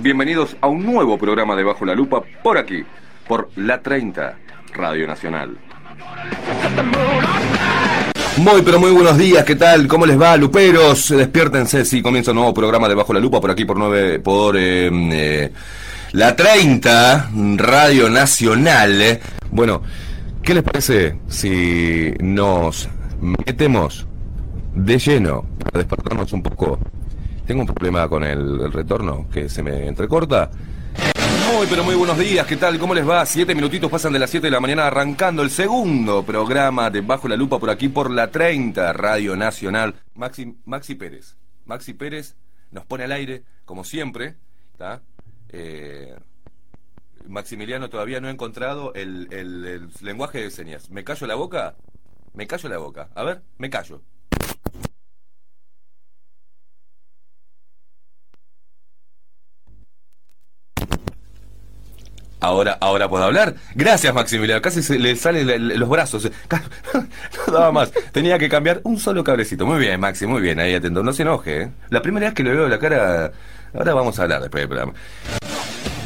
Bienvenidos a un nuevo programa de Bajo la Lupa por aquí, por La 30, Radio Nacional. Muy, pero muy buenos días. ¿Qué tal? ¿Cómo les va, luperos? Despiértense. Sí, comienza un nuevo programa de Bajo la Lupa por aquí, por nueve, por eh, eh, La 30, Radio Nacional. Bueno, ¿qué les parece si nos metemos de lleno para despertarnos un poco? Tengo un problema con el, retorno que se me entrecorta. Muy, pero muy buenos días, ¿qué tal? ¿Cómo les va? Siete minutitos pasan de las 7 de la mañana arrancando el segundo programa de Bajo la Lupa por aquí por la 30, Radio Nacional. Maxi, Maxi Pérez. Maxi Pérez nos pone al aire, como siempre, ¿está? Eh, Maximiliano todavía no ha encontrado el lenguaje de señas. ¿Me callo la boca? Me callo la boca. A ver, me callo. Ahora, ahora puedo hablar. Gracias, Maximiliano. Casi se le salen le- le- los brazos. No daba más. Tenía que cambiar un solo cabrecito. Muy bien, Maxi, muy bien. Ahí atento. No se enoje. ¿eh? La primera vez que le veo la cara. Ahora vamos a hablar después del programa.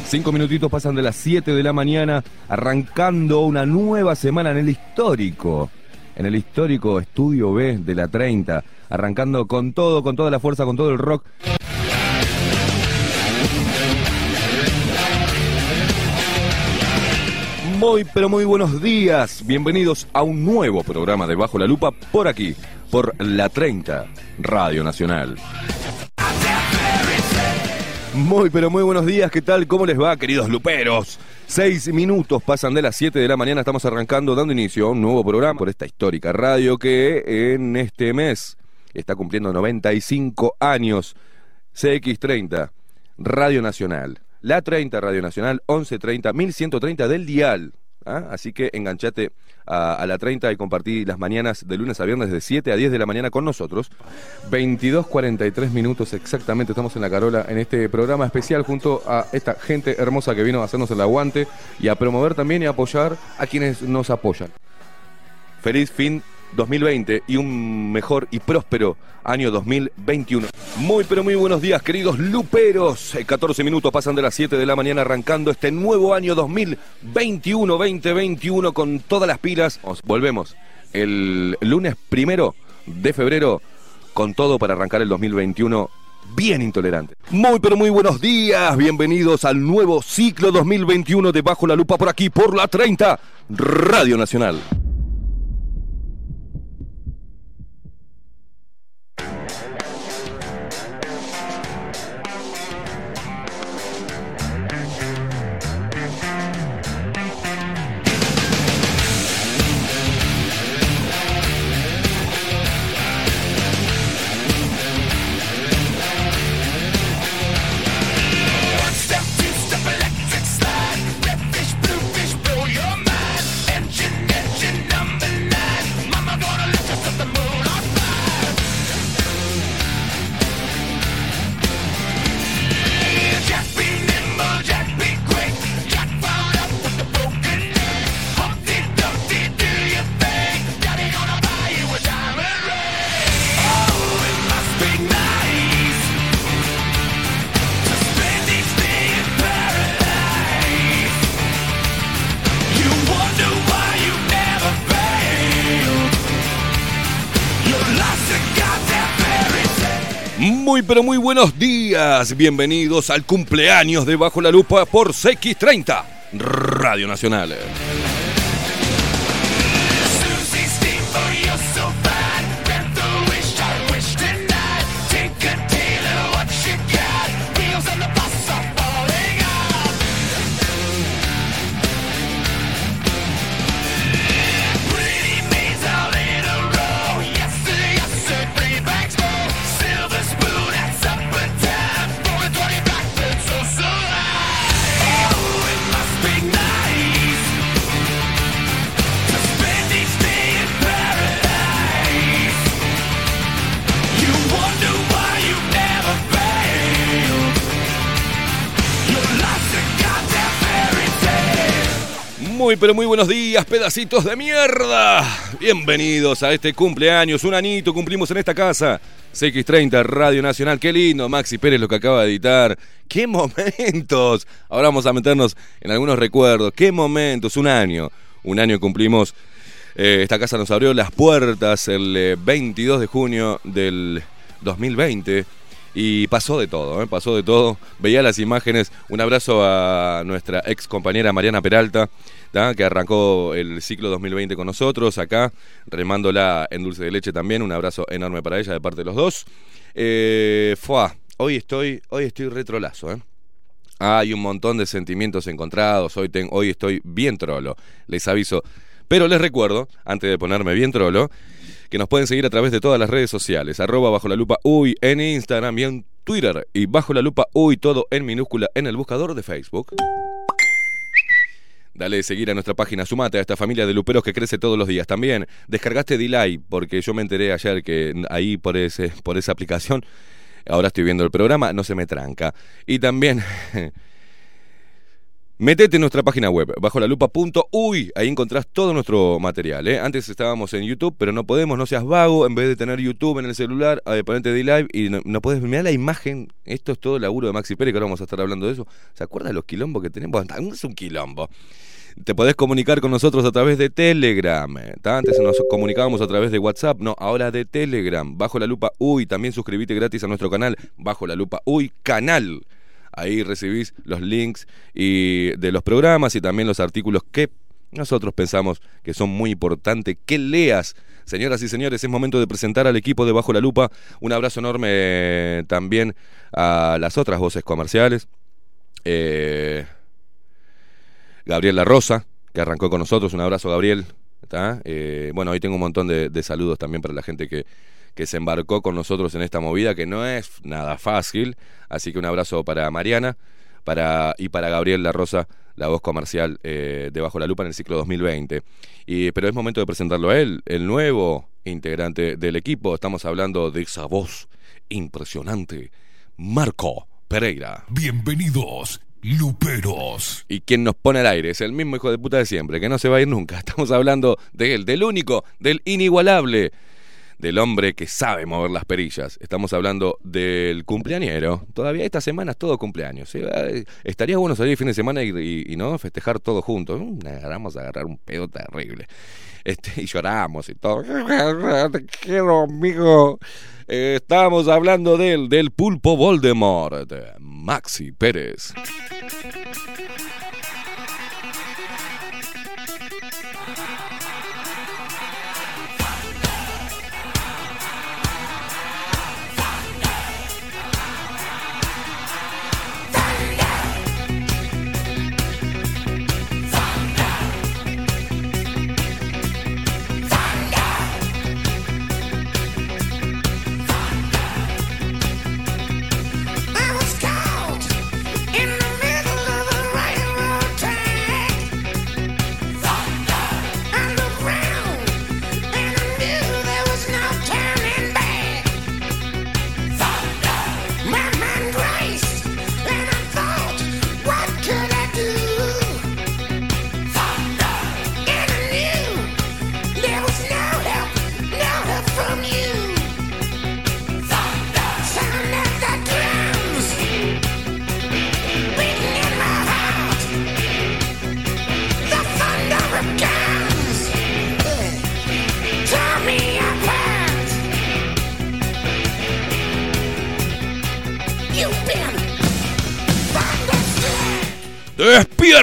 Cinco minutitos pasan de las 7 de la mañana, arrancando una nueva semana en el histórico. En el histórico estudio B de la 30. Arrancando con todo, con toda la fuerza, con todo el rock. Muy, pero muy buenos días. Bienvenidos a un nuevo programa de Bajo la Lupa por aquí, por la 30, Radio Nacional. Muy, pero muy buenos días. ¿Qué tal? ¿Cómo les va, queridos luperos? Seis minutos pasan de las 7 de la mañana. Estamos arrancando, dando inicio a un nuevo programa por esta histórica radio que en este mes está cumpliendo 95 años. CX30, Radio Nacional. La 30 Radio Nacional, 1130, 1130 del dial. ¿ah? Así que enganchate a, la 30 y compartí las mañanas de lunes a viernes de 7 a 10 de la mañana con nosotros. 22.43 minutos exactamente, estamos en la Carola en este programa especial junto a esta gente hermosa que vino a hacernos el aguante y a promover también y apoyar a quienes nos apoyan. Feliz fin 2020 y un mejor y próspero año 2021. Muy pero muy buenos días, queridos luperos. Eh, 14 minutos pasan de las 7 de la mañana arrancando este nuevo año 2021-2021 con todas las pilas. Os volvemos el lunes primero de febrero con todo para arrancar el 2021 bien intolerante. Muy pero muy buenos días, bienvenidos al nuevo ciclo 2021 de Bajo la Lupa por aquí, por la 30, Radio Nacional. Muy pero muy buenos días, bienvenidos al cumpleaños de Bajo la Lupa por CX30, Radio Nacional. Pero muy buenos días, pedacitos de mierda. Bienvenidos a este cumpleaños, un anito cumplimos en esta casa. CX30 Radio Nacional, qué lindo, Maxi Pérez lo que acaba de editar. Qué momentos. Ahora vamos a meternos en algunos recuerdos. Qué momentos, un año. Un año cumplimos. Eh, esta casa nos abrió las puertas el 22 eh, de junio del 2020. Y pasó de todo, ¿eh? pasó de todo. Veía las imágenes. Un abrazo a nuestra ex compañera Mariana Peralta, que arrancó el ciclo 2020 con nosotros acá, remándola en dulce de leche también. Un abrazo enorme para ella de parte de los dos. Eh, hoy estoy, hoy estoy retrolazo, ¿eh? Hay un montón de sentimientos encontrados. Hoy, hoy estoy bien trolo, les aviso. Pero les recuerdo, antes de ponerme bien trolo, que nos pueden seguir a través de todas las redes sociales, arroba bajo la lupa uy en Instagram y en Twitter, y bajo la lupa uy todo en minúscula en el buscador de Facebook. Dale seguir a nuestra página, sumate a esta familia de luperos que crece todos los días. También descargaste Delay, porque yo me enteré ayer que ahí por, ese, por esa aplicación, ahora estoy viendo el programa, no se me tranca. Y también... Metete en nuestra página web, bajo la ahí encontrás todo nuestro material. ¿eh? Antes estábamos en YouTube, pero no podemos, no seas vago, en vez de tener YouTube en el celular, eh, ponerte D-Live y no, no podés mirar la imagen. Esto es todo el laburo de Maxi Pérez, que ahora vamos a estar hablando de eso. ¿Se acuerdan de los quilombos que tenemos? Es un quilombo. Te podés comunicar con nosotros a través de Telegram. Antes nos comunicábamos a través de WhatsApp, no, ahora de Telegram. Bajo la lupa Uy, también suscribite gratis a nuestro canal, Bajo la lupa Uy, canal. Ahí recibís los links y de los programas y también los artículos que nosotros pensamos que son muy importantes que leas. Señoras y señores, es momento de presentar al equipo de Bajo la Lupa. Un abrazo enorme eh, también a las otras voces comerciales. Eh, Gabriel La Rosa, que arrancó con nosotros. Un abrazo, Gabriel. Eh, bueno, hoy tengo un montón de, saludos también para la gente que, que se embarcó con nosotros en esta movida, que no es nada fácil. Así que un abrazo para Mariana para, y para Gabriel La Rosa, la voz comercial eh, de Bajo la Lupa en el ciclo 2020. Y, pero es momento de presentarlo a él, el nuevo integrante del equipo. Estamos hablando de esa voz impresionante, Marco Pereira. Bienvenidos Luperos. Y quien nos pone al aire es el mismo hijo de puta de siempre, que no se va a ir nunca. Estamos hablando de él, del único, del inigualable, del hombre que sabe mover las perillas. Estamos hablando del cumpleañero. Todavía esta semana es todo cumpleaños. Estaría bueno salir el fin de semana y, no festejar todo juntos. Mm, agarramos a agarrar un pedo terrible. Este, y lloramos y todo. Te quiero, amigo. Eh, estamos hablando del, del pulpo Voldemort, Maxi Pérez.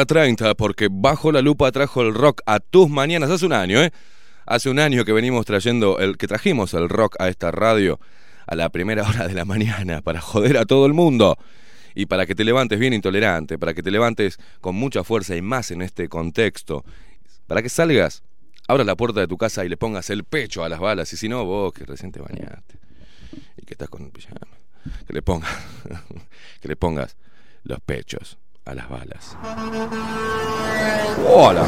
La 30, porque bajo la lupa trajo el rock a tus mañanas. Hace un año, ¿eh? Hace un año que venimos trayendo, el que trajimos el rock a esta radio a la primera hora de la mañana para joder a todo el mundo y para que te levantes bien intolerante, para que te levantes con mucha fuerza y más en este contexto, para que salgas, abras la puerta de tu casa y le pongas el pecho a las balas, y si no, vos que recién te bañaste y que estás con el pijama, que le pongas, que le pongas los pechos a las balas. ¡Oh, la!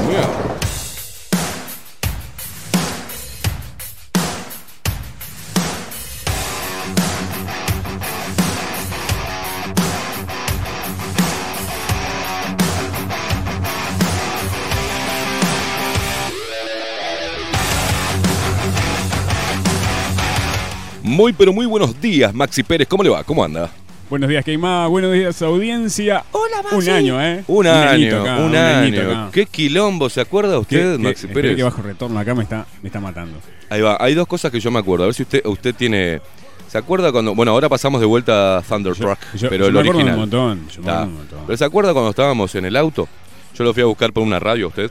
Muy pero muy buenos días, Maxi Pérez. ¿Cómo le va? ¿Cómo anda? Buenos días, Keimá. Buenos días, audiencia. Hola, Maxi. Un año, ¿eh? Un, año, acá, un añito año. acá. ¿Qué quilombo? ¿Se acuerda usted, ¿Qué- qué- Maxi espere Pérez? que bajo retorno acá me está, me está matando. Ahí va. Hay dos cosas que yo me acuerdo. A ver si usted, usted tiene. ¿Se acuerda cuando.? Bueno, ahora pasamos de vuelta a Thunderstruck, Yo- pero yo el me acuerdo original. un montón. Yo me un montón. Pero ¿se acuerda cuando estábamos en el auto? Yo lo fui a buscar por una radio a usted.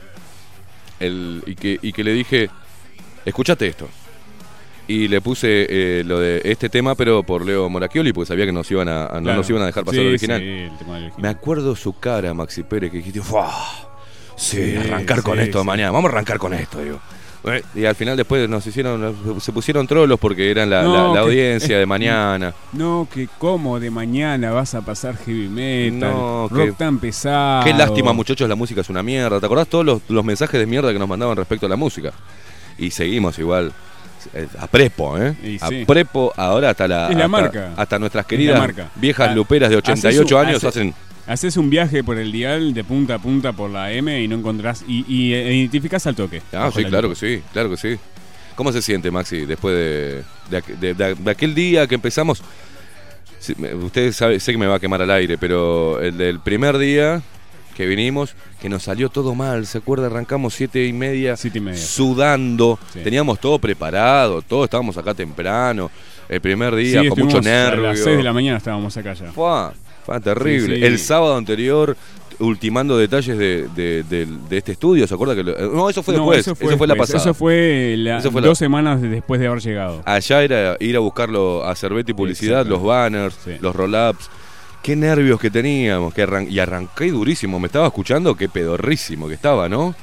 El, y, que, y que le dije, escúchate esto. Y le puse eh, lo de este tema, pero por Leo Moracchioli, porque sabía que nos iban a, a- no nos iban a dejar pasar Sí, el original. sí, el tema del original. Me acuerdo su cara, Maxi Pérez, que dijiste. Sí, Sí, arrancar con esto sí. mañana. Vamos a arrancar con esto, digo. Eh, Y al final después nos hicieron, se pusieron trolos porque eran la, No, la- la que- audiencia de mañana. No, que como de mañana vas a pasar heavy metal, No, rock que- tan pesado. Qué lástima, muchachos, la música es una mierda. ¿Te acordás todos los, los mensajes de mierda que nos mandaban respecto a la música? Y seguimos igual. Eh, A prepo, ¿eh? Y A sí. prepo, ahora hasta la. Es la hasta, marca. hasta nuestras queridas marca. viejas Ah, luperas de haces 88 un- años hace- hacen. Haces un viaje por el dial de punta a punta por la M y no encontrás. Y, y, eh, identificás al toque. Ah, sí, la claro que sí, claro que sí. ¿Cómo se siente, Maxi, después de, de, de- aquel día que empezamos? Sí, me- usted sabe, sé que me va a quemar al aire, pero el del primer día que vinimos, que nos salió todo mal, ¿se acuerda? Arrancamos siete y media, Siete y media. sudando, Sí. teníamos todo preparado, todos estábamos acá temprano, el primer Sí, día con mucho nervio. A las 6 de la mañana estábamos acá ya. Fue, fue terrible. Sí. El sábado anterior, ultimando detalles de, de- de este estudio, ¿se acuerda? que lo- No, eso fue No, después, eso fue, la después. pasada. Eso fue, la- Eso fue la- dos semanas después de haber llegado. Allá era ir a buscarlo a Cerveti Publicidad, los banners, Sí. los roll-ups. Qué nervios que teníamos, que arran- y arranqué durísimo. Me estaba escuchando, qué pedorrísimo que estaba, ¿no?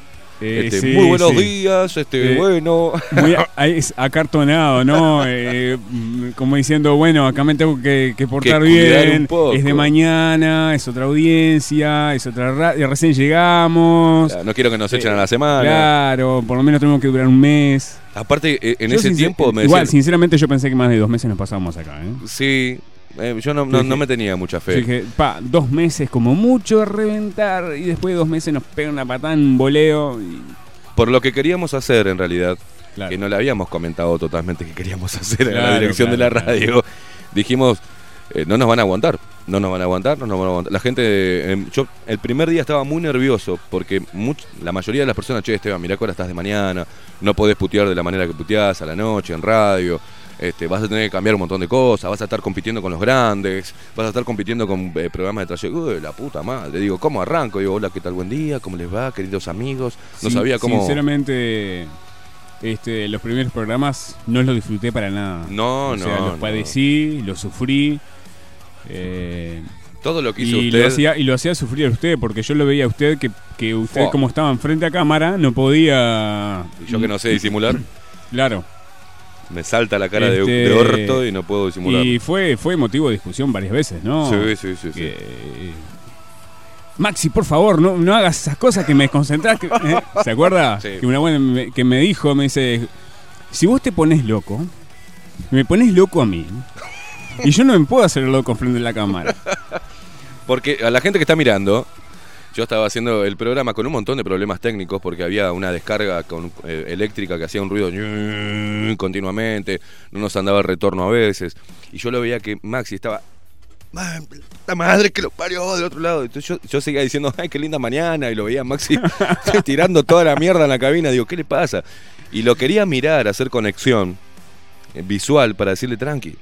Eh, Este, sí, muy buenos sí. días, este, Eh, bueno. Muy a- ahí es acartonado, ¿no? Eh, mm, como diciendo, bueno, acá me tengo que, que portar Que bien. Es de mañana, es otra audiencia, es otra radio. Recién llegamos. No quiero que nos echen a la semana. Claro, por lo menos tenemos que durar un mes. Aparte, eh, en Yo ese tiempo me Igual, decían- sinceramente, yo pensé que más de dos meses nos pasábamos acá, ¿eh? Sí, eh, yo no, no- no me tenía mucha Yo fe. dije, pa, dos meses como mucho a reventar y después de dos meses nos pega una patada en voleo. Y, Por lo que queríamos hacer, en realidad, claro. que no le habíamos comentado totalmente que queríamos hacer en la Claro, dirección de la radio, dijimos, eh, no nos van a aguantar. No nos van a aguantar, no nos van a aguantar. La gente, eh, yo el primer día estaba muy nervioso porque much- la mayoría de las personas, che, Esteban, mirá que ahora estás de mañana, no podés putear de la manera que puteás a la noche, en radio, este, vas a tener que cambiar un montón de cosas, vas a estar compitiendo con los grandes, vas a estar compitiendo con eh, programas de trayecto. Uy, la puta madre. Digo, ¿cómo arranco? Digo, hola, ¿qué tal? Buen día, ¿cómo les va, queridos amigos? No sabía cómo... Sinceramente, este, los primeros programas no los disfruté para nada. No, o sea, no, los no. padecí, los sufrí. eh, Todo lo que hizo y, usted... lo hacía, y lo hacía sufrir a usted, porque yo lo veía a usted que, que usted, como estaba enfrente a cámara, no podía. Y yo que no sé disimular, Claro. Me salta la cara de- Este, de, orto y no puedo disimular. Y fue, fue motivo de discusión varias veces, ¿no? Sí, sí, sí, sí. Que- Maxi, por favor, no, no hagas esas cosas que me desconcentras. que- ¿eh? ¿Se acuerda? Sí. Que una buena me, que me dijo, me dice, si vos te pones loco, me pones loco a mí. Y yo no me puedo hacer loco frente a la cámara. Porque a la gente que está mirando, yo estaba haciendo el programa con un montón de problemas técnicos porque había una descarga con, eh, eléctrica que hacía un ruido continuamente, no nos andaba el retorno a veces. Y yo lo veía que Maxi estaba. "Man, La madre que lo parió del otro lado. Entonces yo, yo seguía diciendo, ay, qué linda mañana. Y lo veía Maxi tirando toda la mierda en la cabina. Digo, ¿qué le pasa? Y lo quería mirar, hacer conexión eh, visual para decirle tranqui.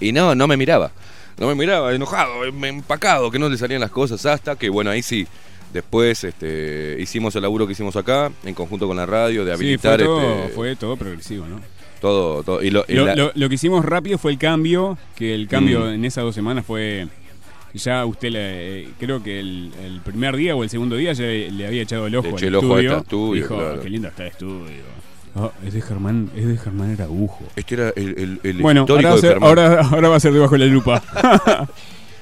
Y no, no me miraba. No me miraba, enojado, em- empacado, que no le salían las cosas hasta que, bueno, ahí sí. Después este, hicimos el laburo que hicimos acá, en conjunto con la radio, de Sí, habilitar fue todo, este, fue todo progresivo, ¿no? todo, todo. Y lo- y Lo, la- lo- lo que hicimos rápido fue el cambio, que el cambio Mm. en esas dos semanas fue... Ya usted, le- creo que el, el primer día o el segundo día ya le había echado el ojo Le al eché el ojo a estudio. este estudio, Dijo, claro. qué lindo está el estudio. Ah, es de Germán, es de Germán Araujo. Este era el, el- el Bueno, histórico ahora va, a de ser, Germán. ahora, ahora va a ser debajo de la lupa.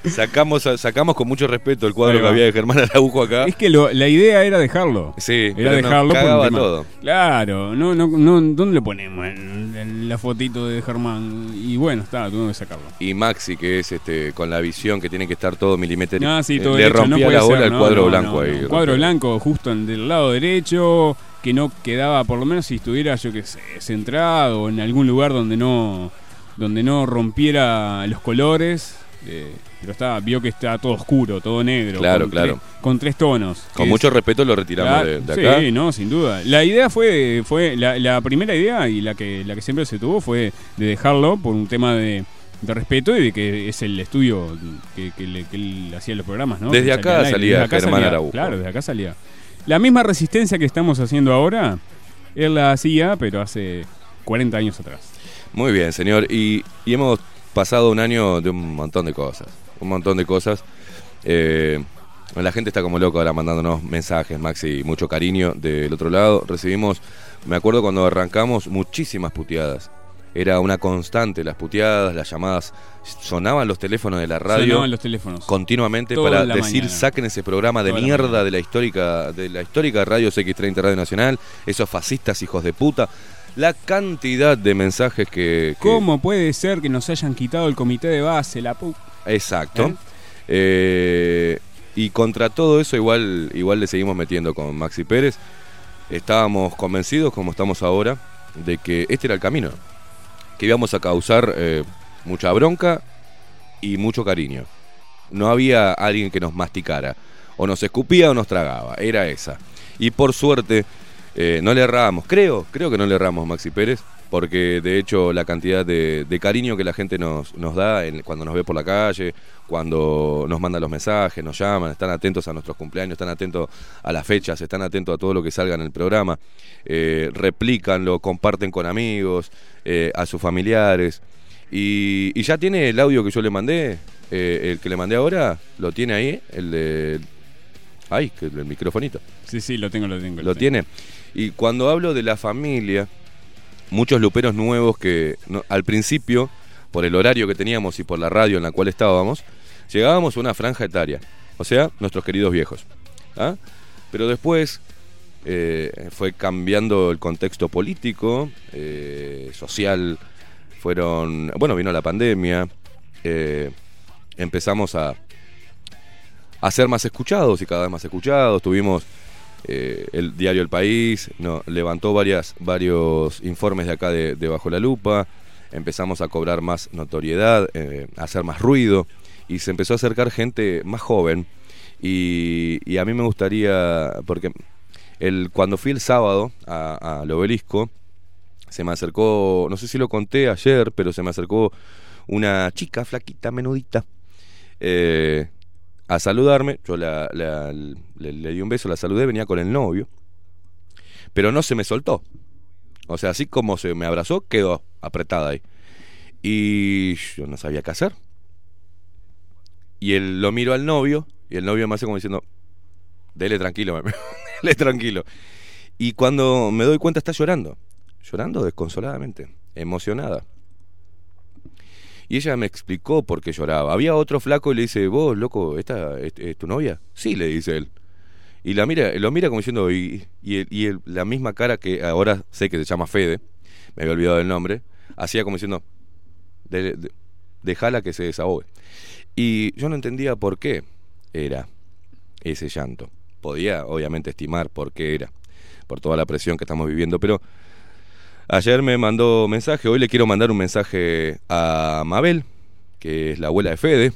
Sacamos, sacamos con mucho respeto el cuadro que había de Germán Araujo acá. es que lo- la idea era dejarlo. Sí, Era no, dejarlo un cagaba todo. Claro, no, no, no, ¿dónde lo ponemos? En, en la fotito de Germán. Y bueno, está, tuvimos que sacarlo. Y Maxi, que es este con la visión que tiene que estar todo milimétrico. No, sí, todo le derecho, no rompía puede la bola no, cuadro no, blanco no, ahí. no. Cuadro blanco justo en del lado derecho, que no quedaba, por lo menos si estuviera, yo qué sé, centrado o en algún lugar donde no, donde no rompiera los colores. eh, pero está, vio que está todo oscuro, todo negro. Claro, con claro. tres- con tres tonos. Con que mucho es- respeto lo retiramos Claro, de, de acá. Sí, no, sin duda. La idea fue, fue la, la primera idea y la que, la que siempre se tuvo fue de dejarlo por un tema de, de respeto y de que es el estudio que, que le- que él hacía los programas, ¿no? Desde Que acá salía Desde acá Germán salía, Araujo. Claro, desde acá salía. La misma resistencia que estamos haciendo ahora, él la hacía, pero hace 40 años atrás. Muy bien, señor. Y, hemos pasado un año de un montón de cosas. Un montón de cosas. Eh, la gente está como loca ahora mandándonos mensajes, Maxi, mucho cariño del otro lado. Recibimos, me acuerdo cuando arrancamos, muchísimas puteadas. Era una constante las puteadas, las llamadas. Sonaban los teléfonos de la radio Sonaban los teléfonos. continuamente Toda para decir mañana. saquen ese programa de Toda mierda de la histórica de la histórica radio X30 Radio Nacional, esos fascistas hijos de puta. La cantidad de mensajes que, que- ¿Cómo puede ser que nos hayan quitado el comité de base, la pu... Exacto. ¿Eh? Eh, y contra todo eso igual, igual le seguimos metiendo con Maxi Pérez. Estábamos convencidos, como estamos ahora, de que este era el camino. Que íbamos a causar eh, mucha bronca y mucho cariño. No había alguien que nos masticara. O nos escupía o nos tragaba. Era esa. Y por suerte, eh, no le erramos. Creo, creo que no le erramos Maxi Pérez. Porque de hecho la cantidad de, de cariño que la gente nos, nos da en- cuando nos ve por la calle, cuando nos manda los mensajes, nos llaman, están atentos a nuestros cumpleaños, están atentos a las fechas, están atentos a todo lo que salga en el programa, eh, replican, lo comparten con amigos, eh, a sus familiares. Y, y ya tiene el audio que yo le mandé, eh, el que le mandé ahora, lo tiene ahí, el de... Ay, el microfonito. Sí, sí, lo tengo, lo tengo. Lo tengo. tiene. Y cuando hablo de la familia, muchos luperos nuevos que al principio, por el horario que teníamos y por la radio en la cual estábamos, llegábamos a una franja etaria. O sea, nuestros queridos viejos. ¿ah? Pero después eh, fue cambiando el contexto político, eh, social. Fueron. Bueno, vino la pandemia. eh, empezamos a, a ser más escuchados y cada vez más escuchados. Tuvimos eh, el diario El País, levantó varios informes de acá de, de Bajo la Lupa, empezamos a cobrar más notoriedad, eh, a hacer más ruido. Y se empezó a acercar gente más joven. Y, y a mí me gustaría, porque el, cuando fui el sábado al obelisco, se me acercó, no sé si lo conté ayer, pero se me acercó una chica flaquita, menudita, eh, a saludarme. Yo la, le, le, di un beso, la saludé, venía con el novio, pero no se me soltó. O sea, así como se me abrazó, quedó apretada ahí. Y yo no sabía qué hacer. Y él lo miro al novio, y el novio me hace como diciendo, dele tranquilo, dele tranquilo. Y cuando me doy cuenta está llorando, llorando desconsoladamente, emocionada. Y ella me explicó por qué lloraba. Había otro flaco y le dice, vos, loco, ¿esta es, tu novia? Sí, le dice él. Y la mira, lo mira como diciendo, y, y, la misma cara que ahora sé que se llama Fede, me había olvidado el nombre, hacía como diciendo, de, dejala que se desahogue. Y yo no entendía por qué era ese llanto. Podía, obviamente, estimar por qué era, por toda la presión que estamos viviendo, pero ayer me mandó mensaje, hoy le quiero mandar un mensaje a Mabel, que es la abuela de Fede,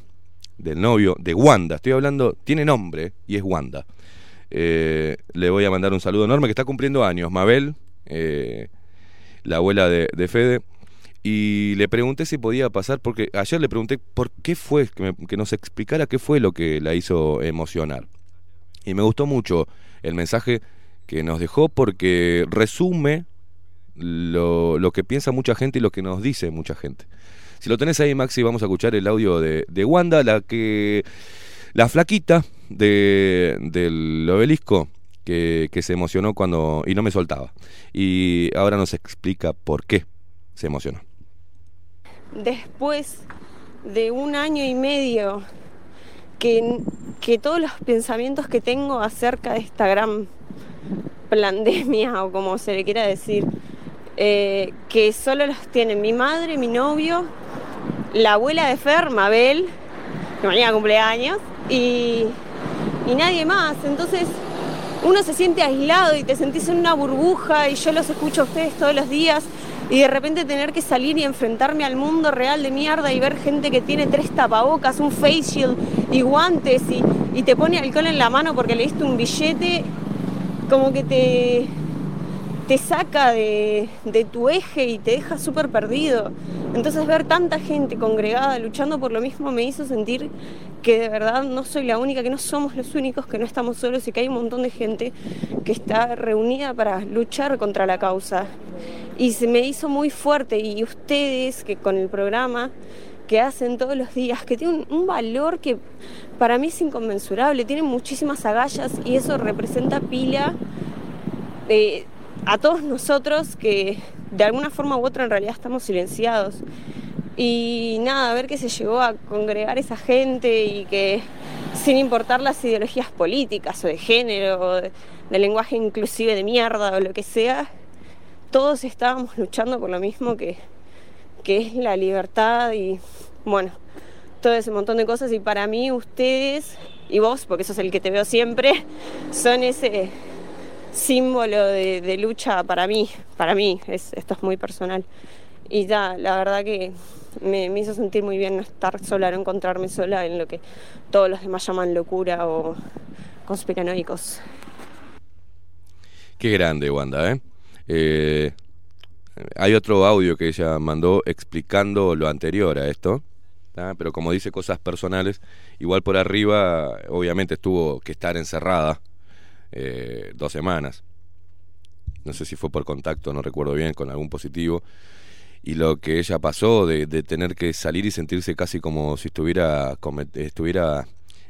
del novio de Wanda. Estoy hablando, tiene nombre y es Wanda. Eh, le voy a mandar un saludo enorme que está cumpliendo años, Mabel, eh, la abuela de, Fede. Y le pregunté si podía pasar, porque ayer le pregunté por qué fue, que, nos explicara qué fue lo que la hizo emocionar. Y me gustó mucho el mensaje que nos dejó porque resume lo, lo, que piensa mucha gente y lo que nos dice mucha gente. Si lo tenés ahí, Maxi, vamos a escuchar el audio de, de Wanda, la que la flaquita de, del obelisco que, que, se emocionó cuando y no me soltaba. Y ahora nos explica por qué se emocionó. Después de un año y medio que, que todos los pensamientos que tengo acerca de esta gran pandemia o como se le quiera decir, eh, que solo los tienen mi madre, mi novio, la abuela de Fer, Mabel, que mañana cumpleaños, y, y nadie más. Entonces uno se siente aislado y te sentís en una burbuja y yo los escucho a ustedes todos los días y de repente tener que salir y enfrentarme al mundo real de mierda y ver gente que tiene tres tapabocas, un face shield y guantes y, y te pone alcohol en la mano porque le diste un billete, como que te, te saca de, tu eje y te deja súper perdido. Entonces ver tanta gente congregada luchando por lo mismo me hizo sentir que de verdad no soy la única, que no somos los únicos, que no estamos solos y que hay un montón de gente que está reunida para luchar contra la causa. Y se me hizo muy fuerte y ustedes que con el programa que hacen todos los días, que tienen un, valor que para mí es inconmensurable, tienen muchísimas agallas y eso representa pila. de a todos nosotros que de alguna forma u otra en realidad estamos silenciados. Y nada, ver que se llegó a congregar esa gente y que sin importar las ideologías políticas o de género, o de, lenguaje inclusive de mierda o lo que sea, todos estábamos luchando por lo mismo que, que es la libertad y bueno, todo ese montón de cosas. Y para mí ustedes y vos, porque sos el que te veo siempre, son ese símbolo de, lucha para mí, para mí, es, esto es muy personal. Y ya, la verdad que me, hizo sentir muy bien no estar sola, no encontrarme sola en lo que todos los demás llaman locura o conspiranoicos. Qué grande, Wanda, ¿eh? eh hay otro audio que ella mandó explicando lo anterior a esto, pero como dice cosas personales, igual por arriba, obviamente tuvo que estar encerrada eh, dos semanas. No sé si fue por contacto, no recuerdo bien, con algún positivo. Y lo que ella pasó de, tener que salir y sentirse casi como si estuviera, estuviera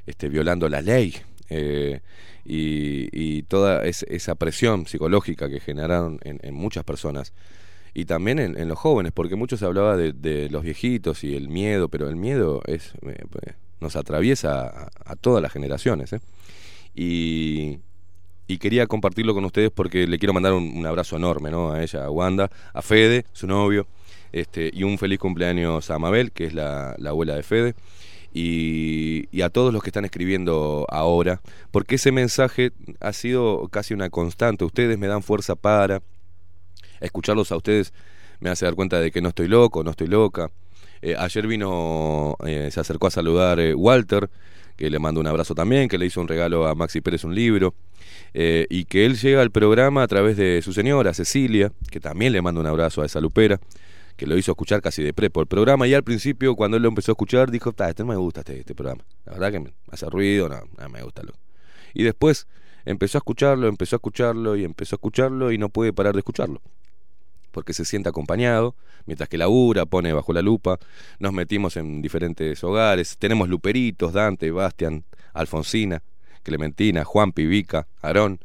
este, violando la ley. Eh, y, toda esa presión psicológica que generaron en, muchas personas y también en, los jóvenes, porque muchos se hablaba de, los viejitos y el miedo, pero el miedo es eh, nos atraviesa a, todas las generaciones. Y, y quería compartirlo con ustedes porque le quiero mandar un, abrazo enorme ¿no? a ella, a Wanda, a Fede, su novio, este, y un feliz cumpleaños a Mabel, que es la, abuela de Fede, y, y, a todos los que están escribiendo ahora, porque ese mensaje ha sido casi una constante. Ustedes me dan fuerza para escucharlos a ustedes, me hace dar cuenta de que no estoy loco, no estoy loca. Eh, ayer vino, eh, se acercó a saludar eh, Walter, que le mando un abrazo también, que le hizo un regalo a Maxi Pérez un libro, y que él llega al programa a través de su señora, Cecilia, que también le manda un abrazo a esa lupera, que lo hizo escuchar casi de prepo el programa, y al principio cuando él lo empezó a escuchar dijo, este no me gusta este, este, programa, la verdad que me hace ruido, no, no me gusta. Lo. Y después empezó a escucharlo, empezó a escucharlo y empezó a escucharlo y no puede parar de escucharlo porque se siente acompañado, mientras que labura, pone bajo la lupa, nos metimos en diferentes hogares, tenemos luperitos, Dante, Bastian, Alfonsina, Clementina, Juan Pivica, Aarón,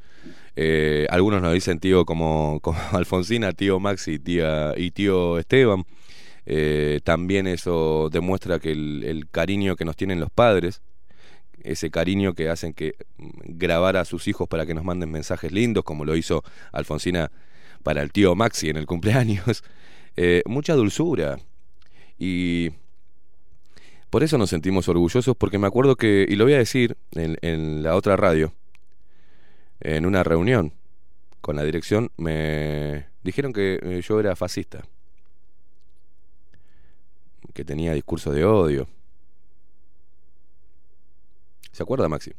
eh, algunos nos dicen tío como, Alfonsina, tío Maxi tía, y tío Esteban. Eh, también eso demuestra que el, el, cariño que nos tienen los padres, ese cariño que hacen que mm, grabar a sus hijos para que nos manden mensajes lindos, como lo hizo Alfonsina para el tío Maxi en el cumpleaños, eh, mucha dulzura. Y por eso nos sentimos orgullosos, porque me acuerdo que, y lo voy a decir en, la otra radio, en una reunión con la dirección, me dijeron que eh, yo era fascista, que tenía discurso de odio. ¿Se acuerda, Maxi?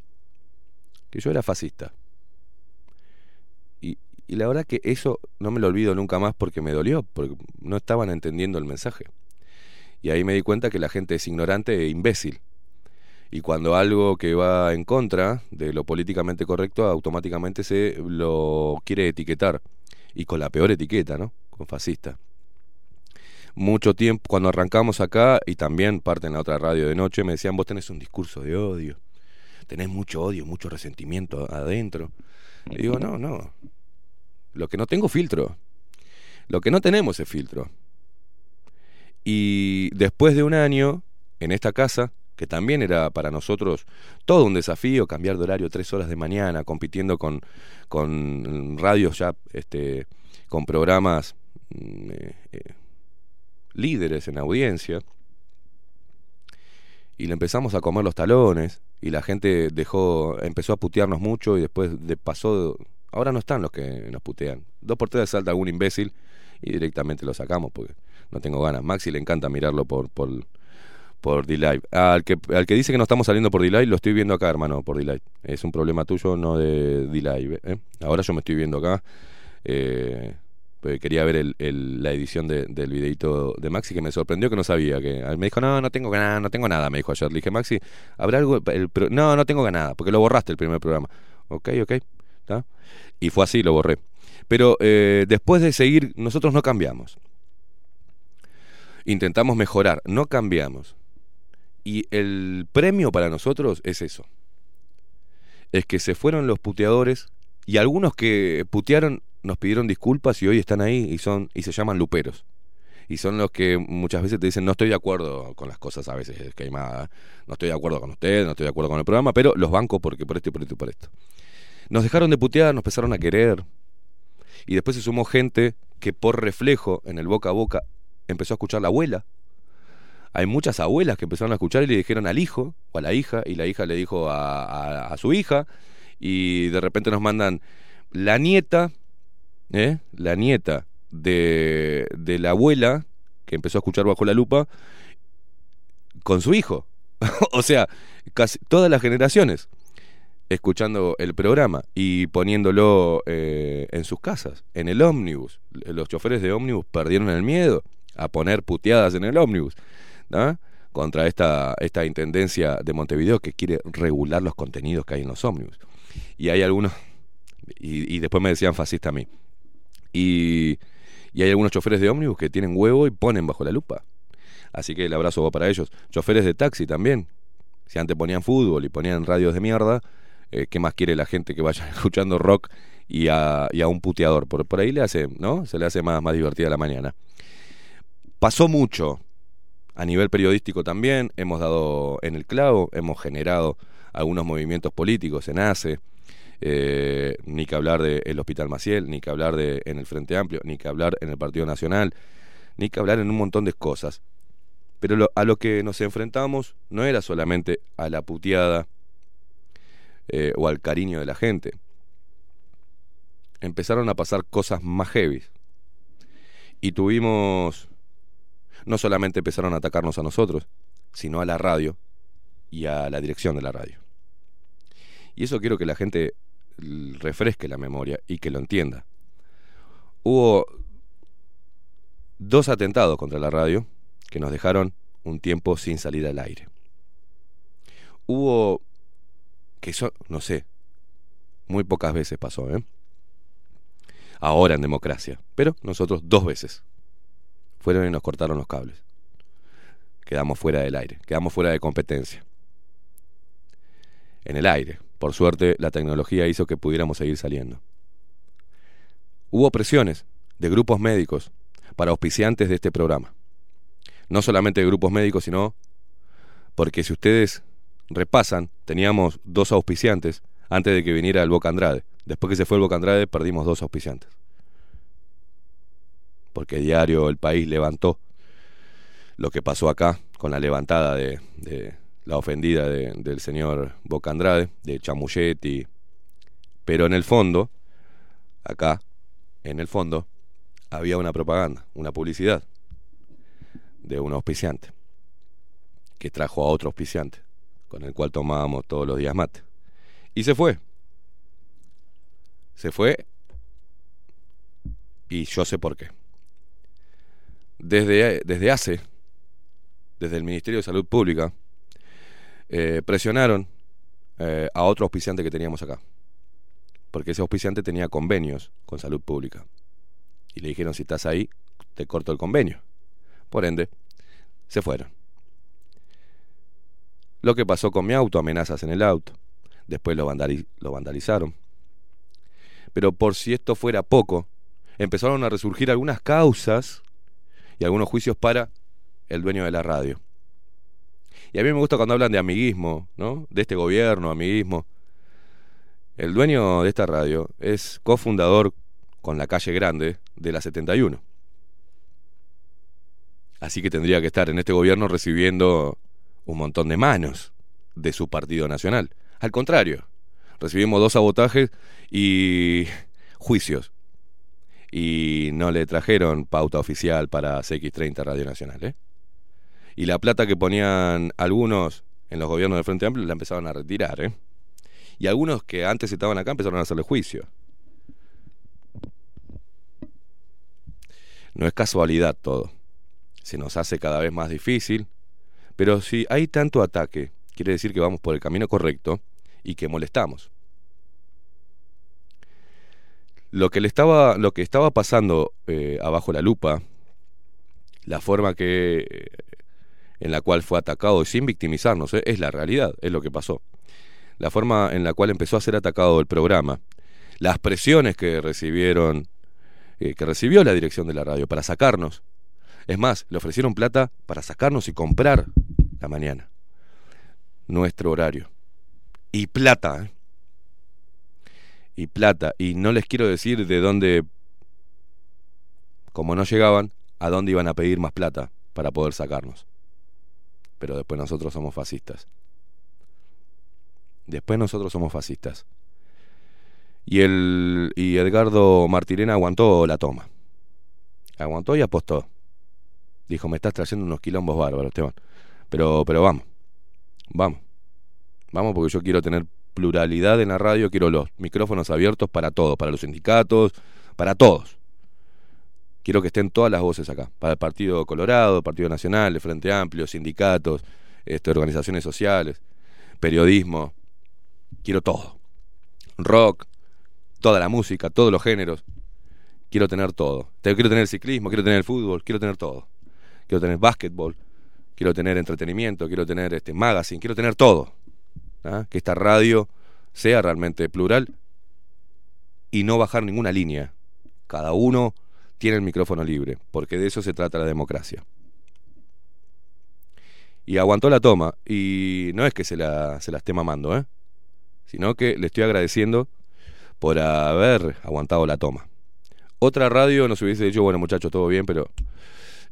Que yo era fascista. Y la verdad que eso no me lo olvido nunca más porque me dolió, porque no estaban entendiendo el mensaje. Y ahí me di cuenta que la gente es ignorante e imbécil. Y cuando algo que va en contra de lo políticamente correcto, automáticamente se lo quiere etiquetar. Y con la peor etiqueta, ¿no? Con fascista. Mucho tiempo, cuando arrancamos acá, y también parte en la otra radio de noche, me decían, vos tenés un discurso de odio. Tenés mucho odio, mucho resentimiento adentro. Y digo, no, no. Lo que no tengo filtro. Lo que no tenemos es filtro. Y después de un año en esta casa, que también era para nosotros todo un desafío, cambiar de horario tres horas de mañana, compitiendo con, con radios ya, este, con programas mm, eh, eh, líderes en audiencia, y le empezamos a comer los talones, y la gente dejó, empezó a putearnos mucho, y después de, pasó Ahora no están los que nos putean. Dos por tres salta algún imbécil y directamente lo sacamos porque no tengo ganas. Maxi le encanta mirarlo por, por, por D-Live. Al que, al que dice que no estamos saliendo por D-Live, lo estoy viendo acá, hermano, por D-Live. Es un problema tuyo, no de D-Live. ¿eh? Ahora yo me estoy viendo acá. Eh, pues quería ver la edición del videito de Maxi que me sorprendió que no sabía que me dijo no no tengo nada no tengo nada me dijo ayer le dije Maxi habrá algo no no tengo nada porque lo borraste el primer programa ok ok y fue así, lo borré. Pero eh, después de seguir, nosotros no cambiamos. Intentamos mejorar, no cambiamos. Y el premio para nosotros es eso. Es que se fueron los puteadores y algunos que putearon nos pidieron disculpas y hoy están ahí y son y se llaman luperos. Y son los que muchas veces te dicen no estoy de acuerdo con las cosas a veces que hay más, no estoy de acuerdo con usted, no estoy de acuerdo con el programa, pero los banco porque por esto y por esto y por esto. Nos dejaron de putear, nos empezaron a querer. Y después se sumó gente que por reflejo en el boca a boca empezó a escuchar la abuela. Hay muchas abuelas que empezaron a escuchar y le dijeron al hijo o a la hija, y la hija le dijo a, su hija, y de repente nos mandan la nieta, ¿eh? la nieta de, de la abuela, que empezó a escuchar bajo la lupa, con su hijo. o sea, casi todas las generaciones escuchando el programa y poniéndolo eh, en sus casas, en el ómnibus. Los choferes de ómnibus perdieron el miedo a poner puteadas en el ómnibus contra esta, esta intendencia de Montevideo que quiere regular los contenidos que hay en los ómnibus. Y hay algunos, y, después me decían fascista a mí, y, y hay algunos choferes de ómnibus que tienen huevo y ponen bajo la lupa. Así que el abrazo va para ellos. Choferes de taxi también. Si antes ponían fútbol y ponían radios de mierda, eh, ¿qué más quiere la gente que vaya escuchando rock y a, un puteador? Por, por ahí le hace, ¿no? Se le hace más, más divertida la mañana. Pasó mucho a nivel periodístico también, hemos dado en el clavo, hemos generado algunos movimientos políticos en ACE, eh, ni que hablar del Hospital Maciel, ni que hablar de en el Frente Amplio, ni que hablar en el Partido Nacional, ni que hablar en un montón de cosas. Pero a lo que nos enfrentamos no era solamente a la puteada eh, o al cariño de la gente. Empezaron a pasar cosas más heavy. Y tuvimos... no solamente empezaron a atacarnos a nosotros, sino a la radio y a la dirección de la radio. Y eso quiero que la gente refresque la memoria y que lo entienda. Hubo dos atentados contra la radio que nos dejaron un tiempo sin salir al aire. Hubo, que eso, no sé, muy pocas veces pasó, ¿eh? Ahora en democracia, pero nosotros dos veces. Fueron y nos cortaron los cables. Quedamos fuera del aire, quedamos fuera de competencia. En el aire, por suerte, la tecnología hizo que pudiéramos seguir saliendo. Hubo presiones de grupos médicos para auspiciantes de este programa. No solamente de grupos médicos, sino porque si ustedes repasan, teníamos dos auspiciantes antes de que viniera el Boca Andrade. Después que se fue el Boca Andrade, perdimos dos auspiciantes. Porque diario El País levantó lo que pasó acá con la levantada de, la ofendida del señor Boca Andrade, de Chamulletti. Pero en el fondo, acá, en el fondo, había una propaganda, una publicidad de un auspiciante que trajo a otro auspiciante con el cual tomábamos todos los días mate. Y se fue. Se fue y yo sé por qué. Desde, desde hace, desde el Ministerio de Salud Pública, eh, presionaron eh, a otro auspiciante que teníamos acá. Porque ese auspiciante tenía convenios con salud pública. Y le dijeron, si estás ahí, te corto el convenio. Por ende, se fueron. Lo que pasó con mi auto, amenazas en el auto. Después lo, lo vandalizaron. Pero por si esto fuera poco, empezaron a resurgir algunas causas y algunos juicios para el dueño de la radio. Y a mí me gusta cuando hablan de amiguismo, ¿no? De este gobierno, amiguismo. El dueño de esta radio es cofundador con la calle grande de la 71. Así que tendría que estar en este gobierno recibiendo un montón de manos de su partido nacional. Al contrario, recibimos dos sabotajes y juicios. Y no le trajeron pauta oficial para CX30 Radio Nacional. ¿eh? Y la plata que ponían algunos en los gobiernos del Frente Amplio la empezaron a retirar. ¿eh? Y algunos que antes estaban acá empezaron a hacerle juicio. No es casualidad todo. Se nos hace cada vez más difícil. Pero si hay tanto ataque, quiere decir que vamos por el camino correcto y que molestamos. Lo que, le estaba, lo que estaba pasando eh, abajo la lupa, la forma que en la cual fue atacado sin victimizarnos, eh, es la realidad, es lo que pasó. La forma en la cual empezó a ser atacado el programa, las presiones que recibieron, eh, que recibió la dirección de la radio para sacarnos. Es más, le ofrecieron plata para sacarnos y comprar la mañana. Nuestro horario. Y plata. ¿eh? Y plata. Y no les quiero decir de dónde, como no llegaban, a dónde iban a pedir más plata para poder sacarnos pero después nosotros somos fascistas. Después nosotros somos fascistas. Y, el, y Edgardo Martirena aguantó la toma. Aguantó y apostó. Dijo, me estás trayendo unos quilombos bárbaros, Esteban. Pero, pero vamos. Vamos. Vamos porque yo quiero tener pluralidad en la radio, quiero los micrófonos abiertos para todos, para los sindicatos, para todos. Quiero que estén todas las voces acá, para el Partido Colorado, Partido Nacional, el Frente Amplio, sindicatos, este, organizaciones sociales, periodismo. Quiero todo. Rock, toda la música, todos los géneros. Quiero tener todo. Quiero tener ciclismo, quiero tener fútbol, quiero tener todo. Quiero tener básquetbol, quiero tener entretenimiento, quiero tener este magazine, quiero tener todo. ¿Ah? Que esta radio sea realmente plural y no bajar ninguna línea. Cada uno tiene el micrófono libre, porque de eso se trata la democracia. Y aguantó la toma, y no es que se la, se esté mamando, ¿eh? sino que le estoy agradeciendo por haber aguantado la toma. Otra radio nos hubiese dicho, bueno muchachos, todo bien, pero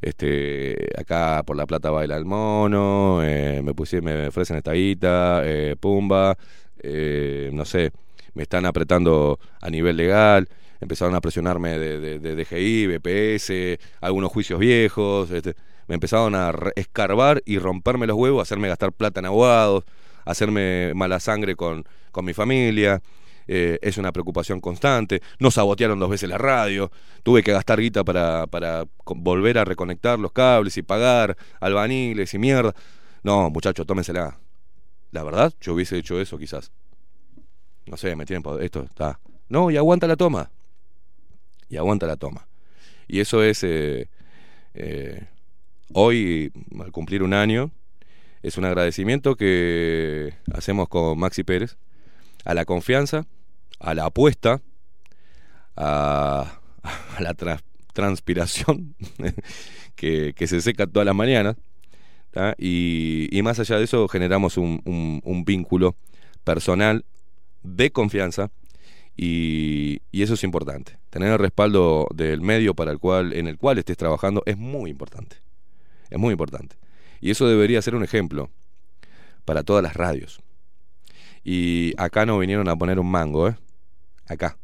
este acá por la plata baila el mono, eh, me pusieron, me ofrecen esta guita, eh, pumba, eh, no sé, me están apretando a nivel legal, empezaron a presionarme de, de, DGI, BPS, algunos juicios viejos, este, Me empezaron a escarbar y romperme los huevos, hacerme gastar plata en abogados, hacerme mala sangre con, con mi familia. Eh, es una preocupación constante. Nos sabotearon dos veces la radio. Tuve que gastar guita para, para volver a reconectar los cables y pagar albaniles y mierda. No, muchachos, tómensela. La verdad, yo hubiese hecho eso quizás. No sé, me tienen... Esto está... No, y aguanta la toma. Y aguanta la toma. Y eso es... Eh, eh, hoy, al cumplir un año, es un agradecimiento que hacemos con Maxi Pérez a la confianza, a la apuesta, a, la transpiración que, se seca todas las mañanas. Y, más allá de eso generamos un, vínculo personal de confianza y, y, eso es importante. Tener el respaldo del medio para el cual, en el cual estés trabajando es muy importante. Es muy importante. Y eso debería ser un ejemplo para todas las radios. Y acá no vinieron a poner un mango, ¿eh? Acá.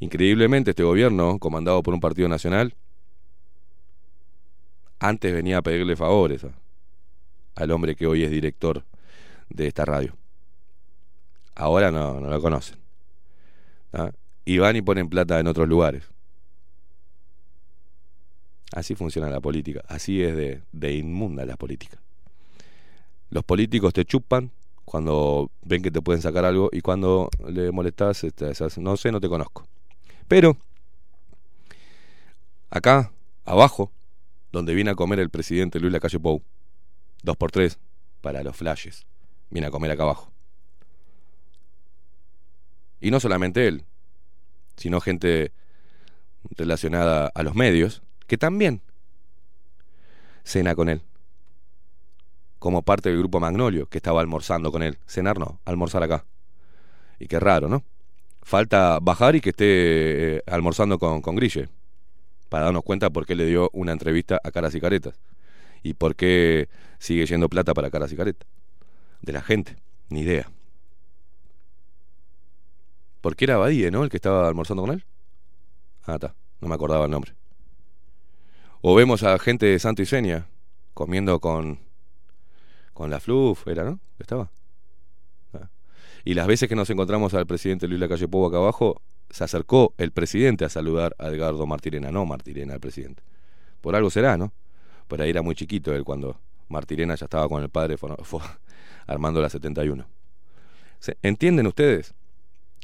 Increíblemente este gobierno, comandado por un partido nacional, antes venía a pedirle favores al hombre que hoy es director de esta radio. Ahora no, no lo conocen. Y van y ponen plata en otros lugares. Así funciona la política, así es de inmunda la política. Los políticos te chupan cuando ven que te pueden sacar algo y cuando le molestas, este, no sé, no te conozco. Pero, acá, abajo, donde viene a comer el presidente Luis Lacalle Pou, dos por tres, para los flashes, viene a comer acá abajo. Y no solamente él, sino gente relacionada a los medios, que también cena con él. Como parte del grupo Magnolio, que estaba almorzando con él. Cenar no, almorzar acá. Y qué raro, ¿no? Falta bajar y que esté eh, almorzando con, con Grille. Para darnos cuenta por qué le dio una entrevista a Caras y Caretas. Y por qué sigue yendo plata para Caras y Caretas. De la gente. Ni idea. ¿Por qué era Badie, no? El que estaba almorzando con él. Ah, está. No me acordaba el nombre. O vemos a gente de Santo y Seña comiendo con, con la Fluff, era, ¿no? Estaba. Ah. Y las veces que nos encontramos al presidente Luis Lacalle Pou acá abajo, se acercó el presidente a saludar a Edgardo Martirena, no Martirena, el presidente. Por algo será, ¿no? Por ahí era muy chiquito él cuando Martirena ya estaba con el padre armando la 71. ¿Entienden ustedes?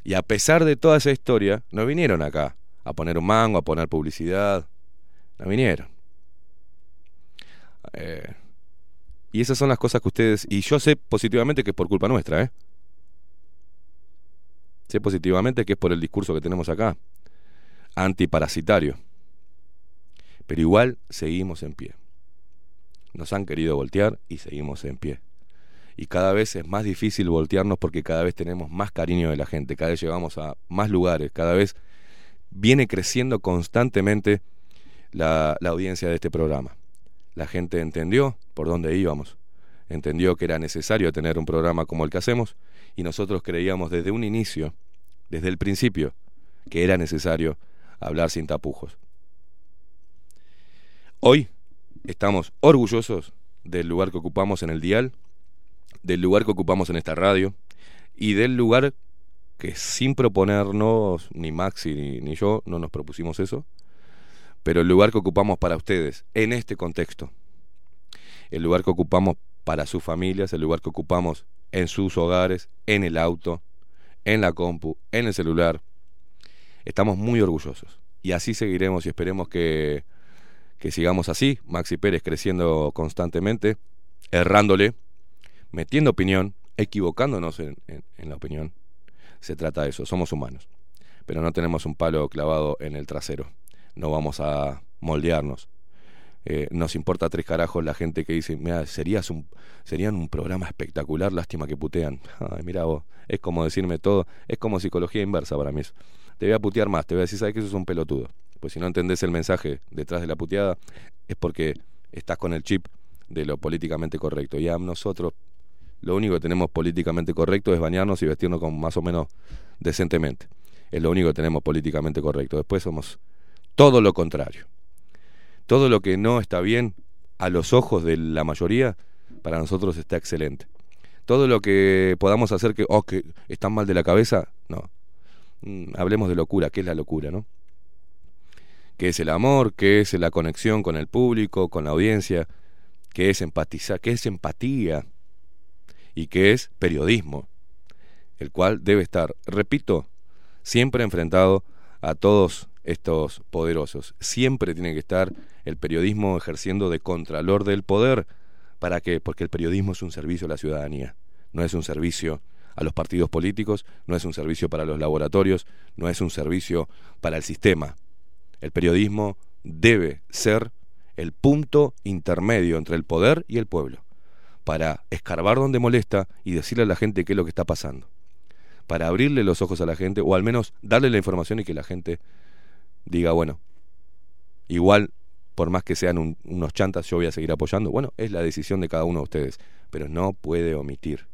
Y a pesar de toda esa historia, no vinieron acá a poner un mango, a poner publicidad, no vinieron. Eh, y esas son las cosas que ustedes... Y yo sé positivamente que es por culpa nuestra, ¿eh? Sé positivamente que es por el discurso que tenemos acá, antiparasitario. Pero igual seguimos en pie. Nos han querido voltear y seguimos en pie. Y cada vez es más difícil voltearnos porque cada vez tenemos más cariño de la gente, cada vez llegamos a más lugares, cada vez viene creciendo constantemente la, audiencia de este programa. La gente entendió por dónde íbamos, entendió que era necesario tener un programa como el que hacemos y nosotros creíamos desde un inicio, desde el principio, que era necesario hablar sin tapujos. Hoy estamos orgullosos del lugar que ocupamos en el dial, del lugar que ocupamos en esta radio y del lugar que sin proponernos, ni Maxi ni, ni yo, no nos propusimos eso, pero el lugar que ocupamos para ustedes en este contexto, el lugar que ocupamos para sus familias, el lugar que ocupamos en sus hogares, en el auto, en la compu, en el celular, estamos muy orgullosos. Y así seguiremos y esperemos que, que sigamos así, Maxi Pérez creciendo constantemente, errándole, metiendo opinión, equivocándonos en, en la opinión. Se trata de eso, somos humanos, pero no tenemos un palo clavado en el trasero no vamos a moldearnos. Eh, nos importa tres carajos la gente que dice, mira, serías un, serían un programa espectacular, lástima que putean. Ay, mira vos, es como decirme todo, es como psicología inversa para mí eso. Te voy a putear más, te voy a decir, sabes que eso es un pelotudo. Pues si no entendés el mensaje detrás de la puteada, es porque estás con el chip de lo políticamente correcto. Y a nosotros, lo único que tenemos políticamente correcto es bañarnos y vestirnos con más o menos decentemente. Es lo único que tenemos políticamente correcto. Después somos todo lo contrario. Todo lo que no está bien a los ojos de la mayoría, para nosotros está excelente. Todo lo que podamos hacer que, oh, que están mal de la cabeza, no. Mm, hablemos de locura, ¿qué es la locura, no? ¿Qué es el amor? ¿Qué es la conexión con el público, con la audiencia? ¿Qué es empatizar? ¿Qué es empatía? ¿Y qué es periodismo? El cual debe estar, repito, siempre enfrentado a todos estos poderosos. Siempre tiene que estar el periodismo ejerciendo de contralor del poder. ¿Para qué? Porque el periodismo es un servicio a la ciudadanía, no es un servicio a los partidos políticos, no es un servicio para los laboratorios, no es un servicio para el sistema. El periodismo debe ser el punto intermedio entre el poder y el pueblo, para escarbar donde molesta y decirle a la gente qué es lo que está pasando, para abrirle los ojos a la gente o al menos darle la información y que la gente diga, bueno, igual, por más que sean unos chantas, yo voy a seguir apoyando. Bueno, es la decisión de cada uno de ustedes, pero no puede omitir.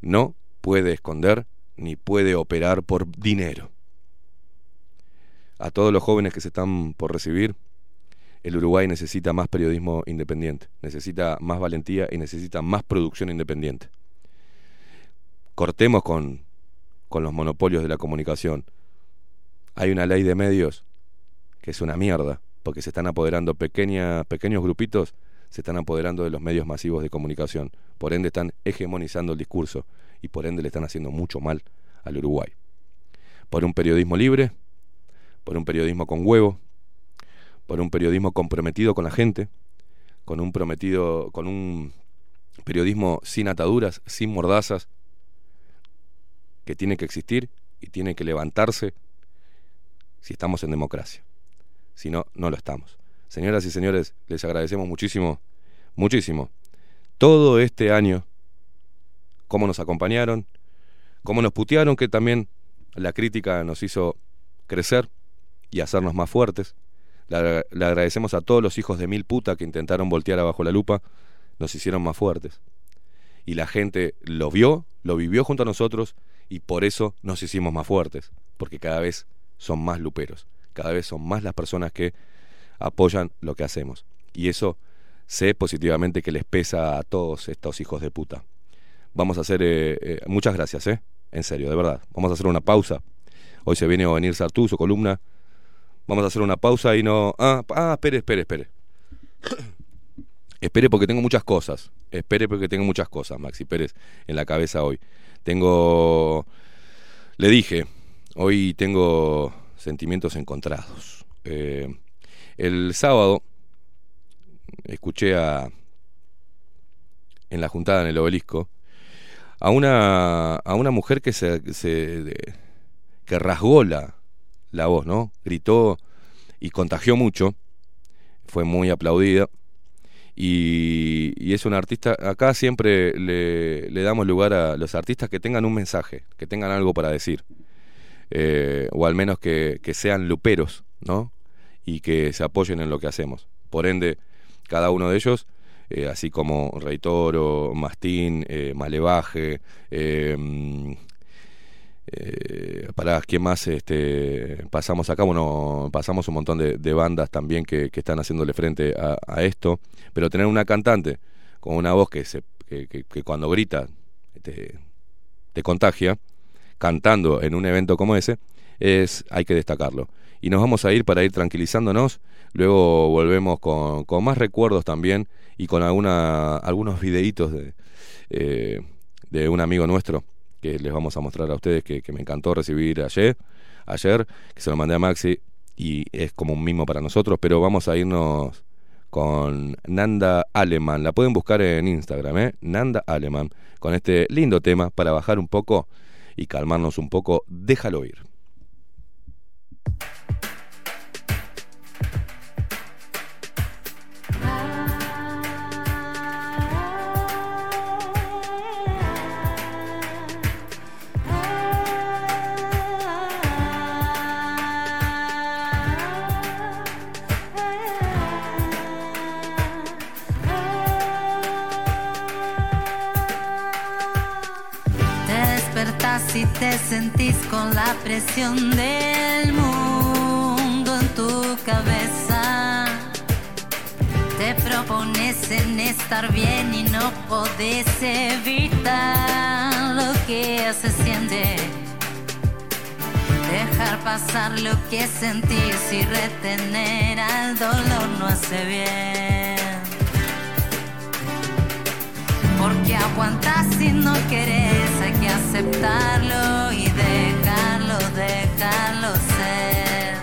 No puede esconder ni puede operar por dinero. A todos los jóvenes que se están por recibir, el Uruguay necesita más periodismo independiente, necesita más valentía y necesita más producción independiente. Cortemos con, con los monopolios de la comunicación, hay una ley de medios que es una mierda, porque se están apoderando pequeños grupitos, se están apoderando de los medios masivos de comunicación. Por ende están hegemonizando el discurso y por ende le están haciendo mucho mal al Uruguay. Por un periodismo libre, por un periodismo con huevo, por un periodismo comprometido con la gente, con un prometido, con un periodismo sin ataduras, sin mordazas, que tiene que existir y tiene que levantarse si estamos en democracia. Si no, no lo estamos. Señoras y señores, les agradecemos muchísimo, muchísimo, todo este año, cómo nos acompañaron, cómo nos putearon, que también la crítica nos hizo crecer y hacernos más fuertes. Le, agradecemos a todos los hijos de mil puta que intentaron voltear abajo la lupa, nos hicieron más fuertes. Y la gente lo vio, lo vivió junto a nosotros y por eso nos hicimos más fuertes, porque cada vez son más luperos, cada vez son más las personas que apoyan lo que hacemos. Y eso sé positivamente que les pesa a todos estos hijos de puta. Vamos a hacer, eh, eh, muchas gracias, ¿eh? En serio, de verdad. Vamos a hacer una pausa. Hoy se viene a venir Sartú, su columna. Vamos a hacer una pausa y no... Ah, ah, espere, espere, espere. espere porque tengo muchas cosas. Espere porque tengo muchas cosas, Maxi Pérez, en la cabeza hoy. Tengo... Le dije, Hoy tengo sentimientos encontrados. Eh, el sábado escuché a, en la juntada en el obelisco a una, a una mujer que se, que rasgó la, voz, ¿no? Gritó y contagió mucho. Fue muy aplaudida. Y, y, es un artista, acá siempre le, le, damos lugar a los artistas que tengan un mensaje, que tengan algo para decir. Eh, o al menos que, sean luperos, ¿no? Y que se apoyen en lo que hacemos. Por ende, cada uno de ellos, eh, así como Rey Toro, Mastín, eh, Malevaje, para quién más este, pasamos acá, bueno, pasamos un montón de, bandas también que, están haciéndole frente a, esto, pero tener una cantante con una voz que, se, que, cuando grita te contagia, cantando en un evento como ese, es, hay que destacarlo. Y nos vamos a ir para ir tranquilizándonos, luego volvemos con, con más recuerdos también y con alguna, algunos videitos de, eh, de un amigo nuestro que les vamos a mostrar a ustedes que, que me encantó recibir ayer, ayer, que se lo mandé a Maxi y es como un mimo para nosotros, pero vamos a irnos con Nanda Aleman. La pueden buscar en Instagram, ¿eh? Nanda Aleman, con este lindo tema para bajar un poco y calmarnos un poco, déjalo ir. Presión del mundo en tu cabeza. Te propongo pones en estar bien y no podés evitar lo que se siente. Dejar pasar lo que sentís y retener al dolor no hace bien. Porque aguantas si no querés, hay que aceptarlo y dejarlo, dejarlo ser.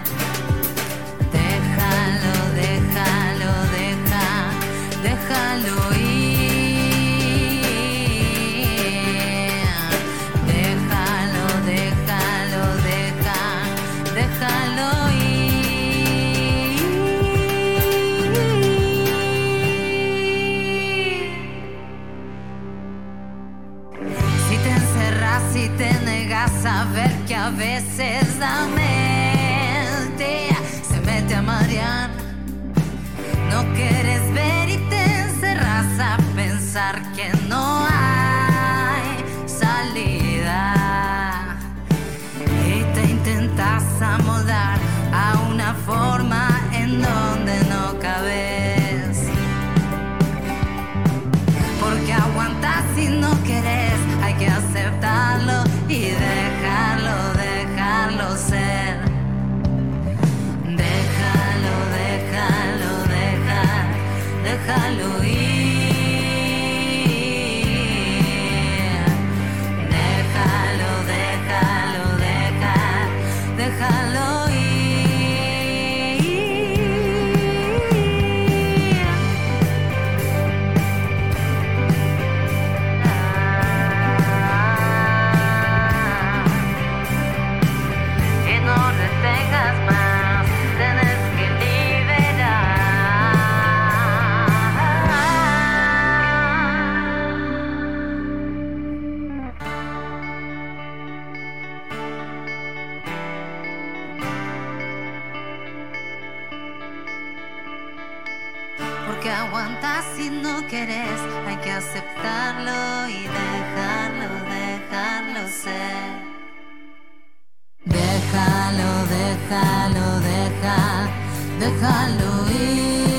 Déjalo, déjalo, deja, déjalo ir. Te negas a ver que a veces la mente se mete a marear. No quieres ver y te encerras a pensar que déjalo hay que aceptarlo y dejarlo, dejarlo ser. Déjalo, déjalo, deja, déjalo ir.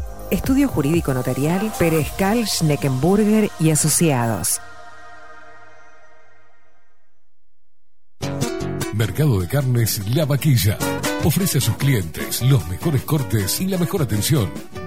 Estudio Jurídico Notarial, Perezcal, Schneckenburger y Asociados. Mercado de Carnes La Vaquilla. Ofrece a sus clientes los mejores cortes y la mejor atención.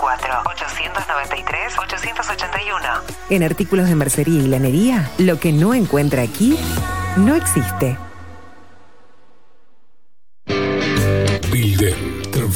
094-893-881. En artículos de mercería y lanería, lo que no encuentra aquí, no existe.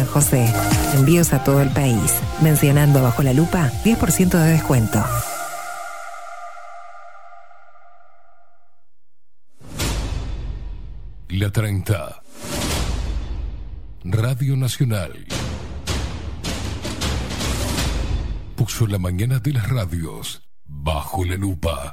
San José. Envíos a todo el país. Mencionando bajo la lupa 10% de descuento. La 30. Radio Nacional. Puso la mañana de las radios bajo la lupa.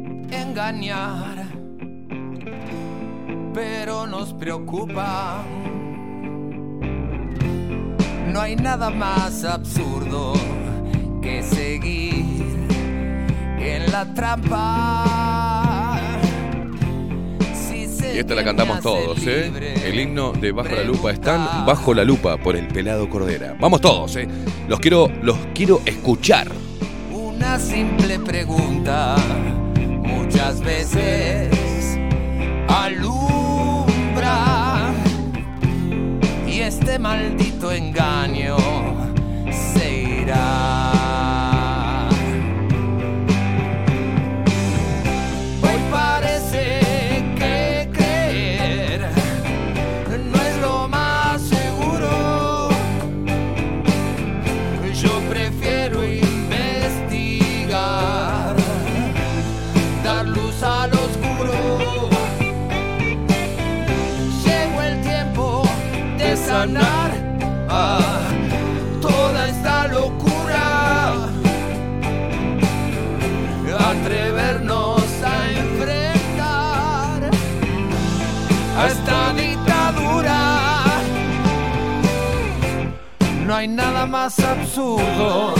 engañar, pero nos preocupa. No hay nada más absurdo que seguir en la trampa. Si Y esta la cantamos todos, ¿eh? El himno de Bajo la Lupa están Bajo la Lupa por el pelado Cordera. Vamos todos, ¿eh? Los quiero, los quiero escuchar. Una simple pregunta, muchas veces alumbra y este maldito engaño se irá. Hay nada más absurdo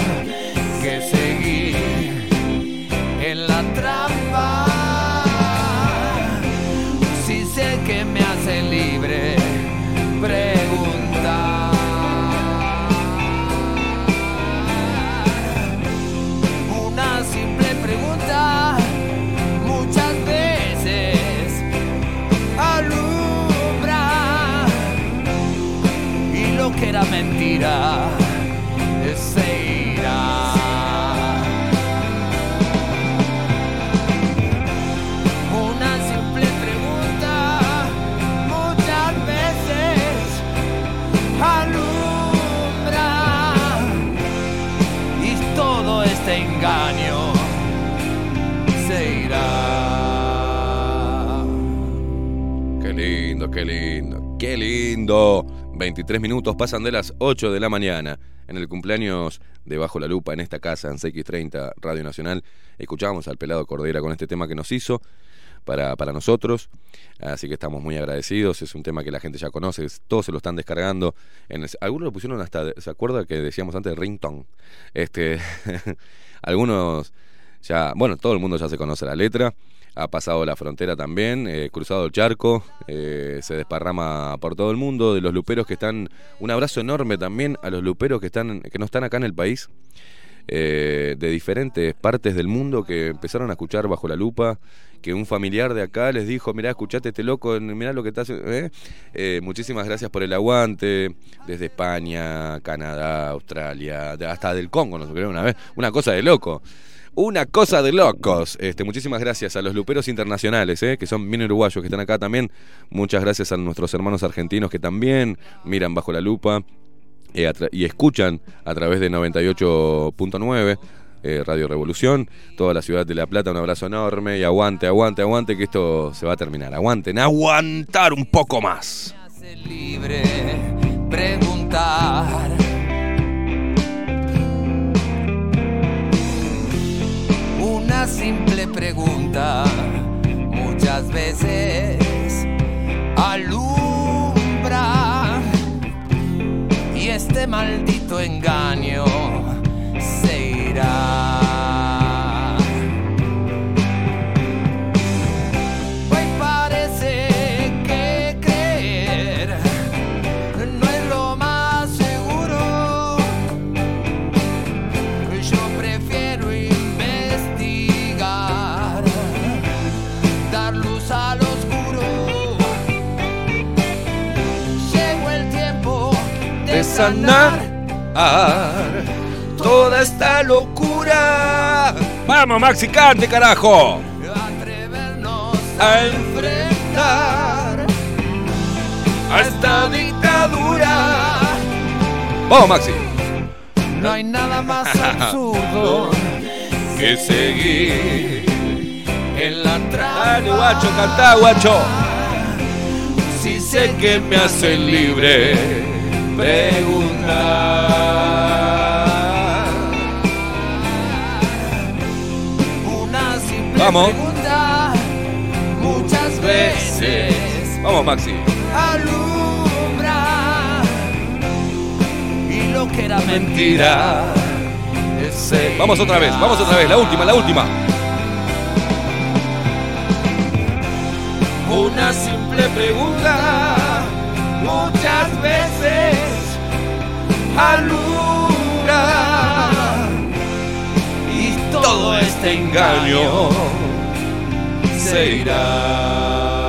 que seguir en la trampa. Si sé que me y todo este engaño se irá. Qué lindo, qué lindo, qué lindo. 23 minutos pasan de las 8 de la mañana. En el cumpleaños de Bajo la Lupa, en esta casa, en CX30 Radio Nacional, escuchábamos al pelado Cordera con este tema que nos hizo para, para nosotros. Así que estamos muy agradecidos. Es un tema que la gente ya conoce, todos se lo están descargando. En el- algunos lo pusieron hasta, ¿se acuerda que decíamos antes ringtone? Este, algunos ya, bueno, todo el mundo ya se conoce la letra. Ha pasado la frontera también, eh, cruzado el charco, eh, se desparrama por todo el mundo. De los luperos que están, un abrazo enorme también a los luperos que están, que no están acá en el país, eh, de diferentes partes del mundo que empezaron a escuchar bajo la lupa, que un familiar de acá les dijo, mirá, escuchate este loco, mirá lo que está haciendo. ¿eh? Eh, muchísimas gracias por el aguante, desde España, Canadá, Australia, hasta del Congo, nos escribieron una vez, una cosa de loco. Una cosa de locos. Este, muchísimas gracias a los luperos internacionales, eh, que son bien uruguayos, que están acá también. Muchas gracias a nuestros hermanos argentinos que también miran bajo la lupa eh, y escuchan a través de 98.9 eh, Radio Revolución, toda la ciudad de La Plata, un abrazo enorme y aguante, aguante, aguante, que esto se va a terminar. Aguanten, aguantar un poco más. libre preguntar. Una simple pregunta muchas veces alumbra y este maldito engaño se irá. De sanar toda esta locura. Vamos, Maxi, cante, carajo. Atrevernos A enfrentar a esta dictadura. Vamos, Maxi. No hay nada más absurdo Que seguir en la Dale, trampa. guacho, cantá, guacho. Si sé que me hacen libre, preguntar. Una simple Vamos. pregunta muchas veces Vamos, Maxi. alumbra y lo que era mentira ese Vamos otra vez, vamos otra vez, la última, la última. Una simple pregunta, muchas veces alumbra. Y todo este engaño se irá.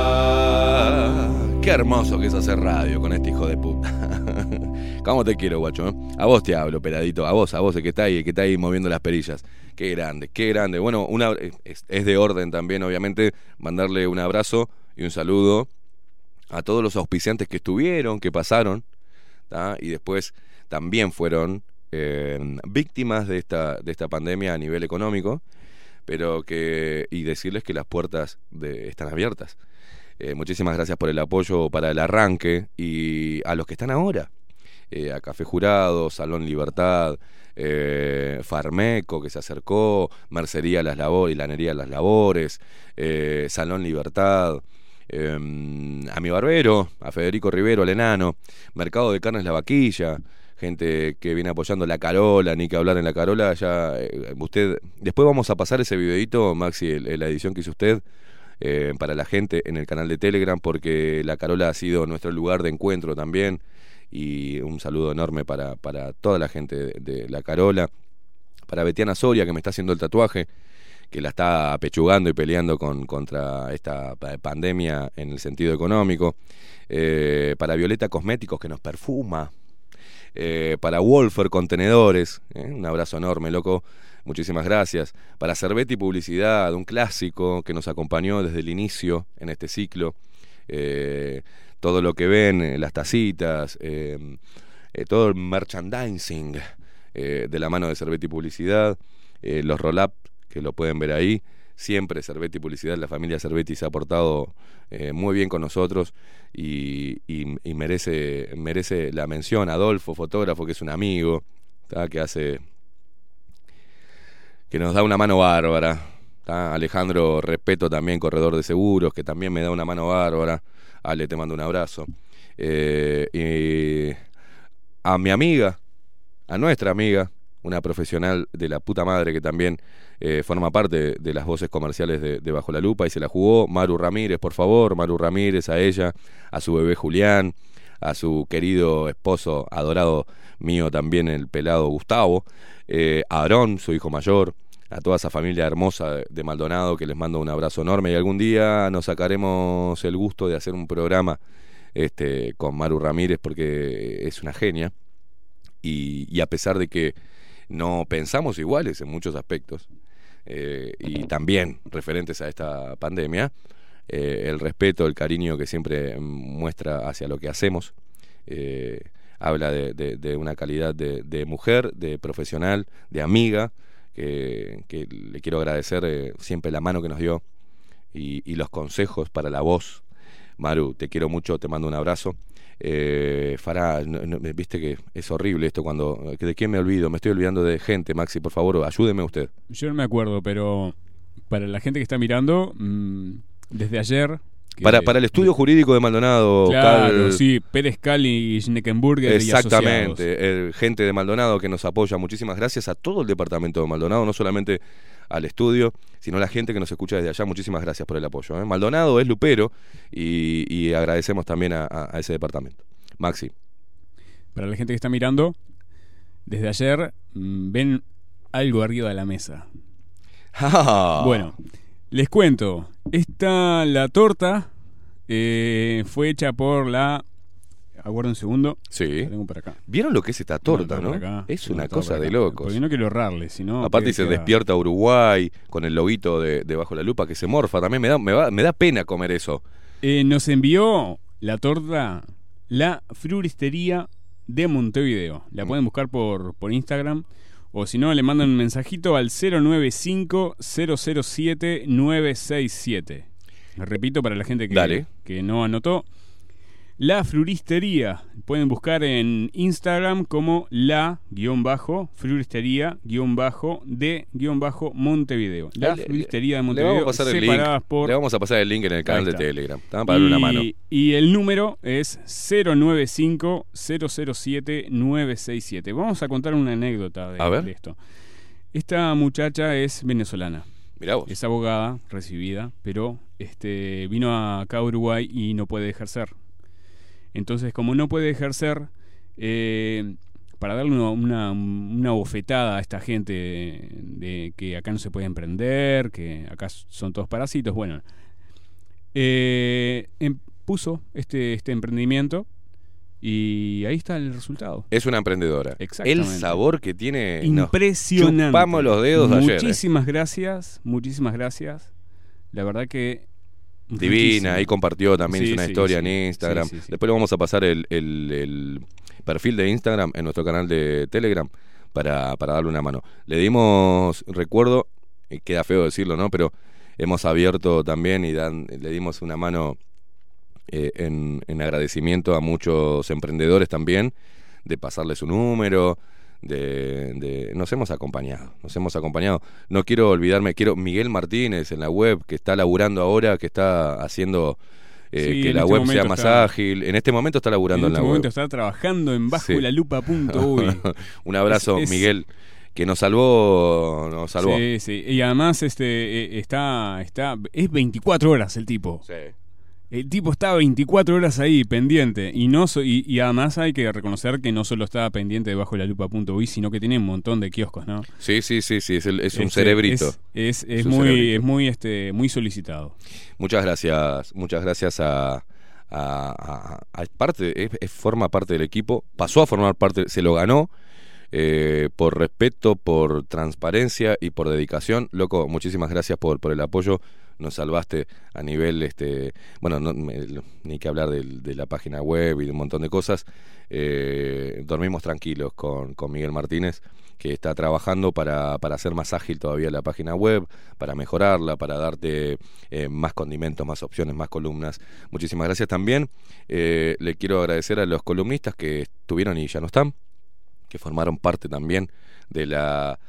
Qué hermoso que es hacer radio con este hijo de puta. ¿Cómo te quiero, guacho? eh? A vos te hablo, peladito. A vos, a vos, el que está ahí, el que está ahí moviendo las perillas. Qué grande, qué grande. Bueno, una, es, de orden también, obviamente, mandarle un abrazo y un saludo a todos los auspiciantes que estuvieron, que pasaron, y después también fueron eh, víctimas de esta, de esta pandemia a nivel económico, pero que, y decirles que las puertas de, están abiertas. Eh, muchísimas gracias por el apoyo para el arranque y a los que están ahora. Eh, a Café Jurado, Salón Libertad, Farmeco que se acercó, Mercería Las Labores Lanería Las Labores, Salón Libertad, eh, a mi barbero, a Federico Rivero, al enano, Mercado de Carnes La Vaquilla, gente que viene apoyando la Carola, ni que hablar en la Carola, ya eh, usted, después vamos a pasar ese videito, Maxi, la edición que hizo usted, eh, para la gente en el canal de Telegram, porque la Carola ha sido nuestro lugar de encuentro también, y un saludo enorme para, para toda la gente de, la Carola, para Betiana Soria, que me está haciendo el tatuaje, que la está apechugando y peleando con, contra esta pa- pandemia en el sentido económico, eh, para Violeta Cosméticos, que nos perfuma, eh, para Wolfer Contenedores, eh, un abrazo enorme, loco. Muchísimas gracias. Para Cervetti Publicidad, un clásico que nos acompañó desde el inicio en este ciclo. Eh, todo lo que ven, eh, las tacitas, eh, todo el merchandising de la mano de Cervetti Publicidad, los roll-up que lo pueden ver ahí. Siempre Cervetti Publicidad, la familia Cervetti se ha portado eh, muy bien con nosotros y, merece, merece la mención. Adolfo, fotógrafo, que es un amigo, que hace que nos da una mano bárbara. Alejandro Respeto también, corredor de seguros, que también me da una mano bárbara. Ale, te mando un abrazo. Eh, y a mi amiga, a nuestra amiga, una profesional de la puta madre que también eh, forma parte de las voces comerciales de, Bajo la Lupa y se la jugó. Maru Ramírez, por favor, Maru Ramírez, a ella, a su bebé Julián, a su querido esposo adorado mío también, el pelado Gustavo, eh, a Aarón, su hijo mayor, a toda esa familia hermosa de- Maldonado que les mando un abrazo enorme y algún día nos sacaremos el gusto de hacer un programa este, con Maru Ramírez porque es una genia y a pesar de que no pensamos iguales en muchos aspectos eh, y también referentes a esta pandemia, eh, el respeto, el cariño que siempre muestra hacia lo que hacemos, eh, habla de, una calidad de, de mujer, de profesional, de amiga, que, le quiero agradecer eh, siempre la mano que nos dio y los consejos para la voz. Maru, te quiero mucho, te mando un abrazo. Eh, Farah, no- no- viste que es horrible esto cuando... ¿De quién me olvido? Me estoy olvidando de gente, Maxi, por favor, ayúdeme usted. Yo no me acuerdo, pero para la gente que está mirando, mm, desde ayer. Para, para el estudio jurídico de Maldonado, Claro, Cal- sí, Pérez Cal y Schneckenburger y. Exactamente, eh, gente de Maldonado que nos apoya. Muchísimas gracias a todo el departamento de Maldonado, no solamente al estudio, sino la gente que nos escucha desde allá. Muchísimas gracias por el apoyo. ¿eh? Maldonado es Lupero y, y agradecemos también a, ese departamento. Maxi. Para la gente que está mirando, desde ayer mm, ven algo arriba de la mesa. Bueno, les cuento. Esta, la torta, eh, fue hecha por la aguardo un segundo. Sí. Tengo por acá. ¿Vieron lo que es esta torta, no? acá, Es una cosa de locos. Porque no quiero errarle, sino. Aparte dice queda- despierta Uruguay con el loguito de, de bajo la lupa que se morfa. También me da, me, va- me da pena comer eso. Eh, nos envió la torta la floristería de Montevideo. La pueden buscar por, por Instagram. O si no, le mandan un mensajito al 095-007-967. Repito para la gente que, Dale. que no anotó. La Floristería. Pueden buscar en Instagram como la guion bajo floristería de Montevideo. La Le- vamos a pasar el link. por Le vamos a pasar el link en el canal de. Telegram. Están para darle una mano. y, el número es 095-007-967. Vamos a contar una anécdota de, A ver. de esto. Esta muchacha es venezolana. Mirá vos. Es abogada, recibida, pero este, vino acá a Uruguay y no puede ejercer. Entonces, como no puede ejercer, eh, para darle una, una, una bofetada a esta gente de, de que acá no se puede emprender, que acá son todos parásitos, bueno, eh, em- puso este, este emprendimiento y ahí está el resultado. Es una emprendedora. Exactamente. El sabor que tiene. nos Impresionante. chupamos los dedos ayer. ¿eh? Muchísimas gracias, muchísimas gracias. La verdad que Divina, riquísimo. ahí compartió también Sí, hizo una sí, historia sí. en Instagram. Después le vamos a pasar el, el- el perfil de Instagram en nuestro canal de Telegram para, para darle una mano. Le dimos, recuerdo, y queda feo decirlo, ¿no? Pero hemos abierto también y dan, le dimos una mano eh, en, en agradecimiento a muchos emprendedores también, de pasarle su número, de, de- nos hemos acompañado, nos hemos acompañado. No quiero olvidarme, quiero Miguel Martínez en la web que está laburando ahora, que está haciendo eh, Sí, que la este web sea más está- ágil. En este momento está laburando en en, este la momento web. está trabajando en bajo Sí. la lupa. Un abrazo, Es- es- Miguel, que nos salvó, nos salvó. Sí, sí. Y además este eh, está está es 24 horas el tipo. Sí. El tipo está 24 horas ahí pendiente y no so- y, y además hay que reconocer que no solo está pendiente de bajo la lupa.uy, sino que tiene un montón de kioscos, ¿no? Sí, sí, sí, sí, es, el- es un Este, cerebrito. Es, es, muy cerebrito. es muy este muy solicitado. Muchas gracias, muchas gracias a, a- a- a- parte, forma parte del equipo, pasó a formar parte, se lo ganó eh, por respeto, por transparencia y por dedicación. Loco, muchísimas gracias por, por el apoyo. Nos salvaste a nivel, este, bueno, no, me- ni que hablar del- de, la página web y de un montón de cosas. Eh, dormimos tranquilos con, con Miguel Martínez, que está trabajando para, para hacer más ágil todavía la página web, para mejorarla, para darte eh, más condimentos, más opciones, más columnas. Muchísimas gracias también. Eh, le quiero agradecer a los columnistas que estuvieron y ya no están, que formaron parte también de la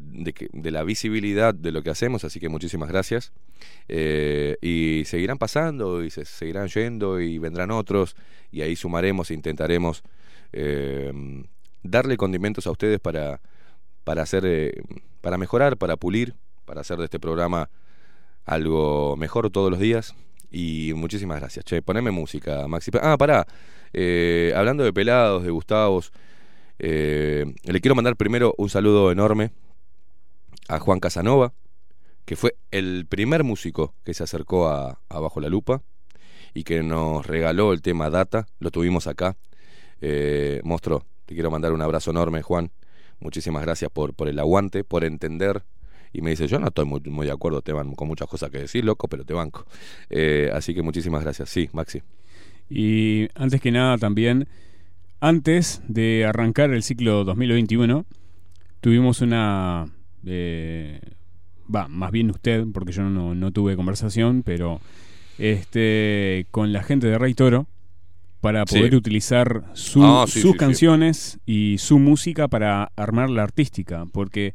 de, de la visibilidad de lo que hacemos, así que muchísimas gracias. Eh, y seguirán pasando y se seguirán yendo y vendrán otros y ahí sumaremos e intentaremos eh, darle condimentos a ustedes para, para hacer, eh, para mejorar, para pulir, para hacer de este programa algo mejor todos los días. Y muchísimas gracias. Che, poneme música, Maxi. Ah, pará. Hablando de pelados, de Gustavos, le quiero mandar primero un saludo enorme a Juan Casanova, que fue el primer músico que se acercó a, Bajo la Lupa y que nos regaló el tema Data. Lo tuvimos acá. Eh, monstruo, te quiero mandar un abrazo enorme, Juan. Muchísimas gracias por, por el aguante, por entender. Y me dice, yo no estoy muy, muy de acuerdo, te van con muchas cosas que decir, loco, pero te banco. Eh, así que muchísimas gracias. Sí, Maxi. Y antes que nada también, antes de arrancar el ciclo 2021, tuvimos una... eh, Va, más bien usted, porque yo no, no tuve conversación, pero este con la gente de Rey Toro para Sí. poder utilizar su- Ah, sí, sus sí, canciones y su música para armar la artística, porque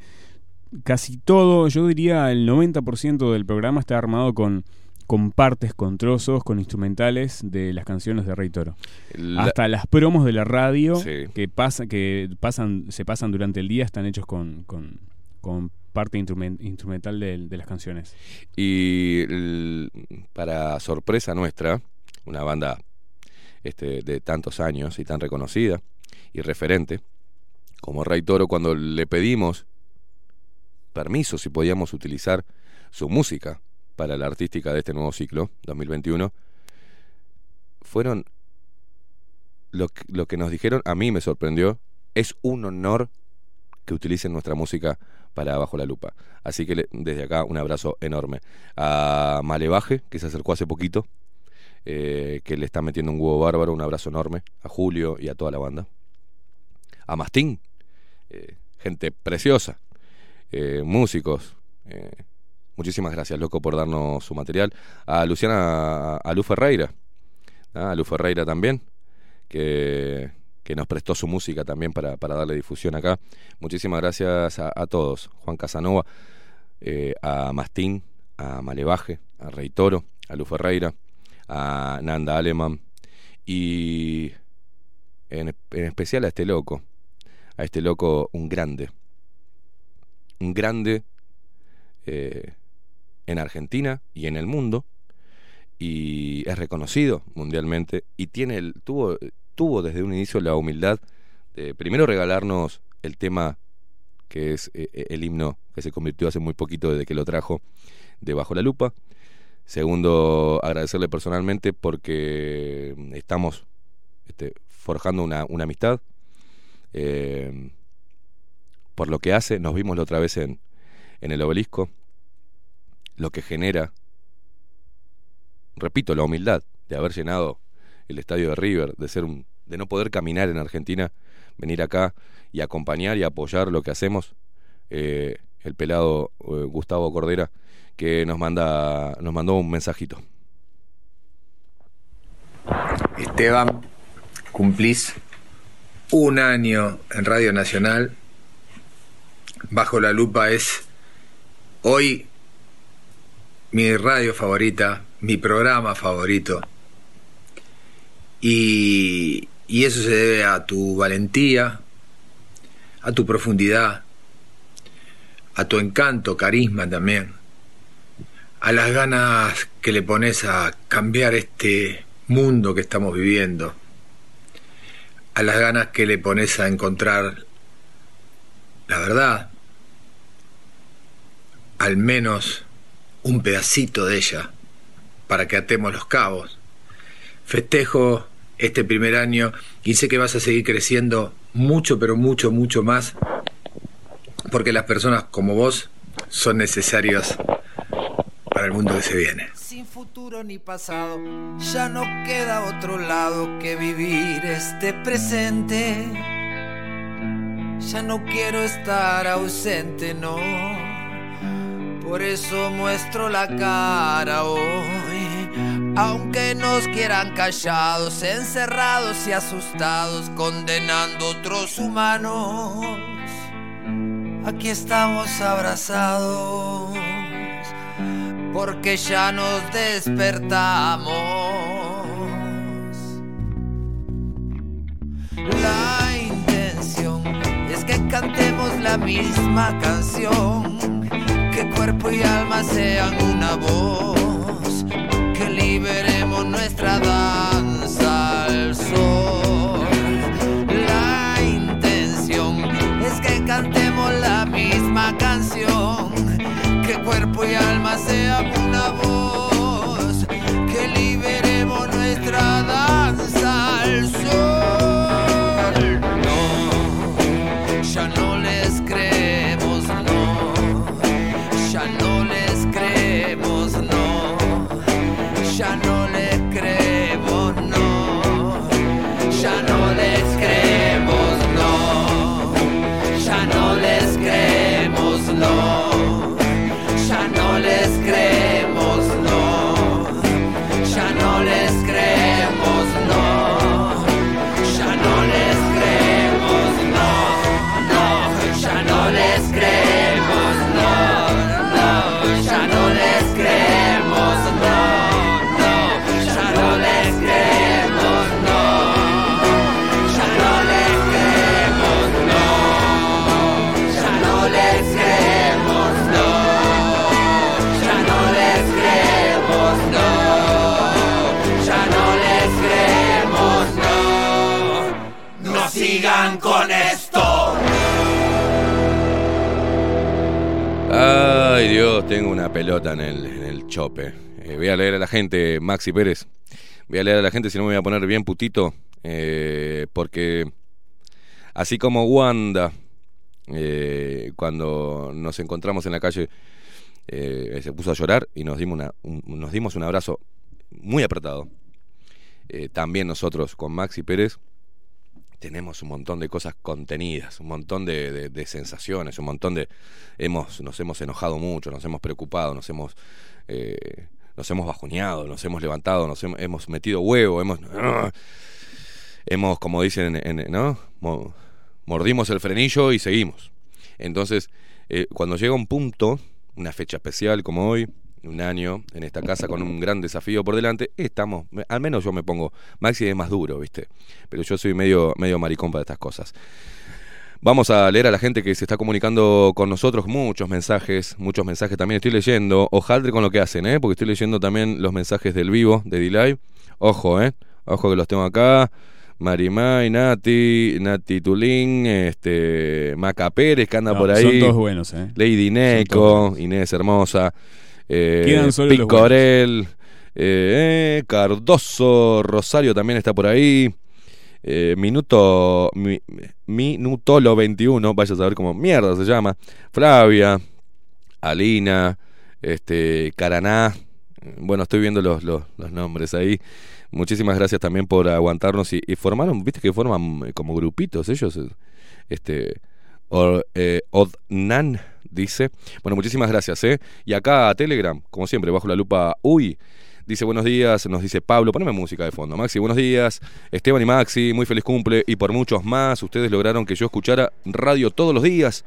casi todo, yo diría el 90% del programa está armado con, con partes, con trozos, con instrumentales de las canciones de Rey Toro. La- Hasta las promos de la radio que pasa, que pasan, se pasan durante el día están hechos con, con, con parte instrumen- instrumental de, las canciones. Y para sorpresa nuestra, una banda este, de tantos años y tan reconocida y referente, como Rey Toro, cuando le pedimos permiso si podíamos utilizar su música para la artística de este nuevo ciclo, 2021, fueron lo, que- lo que nos dijeron, a mí me sorprendió. Es un honor que utilicen nuestra música para Bajo la Lupa. Así que desde acá un abrazo enorme. A Malevaje, que se acercó hace poquito, eh, que le está metiendo un huevo bárbaro, un abrazo enorme. A Julio y a toda la banda. A Mastín, eh, gente preciosa, eh, músicos. muchísimas gracias, loco, por darnos su material. A Luciana, a Lu Ferreira, ¿ah? a Lu Ferreira también, que, que nos prestó su música también para, para darle difusión acá. Muchísimas gracias a, todos. Juan Casanova, eh, a Mastín, a Malevaje, a Rey Toro, a Lu Ferreira, a Nanda Aleman y en, en especial a este loco, a este loco, un grande, un grande eh, en Argentina y en el mundo y es reconocido mundialmente y tiene el, tuvo, tuvo desde un inicio la humildad de primero regalarnos el tema que es eh, eh, el himno que se convirtió hace muy poquito desde que lo trajo de Bajo la Lupa. Segundo, agradecerle personalmente porque estamos este, forjando una, amistad. eh, por lo que hace, nos vimos la otra vez en, en el obelisco, lo que genera, repito, la humildad de haber llenado el estadio de River, de ser un, de no poder caminar en Argentina, venir acá y acompañar y apoyar lo que hacemos. eh, el pelado eh, Gustavo Cordera que nos manda nos mandó un mensajito. Esteban, cumplís un año en Radio Nacional. Bajo la lupa es hoy mi radio favorita, mi programa favorito. Y, eso se debe a tu valentía, a tu profundidad, a tu encanto, carisma también, a las ganas que le pones a cambiar este mundo que estamos viviendo, a las ganas que le pones a encontrar la verdad, al menos un pedacito de ella, para que atemos los cabos. Festejo este primer año y sé que vas a seguir creciendo mucho, pero mucho, mucho más, porque las personas como vos son necesarias para el mundo que se viene. Sin futuro ni pasado, ya no queda otro lado que vivir este presente. Ya no quiero estar ausente, no. Por eso muestro la cara hoy. Aunque nos quieran callados, encerrados y asustados, condenando otros humanos. Aquí estamos abrazados porque ya nos despertamos. La intención es que cantemos la misma canción, que cuerpo y alma sean una voz, nuestra danza al sol. La intención es que cantemos la misma canción que cuerpo y alma sean tengo una pelota en el, chope. Eh, voy a leer a la gente, Maxi Pérez. Voy a leer a la gente, si no me voy a poner bien putito. Eh, porque así como Wanda, eh, cuando nos encontramos en la calle, se puso a llorar y nos dimos, un, nos dimos un abrazo muy apretado. También nosotros con Maxi Pérez tenemos un montón de cosas contenidas, un montón de, sensaciones, un montón de... Hemos, nos hemos enojado mucho, nos hemos preocupado, nos hemos... eh, nos hemos bajoneado, nos hemos levantado, nos hemos, metido huevo, hemos... hemos, como dicen, en- ¿no? Mo- Mordimos el frenillo y seguimos. Entonces, eh, cuando llega un punto, una fecha especial como hoy, un año en esta casa con un gran desafío por delante, estamos, al menos yo me pongo, Maxi es más duro, ¿viste? Pero yo soy medio, medio maricón para estas cosas. Vamos a leer a la gente que se está comunicando con nosotros, muchos mensajes, muchos mensajes también estoy leyendo. Ojaldre con lo que hacen, ¿eh? Porque estoy leyendo también los mensajes del vivo, de D-Live. Ojo, ¿eh? Ojo que los tengo acá. Marimay, Nati, Nati Tulín, este, Maca Pérez, que anda No, por son ahí. todos buenos, ¿eh? Lady Son Neco, todos Inés Hermosa, eh, Picorel, eh, Cardoso, Rosario también está por ahí. Eh, minuto mi- Minutolo 21, vaya a saber cómo mierda se llama. Flavia, Alina, este, Caraná. Bueno, estoy viendo los, los, los nombres ahí. Muchísimas gracias también por aguantarnos y, y formaron, viste que forman como grupitos ellos. Este, eh, Odnan dice. Bueno, muchísimas gracias, ¿eh? Y acá a Telegram, como siempre, bajo la lupa, uy. Dice buenos días, nos dice Pablo, poneme música de fondo. Maxi, buenos días. Esteban y Maxi, muy feliz cumple. Y por muchos más, ustedes lograron que yo escuchara radio todos los días.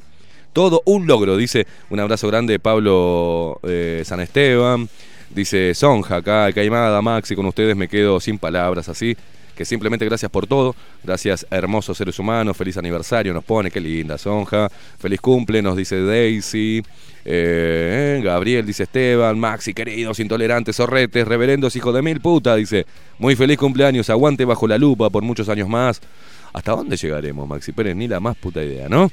Todo un logro, dice. Un abrazo grande, Pablo eh, San Esteban. Dice Sonja, acá, Caimada, Maxi, con ustedes me quedo sin palabras, así. Que simplemente gracias por todo. Gracias, hermosos seres humanos. Feliz aniversario, nos pone. Qué linda, Sonja. Feliz cumple, nos dice Daisy. Eh, Gabriel, dice Esteban. Maxi, queridos, intolerantes, zorretes, reverendos, hijos de mil puta. Dice, muy feliz cumpleaños. Aguante bajo la lupa por muchos años más. ¿Hasta dónde llegaremos, Maxi Pérez? Ni la más puta idea, ¿no?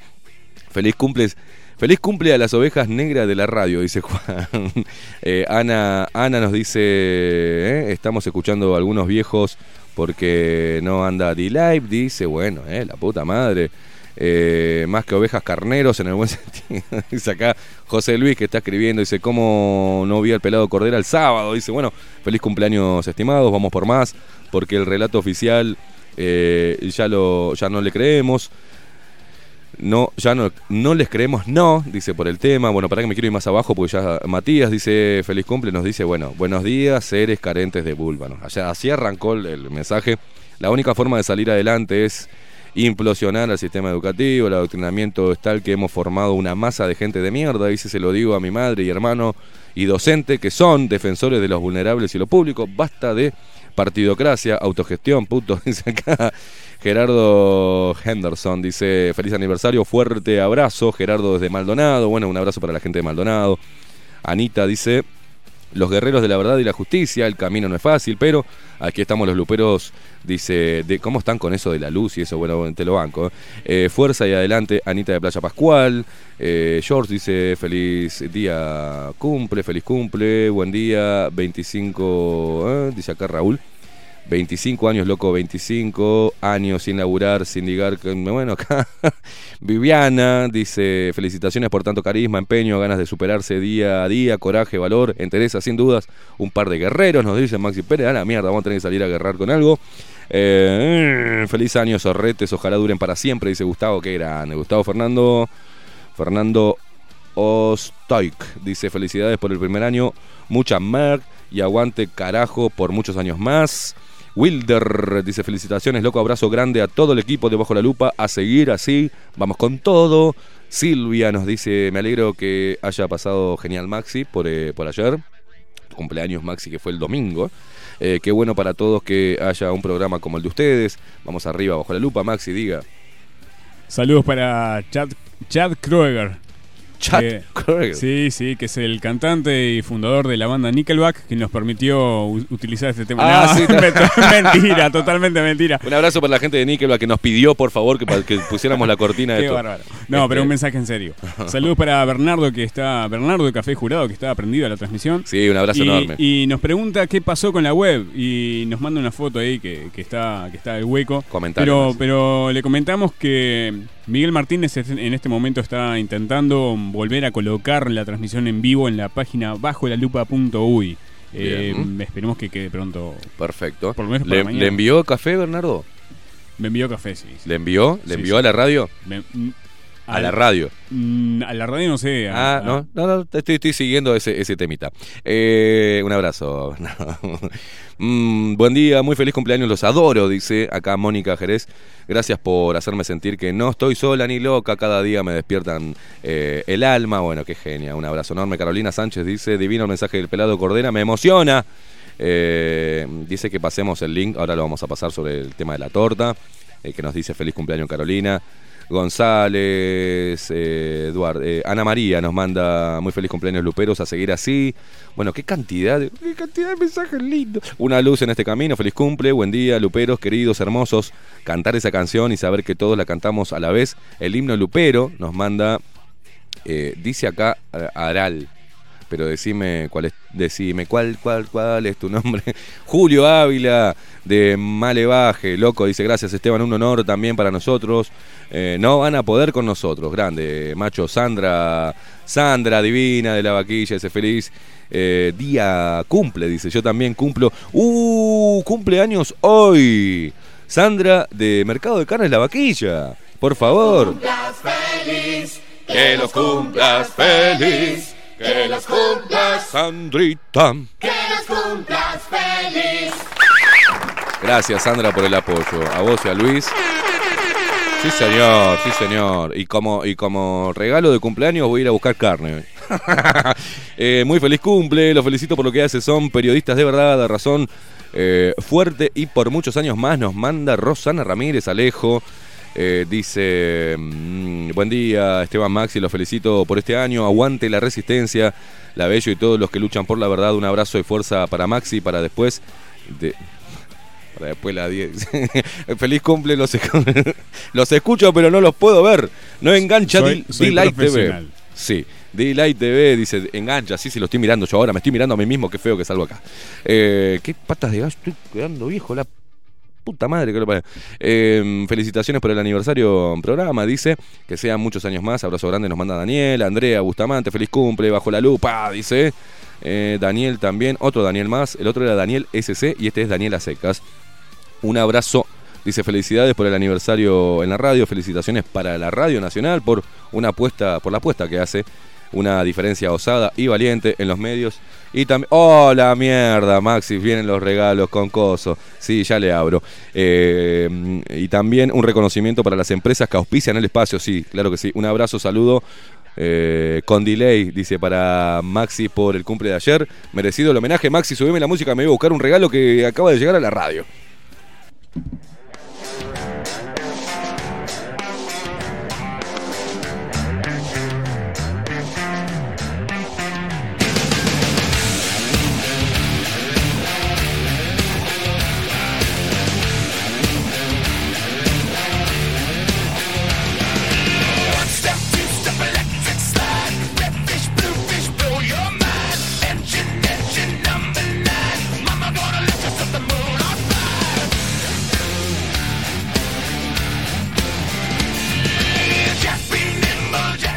Feliz cumples. Feliz cumple a las ovejas negras de la radio, dice Juan. Eh, Ana, Ana nos dice, eh, estamos escuchando algunos viejos porque no anda D-Live, dice, bueno, eh, la puta madre. Eh, más que ovejas carneros en el buen sentido. dice acá José Luis que está escribiendo, dice, ¿cómo no vi al pelado Cordera el sábado? Dice, bueno, feliz cumpleaños estimados, vamos por más, porque el relato oficial eh, ya, lo, ya no le creemos. No, ya no, no les creemos, no, dice por el tema. Bueno, para que me quiero ir más abajo, porque ya Matías dice feliz cumple, nos dice, bueno, buenos días, seres carentes de búlbanos. Allá, así arrancó el, el mensaje. La única forma de salir adelante es implosionar al sistema educativo. El adoctrinamiento es tal que hemos formado una masa de gente de mierda. Dice, se lo digo a mi madre y hermano y docente, que son defensores de los vulnerables y lo público. Basta de partidocracia, autogestión, puto, dice acá. Gerardo Henderson dice, feliz aniversario, fuerte abrazo, Gerardo desde Maldonado, bueno, un abrazo para la gente de Maldonado. Anita dice, los guerreros de la verdad y la justicia, el camino no es fácil, pero aquí estamos los luperos, dice, de cómo están con eso de la luz y eso, bueno, te lo banco. Eh, fuerza y adelante, Anita de Playa Pascual. Eh, George dice, feliz día cumple, feliz cumple, buen día, 25, eh, dice acá Raúl. 25 años, loco, 25 años sin laburar, sin ligar. Bueno, acá Viviana dice: Felicitaciones por tanto carisma, empeño, ganas de superarse día a día, coraje, valor, entereza, sin dudas. Un par de guerreros, nos dice Maxi Pérez. A la mierda, vamos a tener que salir a guerrar con algo. Eh, feliz año, zorretes, ojalá duren para siempre, dice Gustavo. Qué grande. Gustavo Fernando. Fernando Ostoik dice: Felicidades por el primer año, mucha merc y aguante carajo por muchos años más. Wilder dice felicitaciones, loco, abrazo grande a todo el equipo de Bajo la Lupa, a seguir así, vamos con todo. Silvia nos dice, me alegro que haya pasado genial Maxi por, eh, por ayer, cumpleaños Maxi que fue el domingo. Eh, qué bueno para todos que haya un programa como el de ustedes. Vamos arriba, Bajo la Lupa, Maxi, diga. Saludos para Chad, Chad Kroeger. Chad Eh, Kroeger. Sí, sí, que es el cantante y fundador de la banda Nickelback, que nos permitió utilizar este tema. Ah, No, sí, me- mentira, totalmente mentira. Un abrazo para la gente de Nickelback que nos pidió, por favor, que, pusiéramos la cortina de Qué esto. bárbaro. No, Este, pero un mensaje en serio. Saludos para Bernardo, que está. Bernardo de Café Jurado, que está aprendido a la transmisión. Sí, un abrazo y, enorme. Y nos pregunta qué pasó con la web. Y nos manda una foto ahí que, que está, que está el hueco. Comentario pero le comentamos que Miguel Martínez en este momento está intentando volver a colocar la transmisión en vivo en la página bajolalupa.uy. Eh, Bien. esperemos que quede pronto. Perfecto. Por lo menos ¿Le, envió café, Bernardo? Me envió café, sí. sí. ¿Le envió? ¿Le Sí, envió sí. a la radio? Me- A la radio. mm, A la radio no sé. a- Ah, no, no, no, estoy, estoy siguiendo ese, ese temita. Eh, un abrazo. Mm, buen día, muy feliz cumpleaños, los adoro, dice acá Mónica Jerez. Gracias por hacerme sentir que no estoy sola ni loca, cada día me despiertan eh, el alma. Bueno, qué genia, un abrazo enorme. Carolina Sánchez dice, divino el mensaje del pelado Cordera, me emociona. Eh, dice que pasemos el link, ahora lo vamos a pasar sobre el tema de la torta, que nos dice feliz cumpleaños Carolina. González, eh, Eduard- eh, Ana María nos manda muy feliz cumpleaños Luperos a seguir así. Bueno, qué cantidad, de, qué cantidad de mensajes lindos. Una luz en este camino, feliz cumple, buen día Luperos, queridos, hermosos. Cantar esa canción y saber que todos la cantamos a la vez. El himno Lupero nos manda, eh, dice acá Aral. Pero decime cuál es, decime cuál, cuál, cuál es tu nombre. Julio Ávila de Malevaje, loco, dice gracias Esteban, un honor también para nosotros. Eh, no van a poder con nosotros, grande, macho Sandra, Sandra divina de la vaquilla, ese feliz eh, día cumple, dice, yo también cumplo. Uh, cumpleaños hoy. Sandra de Mercado de Carnes La Vaquilla, por favor. Que los cumplas feliz. Sandrita. Que los cumplas feliz. Gracias, Sandra, por el apoyo. A vos y a Luis. Sí, señor, sí, señor. Y como, y como regalo de cumpleaños voy a ir a buscar carne. Eh, muy feliz cumple, los felicito por lo que hace. Son periodistas de verdad, de razón eh, fuerte y por muchos años más nos manda Rosana Ramírez Alejo. Eh, dice, mm, buen día Esteban Maxi, los felicito por este año, aguante la resistencia, la Bello y todos los que luchan por la verdad, un abrazo y fuerza para Maxi, para después de... Para después la 10. Feliz cumple, los, los escucho pero no los puedo ver. No engancha D-Light TV. Sí, D-Light TV dice, engancha, sí, sí, lo estoy mirando yo ahora, me estoy mirando a mí mismo, qué feo que salgo acá. Eh, qué patas de gallo, estoy quedando viejo, la puta madre que lo. Eh, felicitaciones por el aniversario programa, dice, que sean muchos años más, abrazo grande nos manda Daniel, Andrea, Bustamante, feliz cumple, bajo la lupa, dice. Eh, Daniel también, otro Daniel más, el otro era Daniel SC y este es Daniel Acecas. Un abrazo. Dice felicidades por el aniversario en la radio, felicitaciones para la Radio Nacional por una apuesta, por la apuesta que hace, una diferencia osada y valiente en los medios. Y también, ¡oh mierda, Maxi! Vienen los regalos con coso. Sí, ya le abro. Eh, y también un reconocimiento para las empresas que auspician el espacio. Sí, claro que sí. Un abrazo, saludo. eh, con delay, dice para Maxi por el cumple de ayer. Merecido el homenaje. Maxi, subime la música, me voy a buscar un regalo que acaba de llegar a la radio.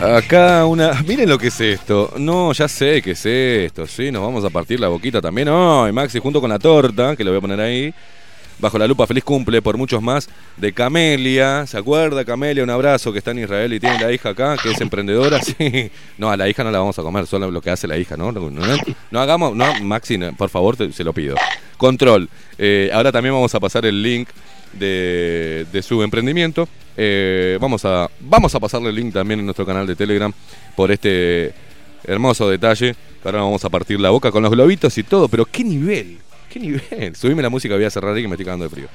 Acá una. Miren lo que es esto. No, ya sé que es esto. Sí, nos vamos a partir la boquita también. No, y Maxi junto con la torta, que lo voy a poner ahí. Bajo la lupa, feliz cumple por muchos más. De Camelia, ¿se acuerda? Camelia, un abrazo que está en Israel y tiene la hija acá, que es emprendedora. Sí. No, a la hija no la vamos a comer, solo lo que hace la hija, ¿no? No, no, no hagamos. No, Maxi, por favor, te- se lo pido. Control. Eh, ahora también vamos a pasar el link de, su emprendimiento. Eh, vamos, a, vamos a pasarle el link también en nuestro canal de Telegram por este hermoso detalle. Ahora vamos a partir la boca con los globitos y todo. Pero qué nivel, qué nivel. Subime la música, voy a cerrar ahí que me estoy cagando de frío.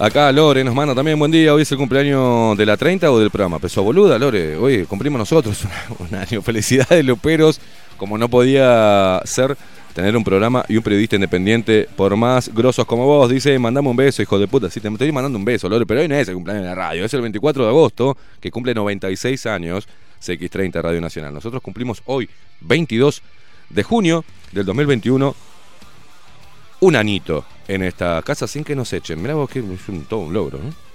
Acá Lore nos manda también buen día. Hoy es el cumpleaños de la 30 o del programa. Pesó boluda, Lore. Hoy cumplimos nosotros un año. Felicidades, Luperos. Como no podía ser tener un programa y un periodista independiente por más grosos como vos. Dice, mandame un beso, hijo de puta. Sí, te estoy mandando un beso, Lore, pero hoy no es el cumpleaños de la radio. Es el 24 de agosto, que cumple 96 años CX30 Radio Nacional. Nosotros cumplimos hoy, 22 de junio del 2021, un anito en esta casa sin que nos echen. Mirá vos que es todo un logro, ¿no?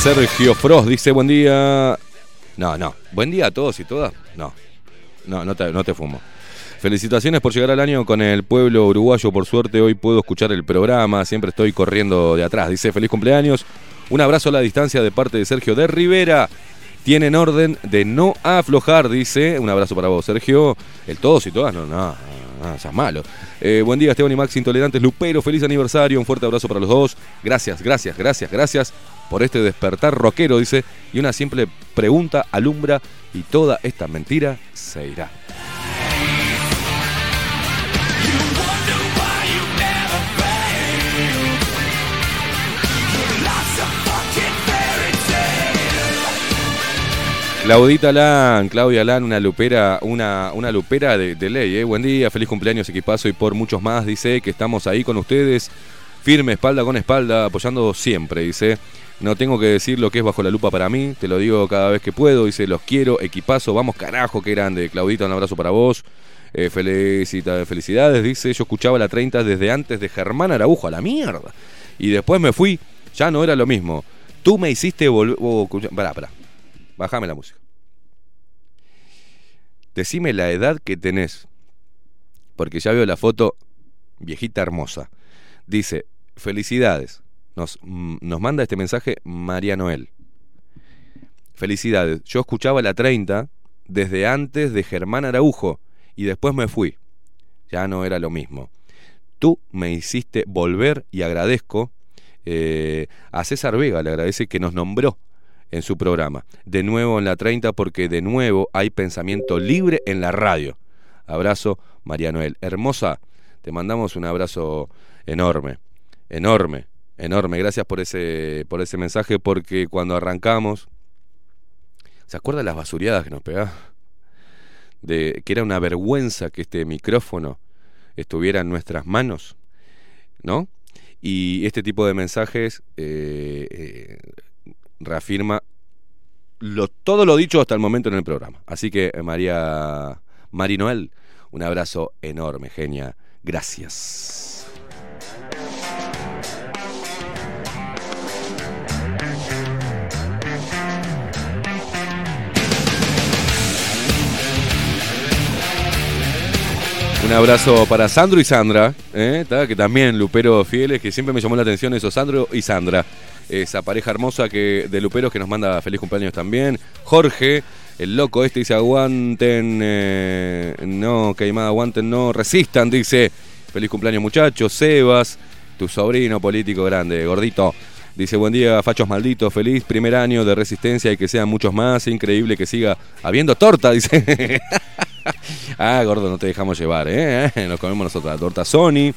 Sergio Frost dice buen día. No, no. Buen día a todos y todas. No. No, no te fumo. Felicitaciones por llegar al año con el pueblo uruguayo. Por suerte hoy puedo escuchar el programa. Siempre estoy corriendo de atrás. Dice feliz cumpleaños. Un abrazo a la distancia de parte de Sergio de Rivera. Tienen orden de no aflojar, dice. Un abrazo para vos, Sergio. El todos y todas, no, no, no, seas malo. Eh, buen día, Esteban y Max Intolerantes. Lupero, feliz aniversario. Un fuerte abrazo para los dos. Gracias, gracias, gracias, gracias por este despertar rockero, dice. Y una simple pregunta alumbra y toda esta mentira se irá. Claudita Lan, Claudia Lan, una lupera, una, una lupera de, ley, ¿eh? Buen día, feliz cumpleaños equipazo y por muchos más, dice que estamos ahí con ustedes, firme, espalda con espalda, apoyando siempre, dice. No tengo que decir lo que es bajo la lupa para mí, te lo digo cada vez que puedo, dice, los quiero, equipazo, vamos carajo, qué grande. Claudita, un abrazo para vos. Eh, felicita, felicidades, dice, yo escuchaba la 30 desde antes de Germán Araujo, a la mierda. Y después me fui, ya no era lo mismo. Tú me hiciste volver... Oh, pará, pará. Bájame la música. Decime la edad que tenés. Porque ya veo la foto viejita hermosa. Dice, felicidades. Nos, mm, nos manda este mensaje María Noel. Felicidades. Yo escuchaba la 30 desde antes de Germán Araujo y después me fui. Ya no era lo mismo. Tú me hiciste volver y agradezco eh, a César Vega, le agradece que nos nombró en su programa. De nuevo en la 30 porque de nuevo hay pensamiento libre en la radio. Abrazo, María Noel. Hermosa, te mandamos un abrazo enorme, enorme, enorme. Gracias por ese, por ese mensaje porque cuando arrancamos, ¿se acuerda las basuriadas que nos pegaba? De que era una vergüenza que este micrófono estuviera en nuestras manos, ¿no? Y este tipo de mensajes eh, eh, reafirma todo lo dicho hasta el momento en el programa. Así que eh, María Marinoel, un abrazo enorme, genia. Gracias. Un abrazo para Sandro y Sandra, ¿eh? que también Lupero Fieles, que siempre me llamó la atención eso, Sandro y Sandra esa pareja hermosa que de Luperos que nos manda feliz cumpleaños también. Jorge, el loco este dice aguanten, eh, no, queimada, aguanten, no, resistan, dice. Feliz cumpleaños muchachos. Sebas, tu sobrino político grande, gordito. Dice, buen día, fachos malditos, feliz primer año de resistencia y que sean muchos más. Increíble que siga habiendo torta, dice. ah, gordo, no te dejamos llevar, ¿eh? Nos comemos nosotros torta Sony.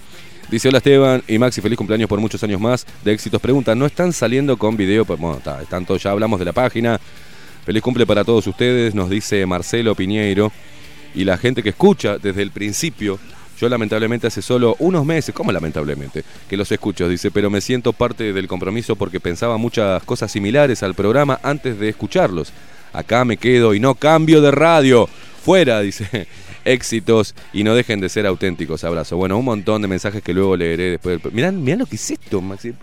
Dice, hola Esteban y Maxi, feliz cumpleaños por muchos años más de éxitos. Pregunta, ¿no están saliendo con video? Pues bueno, está, están todos, ya hablamos de la página. Feliz cumple para todos ustedes, nos dice Marcelo Piñeiro. Y la gente que escucha desde el principio, yo lamentablemente hace solo unos meses, ¿cómo lamentablemente? Que los escucho, dice, pero me siento parte del compromiso porque pensaba muchas cosas similares al programa antes de escucharlos. Acá me quedo y no cambio de radio. Fuera, dice éxitos y no dejen de ser auténticos. Abrazo. Bueno, un montón de mensajes que luego leeré después del... Mirá, mirá lo que es esto, Maxi.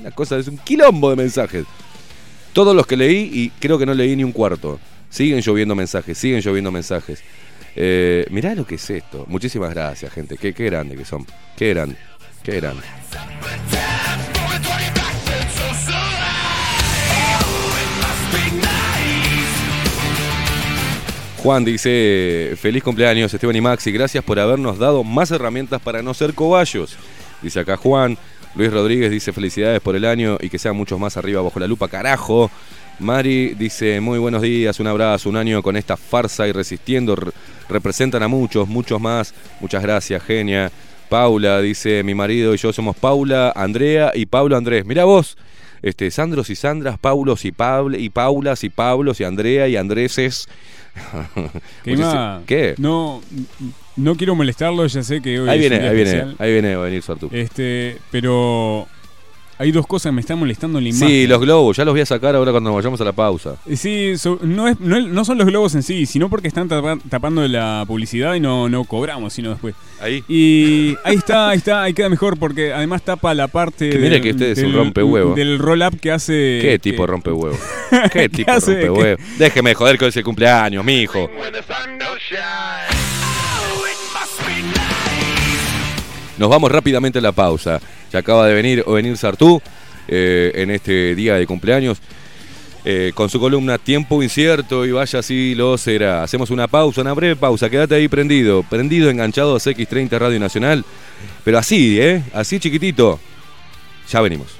Una cosa, es un quilombo de mensajes. Todos los que leí y creo que no leí ni un cuarto. Siguen lloviendo mensajes, siguen lloviendo mensajes. Eh, mirá lo que es esto. Muchísimas gracias, gente. Qué, qué grande que son. Qué grande. Qué grande. Juan dice, feliz cumpleaños Esteban y Maxi, gracias por habernos dado más herramientas para no ser cobayos. Dice acá Juan. Luis Rodríguez dice felicidades por el año y que sean muchos más arriba bajo la lupa, carajo. Mari dice, muy buenos días, un abrazo, un año con esta farsa y resistiendo. Re- representan a muchos, muchos más. Muchas gracias, genia. Paula dice, mi marido y yo somos Paula, Andrea y Pablo Andrés. Mira vos, este, Sandros y Sandras, Paulos y Pablo, y Paulas y Pablos y Andrea y Andreses. Que Ima, ¿Qué? No, no quiero molestarlo, ya sé que hoy Ahí es viene, un día ahí viene, ahí viene a venir Sartú. Este, pero hay dos cosas que me están molestando en la imagen. Sí, los globos, ya los voy a sacar ahora cuando vayamos a la pausa. Eh, Sí, so- no, es, no, no son los globos en sí, sino porque están tapa- tapando la publicidad y no, no cobramos, sino después. Ahí. Y ahí está, ahí está, ahí queda mejor porque además tapa la parte Que mire que usted es un rompehuevo. del roll-up que hace... ¿Qué que- tipo rompe huevo? ¿Qué tipo hace rompe huevo? Déjeme joder que hoy es el cumpleaños, mi hijo. Nos vamos rápidamente a la pausa. Ya acaba de venir o venir Sartú eh, en este día de cumpleaños eh, con su columna Tiempo Incierto y vaya si lo será. Hacemos una pausa, una breve pausa. Quédate ahí prendido, prendido, enganchado a X30 Radio Nacional. Pero así, ¿eh? Así chiquitito. Ya venimos.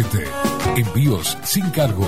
Envíos sin cargo.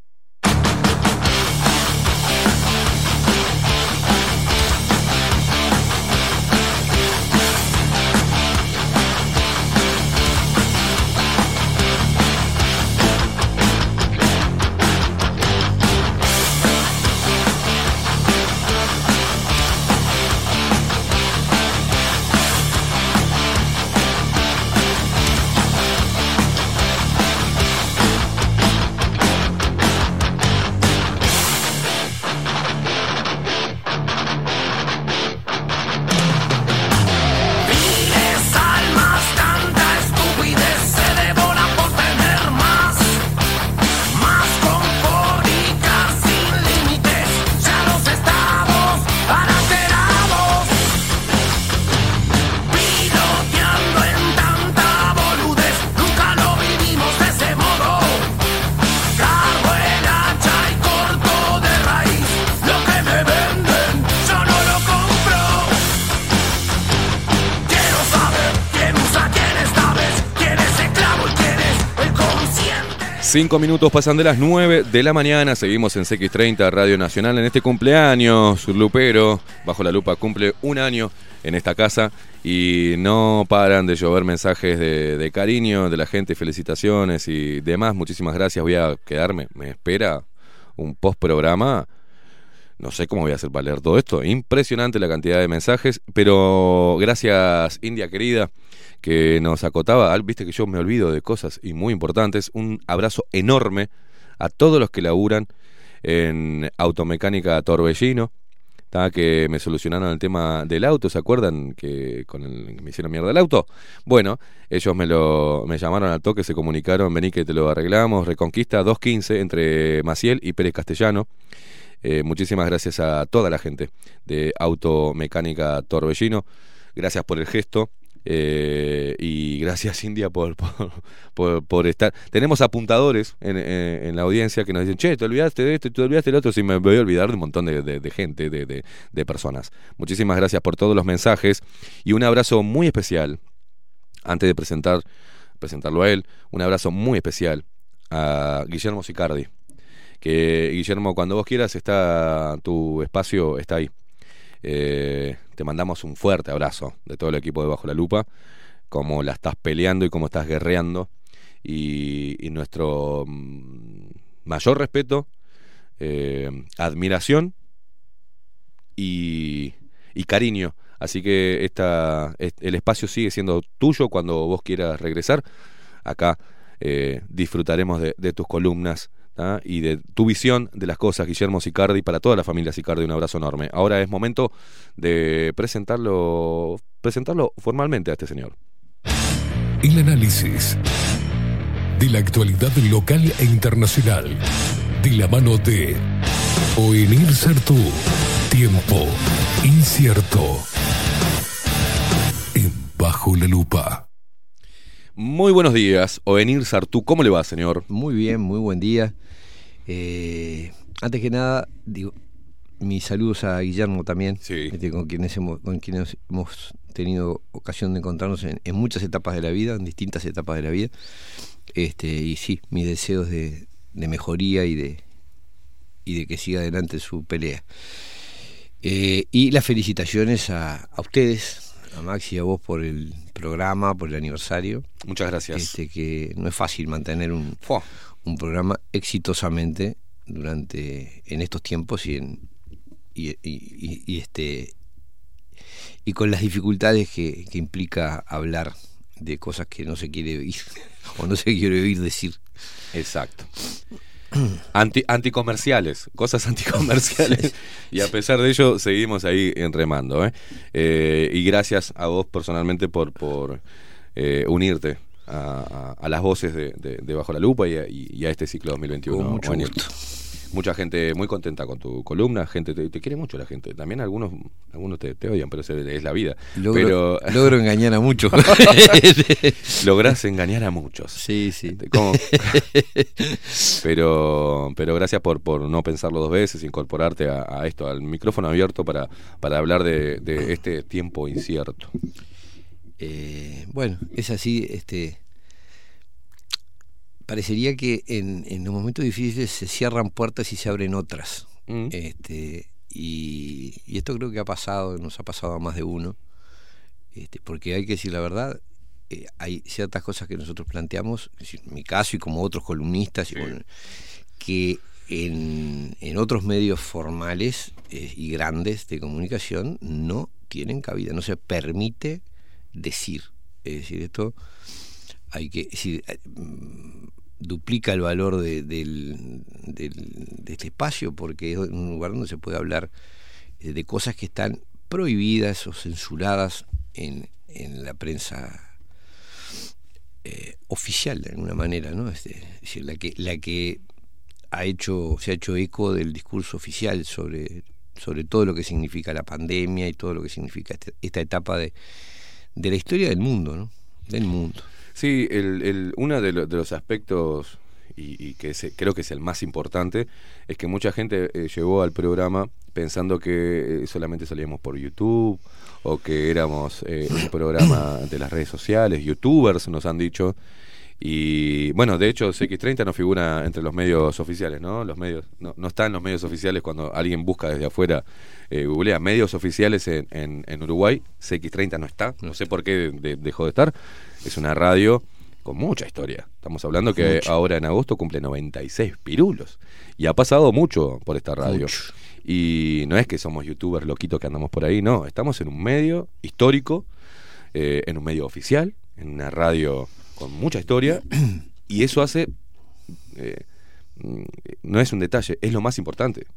Cinco minutos pasan de las 9 de la mañana. Seguimos en CX30 Radio Nacional en este cumpleaños. Lupero, bajo la lupa, cumple un año en esta casa y no paran de llover mensajes de, de cariño de la gente, felicitaciones y demás. Muchísimas gracias. Voy a quedarme. Me espera un post programa. No sé cómo voy a hacer para leer todo esto. Impresionante la cantidad de mensajes. Pero gracias, India querida, que nos acotaba, viste que yo me olvido de cosas y muy importantes, un abrazo enorme a todos los que laburan en Automecánica Torbellino, que me solucionaron el tema del auto, ¿se acuerdan que con el, me hicieron mierda el auto? Bueno, ellos me lo me llamaron al toque, se comunicaron, vení que te lo arreglamos, Reconquista 215 entre Maciel y Pérez Castellano. Eh, muchísimas gracias a toda la gente de Automecánica Torbellino. Gracias por el gesto. Eh, y gracias India por, por, por- estar. Tenemos apuntadores en, la audiencia que nos dicen, che, te olvidaste de esto, te olvidaste del otro, si me voy a olvidar de un montón de, gente, de- de personas. Muchísimas gracias por todos los mensajes y un abrazo muy especial, antes de presentar, presentarlo a él, un abrazo muy especial a Guillermo Sicardi que Guillermo, cuando vos quieras, está tu espacio está ahí. Eh, te mandamos un fuerte abrazo de todo el equipo de Bajo la Lupa, como la estás peleando y cómo estás guerreando. Y, nuestro mm, mayor respeto, eh, admiración y, cariño. Así que esta, est- el espacio sigue siendo tuyo cuando vos quieras regresar. Acá eh, disfrutaremos de tus columnas ¿tá? y de tu visión de las cosas, Guillermo Sicardi, para toda la familia Sicardi, un abrazo enorme. Ahora es momento de presentarlo, presentarlo formalmente a este señor. El análisis de la actualidad local e internacional. De la mano de Oenir Sartú. Tiempo incierto. En Bajo la Lupa. Muy buenos días, Ovenir Sartú, ¿cómo le va, señor? Muy bien, muy buen día. Eh, antes que nada, digo, mis saludos a Guillermo también, este, con, quienes hemos, con quienes hemos tenido ocasión de encontrarnos en, en muchas etapas de la vida, en distintas etapas de la vida. Este, y sí, mis deseos de, de mejoría y de, y de que siga adelante su pelea. Eh, y las felicitaciones a, a ustedes, a Max y a vos por el programa, por el aniversario. Muchas gracias. Este, que no es fácil mantener un, un programa exitosamente durante en estos tiempos y en y, y- y- y, este y con las dificultades que, que implica hablar de cosas que no se quiere oír o no se quiere oír decir. Exacto. Anti, anticomerciales, cosas anticomerciales. Y a pesar de ello, seguimos ahí en remando. ¿eh? Eh, y gracias a vos personalmente por, por eh, unirte a, las voces de, de- de Bajo la Lupa y a, y- a este ciclo 2021. Con mucho gusto. Mucha gente muy contenta con tu columna, gente te, te quiere mucho la gente. También algunos algunos te, te odian, pero es, es la vida. Logro- pero logro engañar a muchos. Lográs engañar a muchos. Sí, sí. ¿Cómo? pero pero gracias por, por no pensarlo dos veces, incorporarte a, a esto, al micrófono abierto para, para hablar de, de este tiempo incierto. Eh, bueno, es así, este parecería que en, en los momentos difíciles se cierran puertas y se abren otras. Mm. Este, y, y esto creo que ha pasado, nos ha pasado a más de uno. Este, porque hay que decir la verdad, eh, hay ciertas cosas que nosotros planteamos, en mi caso y como otros columnistas, y bueno, que en, en otros medios formales eh, y grandes de comunicación no tienen cabida, no se permite decir. Es decir, esto hay que eh, mm, duplica el valor de, del, del- de este espacio porque es un lugar donde se puede hablar eh, de cosas que están prohibidas o censuradas en, en la prensa eh, oficial de alguna manera, ¿no? Es decir, la que, la que ha hecho, se ha hecho eco del discurso oficial sobre, sobre todo lo que significa la pandemia y todo lo que significa este- esta etapa de, de la historia del mundo, ¿no? Del mundo. Sí, el, el, uno de, lo- de los aspectos, y, que es- creo que es el más importante, es que mucha gente eh, llegó al programa pensando que eh, solamente salíamos por YouTube o que éramos eh, un programa de las redes sociales, youtubers nos han dicho. Y bueno, de hecho, CX30 no figura entre los medios oficiales, ¿no? Los medios no, no está en los medios oficiales cuando alguien busca desde afuera, eh, googlea medios oficiales en, en, en Uruguay, CX30 no está, no sé por qué de- dejó de estar. Es una radio con mucha historia. Estamos hablando que Mucho. ahora en agosto cumple 96 pirulos. Y ha pasado mucho por esta radio. Mucho. Y no es que somos youtubers loquitos que andamos por ahí, no. Estamos en un medio histórico, eh, en un medio oficial, en una radio con mucha historia y eso hace, eh, no es un detalle, es lo más importante,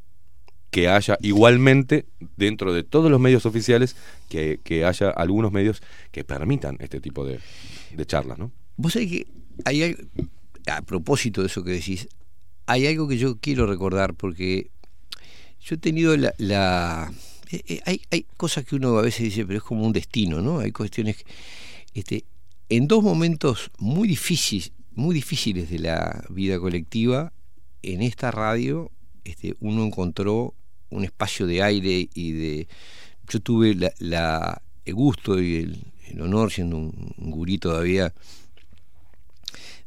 que haya igualmente dentro de todos los medios oficiales, que, haya algunos medios que permitan este tipo de, charlas, ¿no? Vos sabés que hay a propósito de eso que decís, hay algo que yo quiero recordar porque yo he tenido la... la- eh, eh, hay, hay cosas que uno a veces dice, pero es como un destino, ¿no? Hay cuestiones... que- Este, en dos momentos muy difíciles, muy difíciles de la vida colectiva, en esta radio este, uno encontró un espacio de aire y de... Yo tuve la, la- el gusto y el, el honor, siendo un, un gurí todavía,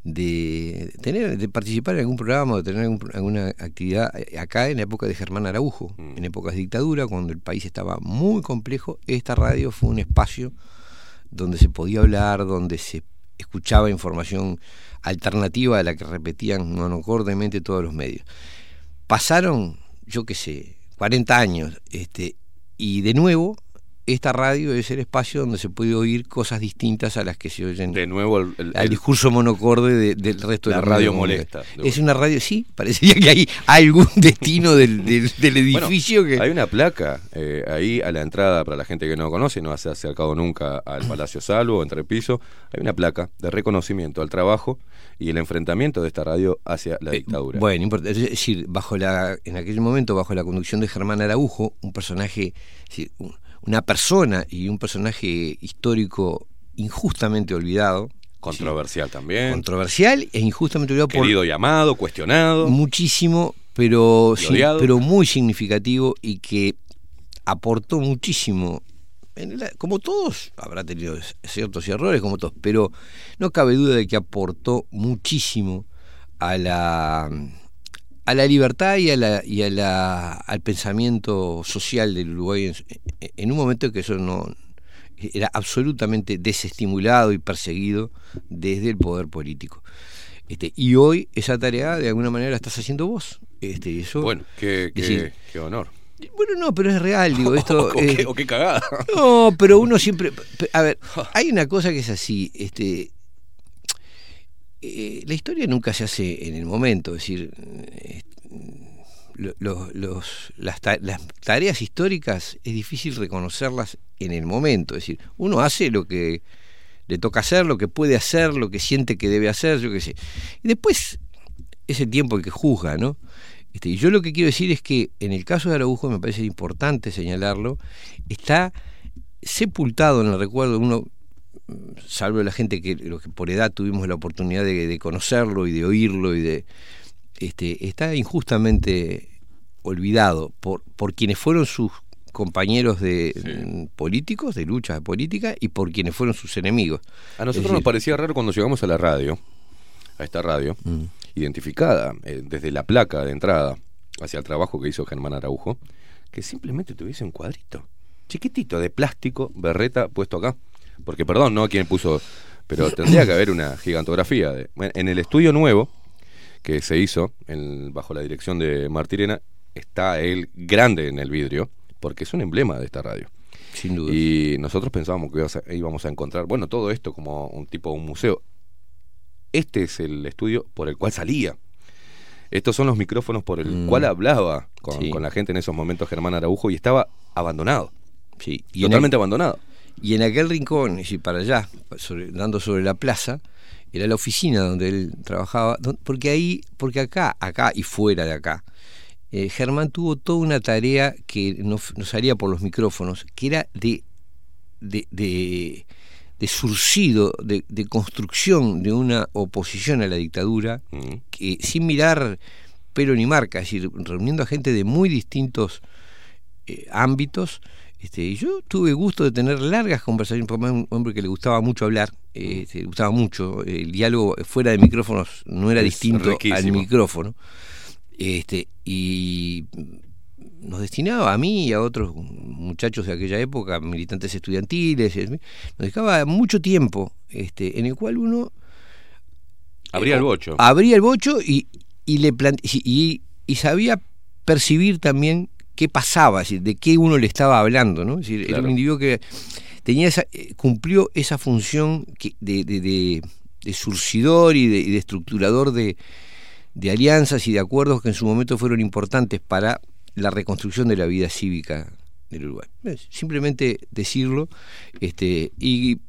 de tener de participar en algún programa o de tener algún- alguna actividad eh, acá en la época de Germán Araujo, en épocas de dictadura, cuando el país estaba muy complejo, esta radio fue un espacio donde se podía hablar, donde se escuchaba información alternativa a la que repetían monocordemente todos los medios. Pasaron, yo qué sé, 40 años, este, y de nuevo esta radio es el espacio donde se puede oír cosas distintas a las que se oyen De nuevo el, el- al el- discurso monocorde de- del resto La de los radio medios molesta, Es una radio, sí, parecería que hay algún destino del, del- del edificio Bueno, que... Hay una placa eh, ahí a la entrada, para la gente que no conoce, no se ha acercado nunca al Palacio Salvo, entre piso, hay una placa de reconocimiento al trabajo y el enfrentamiento de esta radio hacia la dictadura. Eh, Bueno, importa- es decir, bajo la, en aquel momento, bajo la conducción de Germán Araujo, un personaje, es decir, un- una persona y un personaje histórico injustamente olvidado. Controversial también. Controversial e injustamente olvidado por Querido y amado, cuestionado. muchísimo, pero, sí, pero muy significativo y que aportó muchísimo. en la- como todos, habrá tenido ciertos errores, como todos, pero no cabe duda de que aportó muchísimo a la a la libertad y, a la, y a la, al pensamiento social del Uruguay en, en un momento que eso no era absolutamente desestimulado y perseguido desde el poder político. Este, y hoy esa tarea de alguna manera la estás haciendo vos. Este, eso, Bueno, qué, qué- decir, qué honor. bueno, no, pero es real, digo, esto... o, qué, eh, o qué cagada. no, pero uno siempre. A ver, hay una cosa que es así. Este, eh, la historia nunca se hace en el momento. Es decir, eh, las, ta- las tareas históricas es difícil reconocerlas en el momento. Es decir, uno hace lo que le toca hacer, lo que puede hacer, lo que siente que debe hacer, yo qué sé. Y después es el tiempo el que juzga, ¿no? Este, y yo lo que quiero decir es que en el caso de Araujo, me parece importante señalarlo, está sepultado en el recuerdo, uno, mm, salvo la gente que, que por edad tuvimos la oportunidad de, de conocerlo y de oírlo y de este, está injustamente olvidado por, por quienes fueron sus compañeros de políticos, de lucha de política, y por quienes fueron sus enemigos. A nosotros nos parecía raro cuando llegamos a la radio, a esta radio, Mm. identificada eh, desde la placa de entrada hacia el trabajo que hizo Germán Araujo, que simplemente tuviese un cuadrito, chiquitito, de plástico, berreta, puesto acá. Porque, perdón, no quién puso, pero tendría que haber una gigantografía. De, bueno, en el estudio nuevo que se hizo en- bajo la dirección de Martirena, está él grande en el vidrio, porque es un emblema de esta radio. Sin duda. Y nosotros pensábamos que íbamos a encontrar, bueno, todo esto como un tipo de un museo. Este es el estudio por el cual salía. Estos son los micrófonos por el Mm. cual hablaba con, Sí. con la gente en esos momentos Germán Araujo y estaba abandonado. Sí, y Totalmente abandonado. Y en aquel rincón, decir, para allá, sobre- dando sobre la plaza, era la oficina donde él trabajaba, porque ahí, porque acá, acá y fuera de acá, eh, Germán tuvo toda una tarea que no, f- no salía por los micrófonos, que era de, de, de, de surcido, de, de construcción de una oposición a la dictadura, Mm. que sin mirar pelo ni marca, es decir, reuniendo a gente de muy distintos eh, ámbitos. Este, y yo tuve gusto de tener largas conversaciones, porque era un hombre que le gustaba mucho hablar, eh, este, le gustaba mucho, el diálogo fuera de micrófonos no era Es distinto al micrófono. Este, y nos destinaba a mí y a otros muchachos de aquella época, militantes estudiantiles, eh, nos dejaba mucho tiempo, este, en el cual uno Abría el bocho. abría el bocho y, y le y- y sabía percibir también qué pasaba, es decir, de qué uno le estaba hablando, ¿no? Es decir, era un individuo que tenía esa, eh, cumplió esa función de, de- de- de surcidor y de, y de estructurador de, de alianzas y de acuerdos que en su momento fueron importantes para la reconstrucción de la vida cívica del Uruguay. Simplemente decirlo, este, y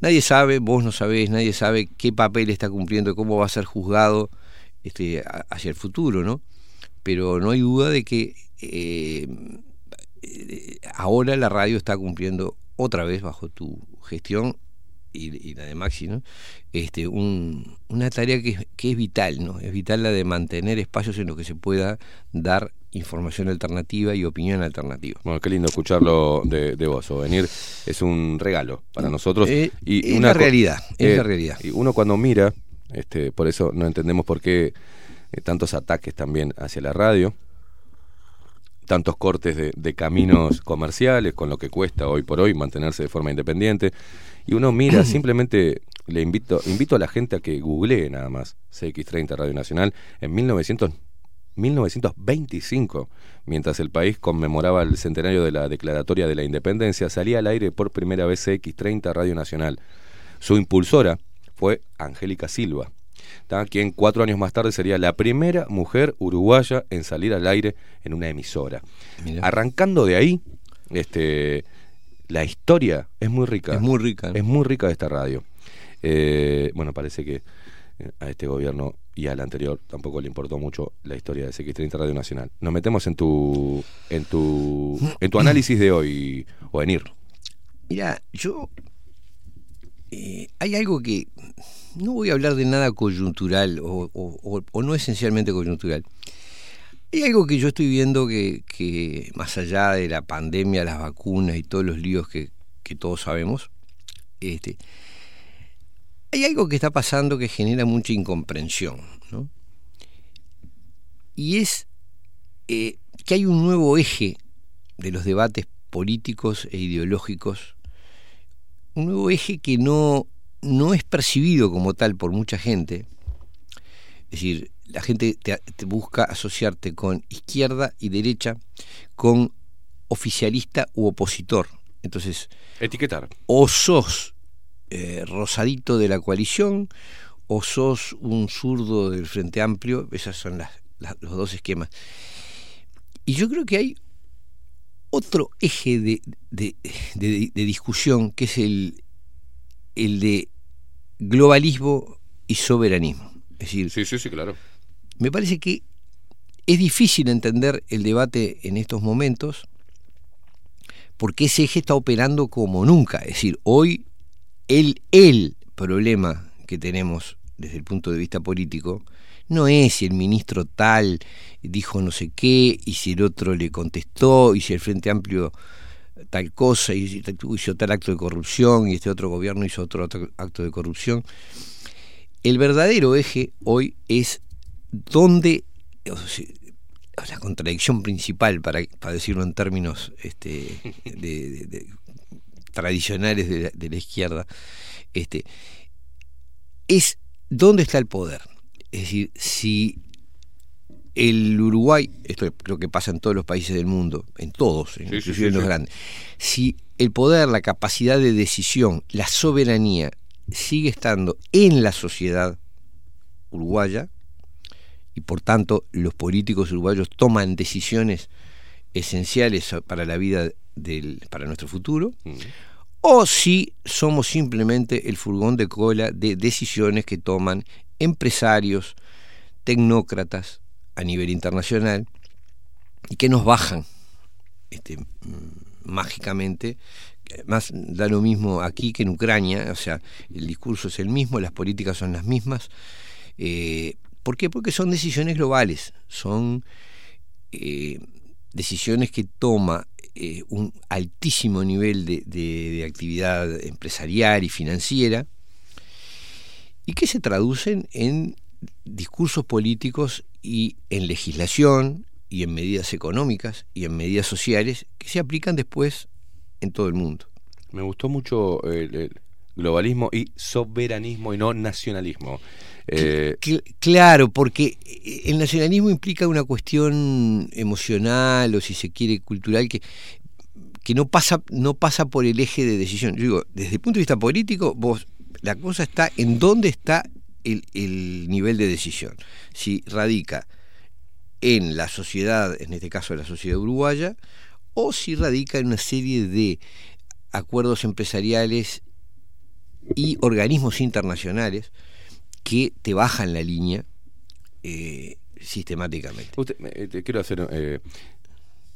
nadie sabe, vos no sabés, nadie sabe qué papel está cumpliendo, cómo va a ser juzgado este, hacia el futuro, ¿no? Pero no hay duda de que eh, eh, ahora la radio está cumpliendo otra vez bajo tu gestión y, y la de Maxi, ¿no? Este, un- una tarea que, es- que es vital, ¿no? Es vital la de mantener espacios en los que se pueda dar información alternativa y opinión alternativa. Bueno, qué lindo escucharlo de, de vos, o venir es un regalo para nosotros. Eh, y es co- realidad, es la realidad. Y uno cuando mira, este, por eso no entendemos por qué eh, tantos ataques también hacia la radio, tantos cortes de, de caminos comerciales, con lo que cuesta hoy por hoy mantenerse de forma independiente. Y uno mira, simplemente le invito, invito a la gente a que googlee nada más CX30 Radio Nacional en 1900, 1925, mientras el país conmemoraba el centenario de la Declaratoria de la Independencia, salía al aire por primera vez CX30 Radio Nacional. Su impulsora fue Angélica Silva, ¿tá? quien cuatro años más tarde sería la primera mujer uruguaya en salir al aire en una emisora. Arrancando de ahí, este, la historia es muy rica. Es muy rica. Es muy rica de esta radio. Eh, bueno, parece que eh, a este gobierno y al anterior tampoco le importó mucho la historia de CX30 Radio Nacional. Nos metemos en tu en tu en tu análisis de hoy, Ovenir. Mira, yo eh, hay algo que no voy a hablar de nada coyuntural o, no esencialmente coyuntural. Hay algo que yo estoy viendo que, más allá de la pandemia, las vacunas y todos los líos que, que todos sabemos, este, hay algo que está pasando que genera mucha incomprensión, ¿no? Y es eh, que hay un nuevo eje de los debates políticos e ideológicos, un nuevo eje que no, no es percibido como tal por mucha gente. Es decir, la gente te, te busca asociarte con izquierda y derecha, con oficialista u opositor. Entonces, Etiquetar. o sos eh, rosadito de la coalición o sos un zurdo del Frente Amplio, esos son las, las- los dos esquemas. Y yo creo que hay otro eje de, de- de- de discusión que es el, el de globalismo y soberanismo. Es decir, sí, sí, sí, claro. Me parece que es difícil entender el debate en estos momentos porque ese eje está operando como nunca. Es decir, hoy el, el problema que tenemos desde el punto de vista político no es si el ministro tal dijo no sé qué y si el otro le contestó y si el Frente Amplio tal cosa y si hizo tal acto de corrupción y este otro gobierno hizo otro, acto de corrupción. El verdadero eje hoy es dónde, la contradicción principal, para, para decirlo en términos este, tradicionales de la, de la izquierda, este, es dónde está el poder. Es decir, si el Uruguay, esto creo que pasa en todos los países del mundo, en todos, sí, inclusive sí, en los grandes, si el poder, la capacidad de decisión, la soberanía sigue estando en la sociedad uruguaya, y por tanto los políticos uruguayos toman decisiones esenciales para la vida del, para nuestro futuro, o si somos simplemente el furgón de cola de decisiones que toman empresarios, tecnócratas a nivel internacional y que nos bajan este, mágicamente. Más da lo mismo aquí que en Ucrania, o sea, el discurso es el mismo, las políticas son las mismas. Eh, ¿Por qué? Porque son decisiones globales, son eh, decisiones que toma eh, un altísimo nivel de- de actividad empresarial y financiera y que se traducen en discursos políticos y en legislación y en medidas económicas y en medidas sociales que se aplican después en todo el mundo. Me gustó mucho el, el globalismo y soberanismo y no nacionalismo. Eh, Cl- claro, porque eh, el nacionalismo implica una cuestión emocional o si se quiere cultural que, que no pasa, no pasa por el eje de decisión. Yo digo, desde el punto de vista político, vos, la cosa está en dónde está el, el nivel de decisión. Si radica en la sociedad, en este caso la sociedad uruguaya, o si radica en una serie de acuerdos empresariales y organismos internacionales que te bajan la línea eh, sistemáticamente. Usted, eh, te quiero hacer eh,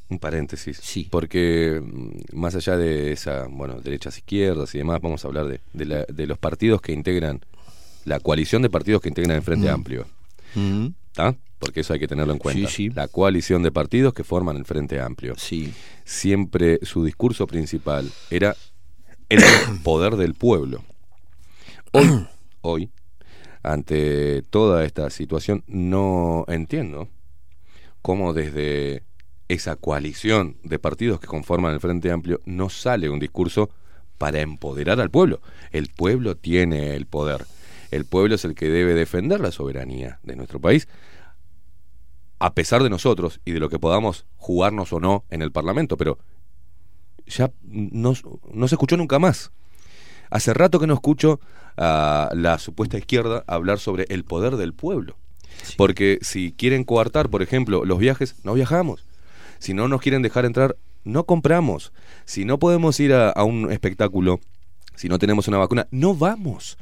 un paréntesis. Sí. Porque mm, más allá de esa, bueno, derechas, izquierdas y demás, vamos a hablar de, de la- de los partidos que integran, la coalición de partidos que integran el Frente Mm. Amplio. Mm. Porque eso hay que tenerlo en cuenta. Sí, sí. La coalición de partidos que forman el Frente Amplio. Sí. Siempre su discurso principal era el poder del pueblo. Hoy, hoy, ante toda esta situación, no entiendo cómo desde esa coalición de partidos que conforman el Frente Amplio no sale un discurso para empoderar al pueblo. El pueblo tiene el poder. El pueblo es el que debe defender la soberanía de nuestro país, a pesar de nosotros y de lo que podamos jugarnos o no en el Parlamento, pero ya no, no se escuchó nunca más. Hace rato que no escucho a la supuesta izquierda hablar sobre el poder del pueblo. Porque si quieren coartar, por ejemplo, los viajes, no viajamos. Si no nos quieren dejar entrar, no compramos. Si no podemos ir a, a un espectáculo, si no tenemos una vacuna, no vamos.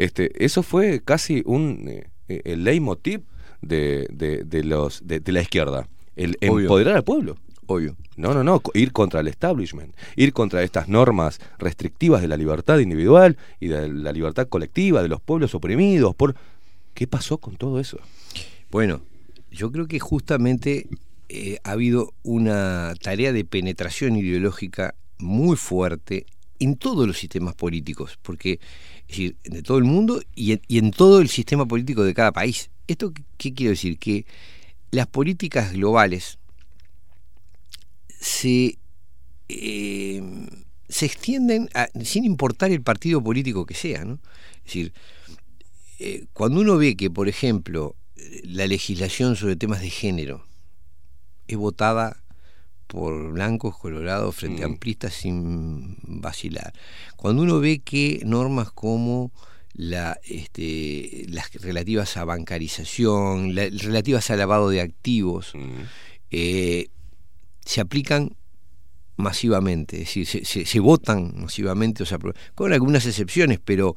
Este, eso fue casi un eh, eh, el leitmotiv de, de, de los de, de la izquierda, el Obvio. empoderar al pueblo. Obvio. No, no, no, ir contra el establishment, ir contra estas normas restrictivas de la libertad individual y de la libertad colectiva de los pueblos oprimidos. Por... ¿Qué pasó con todo eso? Bueno, yo creo que justamente eh, ha habido una tarea de penetración ideológica muy fuerte en todos los sistemas políticos, porque es decir, de todo el mundo y en, todo el sistema político de cada país. ¿Esto qué, qué quiero decir? Que las políticas globales se, eh, se extienden sin importar el partido político que sea, ¿no? Es decir, eh, cuando uno ve que, por ejemplo, la legislación sobre temas de género es votada por blancos, colorados, frente a Mm. amplistas sin vacilar, cuando uno ve que normas como la, este, las relativas a bancarización, la- relativas al lavado de activos, Mm. eh, se aplican masivamente, es decir, se, se- se votan masivamente, o sea, con algunas excepciones, pero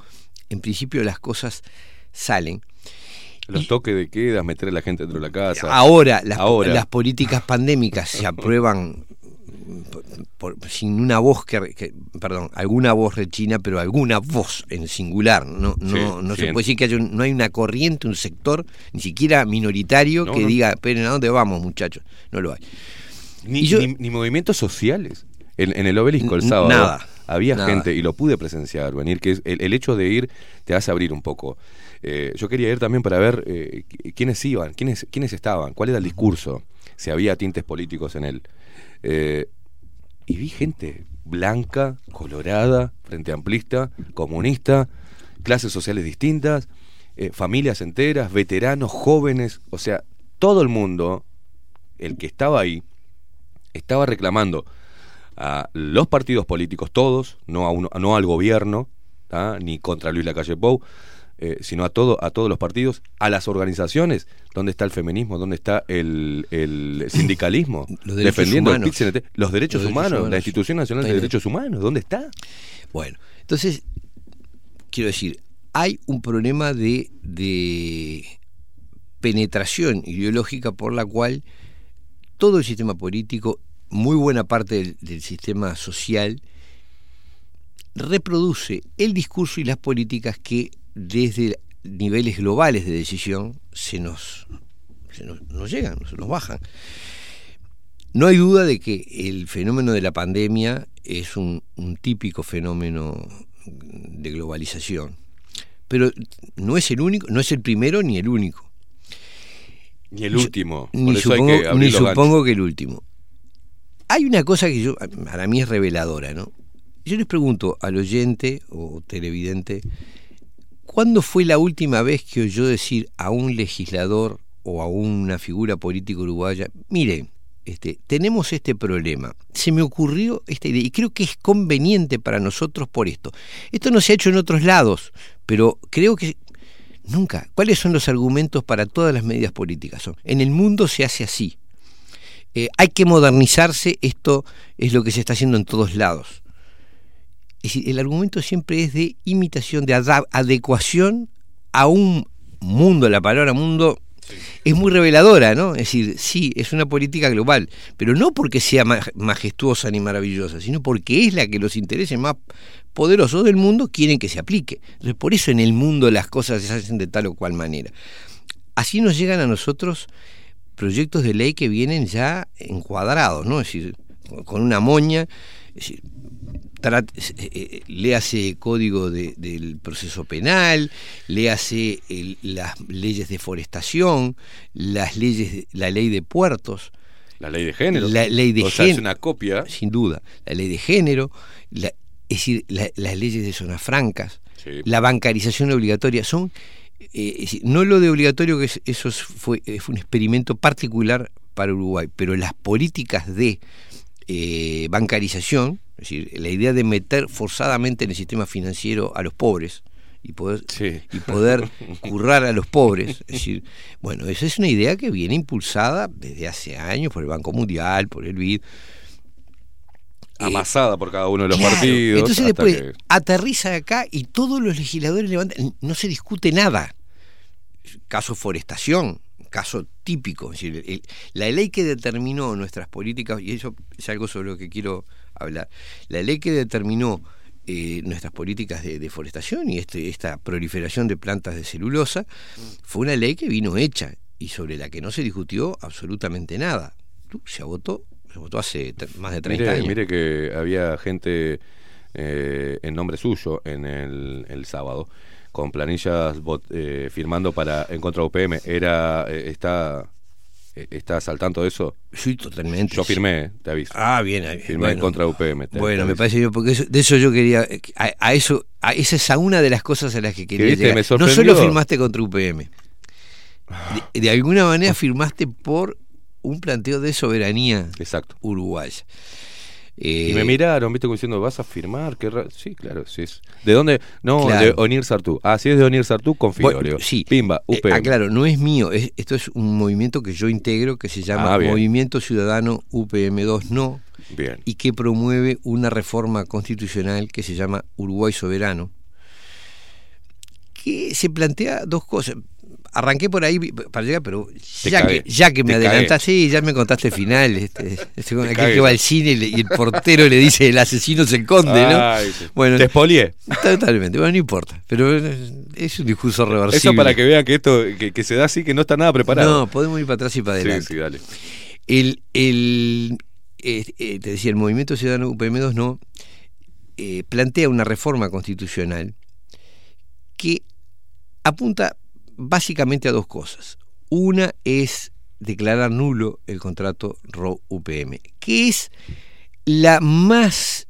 en principio las cosas salen. Los toques de queda, meter a la gente dentro de la casa. Ahora las, Ahora. las políticas pandémicas se aprueban por- sin una voz que, que- perdón, alguna voz rechina, pero alguna voz en singular. No, no, Sí, no se bien. puede decir que haya un- no hay una corriente, un sector, ni siquiera minoritario, No, que no. diga, esperen, ¿a dónde vamos, muchachos? No lo hay. Ni, yo- ni- ni movimientos sociales. En, en el obelisco el sábado nada, había nada. gente, y lo pude presenciar, venir, que es- el, el hecho de ir te hace abrir un poco. Eh, yo quería ir también para ver eh, qui- quiénes iban, quiénes, quiénes estaban, cuál era el discurso, si había tintes políticos en él. Eh, y vi gente blanca, colorada, frente amplista, comunista, clases sociales distintas, familias enteras, veteranos, jóvenes, o sea, todo el mundo, el que estaba ahí, estaba reclamando a los partidos políticos todos, no, a uno, no al gobierno, ni contra Luis Lacalle Pou, eh, sino a, todo, a todos los partidos, a las organizaciones, ¿dónde está el feminismo? ¿Dónde está el, el sindicalismo? Los defendiendo el los derechos Los derechos humanos, la. Institución Nacional de. Derechos Humanos, ¿dónde está? Bueno, entonces, quiero decir, hay un problema de, de penetración ideológica por la cual todo el sistema político, muy buena parte del, del sistema social, reproduce el discurso y las políticas que desde niveles globales de decisión se nos, se nos, nos llegan, se nos bajan. No hay duda de que el fenómeno de la pandemia es un, un típico fenómeno de globalización, pero no es el único, no es el primero ni el único. Ni el Yo- último. Ni hay supongo, que ni supongo que el último. Hay una cosa que yo, para mí es reveladora, ¿no? Yo les pregunto al oyente o televidente, ¿cuándo fue la última vez que oyó decir a un legislador o a una figura política uruguaya, mire, este, tenemos este problema. Se me ocurrió esta idea y creo que es conveniente para nosotros por esto. Esto no se ha hecho en otros lados, pero creo que nunca. ¿Cuáles son los argumentos para todas las medidas políticas? Son, en el mundo se hace así. Eh, hay que modernizarse, esto es lo que se está haciendo en todos lados. Es decir, el argumento siempre es de imitación, de adecuación a un mundo, la palabra mundo es muy reveladora, ¿no? Es decir, sí, es una política global, pero no porque sea ma- majestuosa ni maravillosa, sino porque es la que los intereses más poderosos del mundo quieren que se aplique. Entonces, por eso en el mundo las cosas se hacen de tal o cual manera. Así nos llegan a nosotros proyectos de ley que vienen ya encuadrados, ¿no? Es decir, con una moña, es decir, eh, eh, léase código de- del proceso penal, léase el- las leyes de forestación, las leyes, la ley de puertos, La ley de género. la ley de o sea, es género, una copia. sin duda, la ley de género, la- es decir, la- las leyes de zonas francas, Sí. la bancarización obligatoria, son eh, decir, no lo de obligatorio que es- eso es- fue, fue un experimento particular para Uruguay, pero las políticas de eh, bancarización, es decir, la idea de meter forzadamente en el sistema financiero a los pobres y poder, y poder currar a los pobres, es decir, bueno, esa es una idea que viene impulsada desde hace años por el Banco Mundial, por el BID, Amasada por cada uno de los Claro, partidos. Entonces después que- aterriza acá y todos los legisladores levantan, no se discute nada. Caso forestación, caso típico. Es decir, el- la ley que determinó nuestras políticas, y eso es algo sobre lo que quiero hablar, la ley que determinó eh, nuestras políticas de deforestación y este, esta proliferación de plantas de celulosa, fue una ley que vino hecha y sobre la que no se discutió absolutamente nada. Se votó, se votó hace más de 30 Mire, años. mire que había gente eh, en nombre suyo en el, el sábado con planillas eh, firmando para en contra de UPM. Era eh, está eh, ¿Estás al tanto de eso? Sí, totalmente. Yo firmé, te aviso. Ah, bien, bien. Firmé en contra de UPM. te- Bueno, te me parece bien, porque eso- de eso yo quería, eh, a, a eso, a esa es una de las cosas a las que quería llegar. Me no solo firmaste contra UPM, de, de alguna manera firmaste por un planteo de soberanía Exacto. uruguaya. Y Eh, me miraron, viste, como diciendo, ¿vas a firmar? Qué ra-". Sí, claro, sí es. ¿De dónde? No, Claro. de Onir Sartú. Ah, si es de Onir Sartú, confío. Bueno, sí. Pimba, Eh, UPM. ah, claro, no es mío, es- esto es un movimiento que yo integro que se llama Ah. Movimiento Ciudadano UPM2 No Bien. y que promueve una reforma constitucional que se llama Uruguay Soberano, que se plantea dos cosas. Arranqué por ahí para llegar, pero ya cagué, que, ya que me te cagué. adelantás, sí, ya me contaste el final. Este, este aquel cagué. que va al cine y, le- y el portero le dice el asesino se esconde, ¿no? Ay, sí. bueno, Te espolié. Totalmente, bueno, no importa, pero es un discurso reversible. Eso para que vean que esto, que, que se da así, que no está nada preparado. No, podemos ir para atrás y para Sí, adelante. sí, dale. El, el, eh, eh, te decía, el Movimiento Ciudadano UPM2 no eh, plantea una reforma constitucional que apunta básicamente a dos cosas. Una es declarar nulo el contrato RO-UPM, que es la más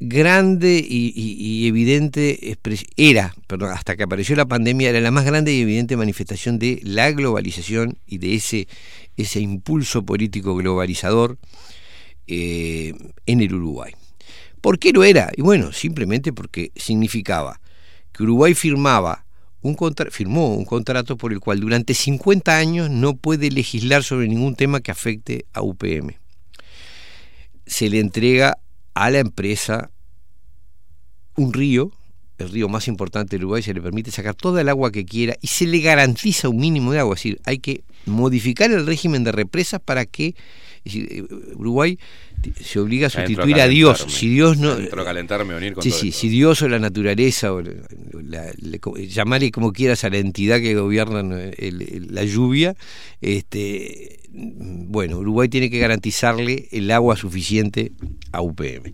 grande y, evidente era, hasta que apareció la pandemia, era la más grande y evidente manifestación de la globalización y de ese, ese impulso político globalizador eh, en el Uruguay. ¿Por qué lo era? Y bueno, simplemente porque significaba que Uruguay firmaba firmó un contrato por el cual durante 50 años no puede legislar sobre ningún tema que afecte a UPM. Se le entrega a la empresa un río, el río más importante del Uruguay, se le permite sacar toda el agua que quiera y se le garantiza un mínimo de agua. Es decir, hay que modificar el régimen de represas para que eh, Uruguay se obliga a sustituir a Dios. Si Dios no, a calentarme, unir con Sí, todo sí, esto. si Dios o la naturaleza, o la, llamarle como quieras a la entidad que gobierna el- el- la lluvia, este, bueno, Uruguay tiene que garantizarle el agua suficiente a UPM.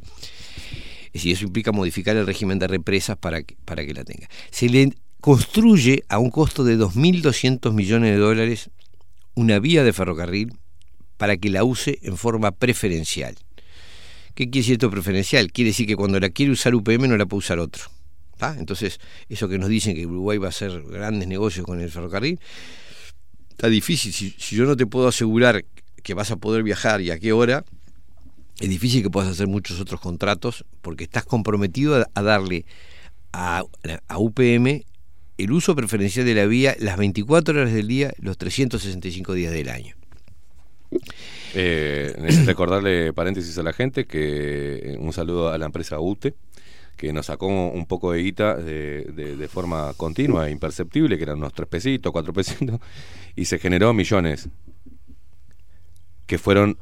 Es decir, eso implica modificar el régimen de represas para que, para que la tenga. Se le construye a un costo de 2.200 millones de dólares una vía de ferrocarril para que la use en forma preferencial. ¿Qué quiere decir esto preferencial? Quiere decir que cuando la quiere usar UPM no la puede usar otro. Entonces, eso que nos dicen que Uruguay va a hacer grandes negocios con el ferrocarril, está difícil. Si, yo no te puedo asegurar que vas a poder viajar y a qué hora, es difícil que puedas hacer muchos otros contratos porque estás comprometido a, a darle a, a UPM el uso preferencial de la vía las 24 horas del día, los 365 días del año. Eh, recordarle paréntesis a la gente que eh, un saludo a la empresa UTE que nos sacó un poco de guita de, forma continua, imperceptible, que eran unos tres pesitos, cuatro pesitos, y se generó millones que fueron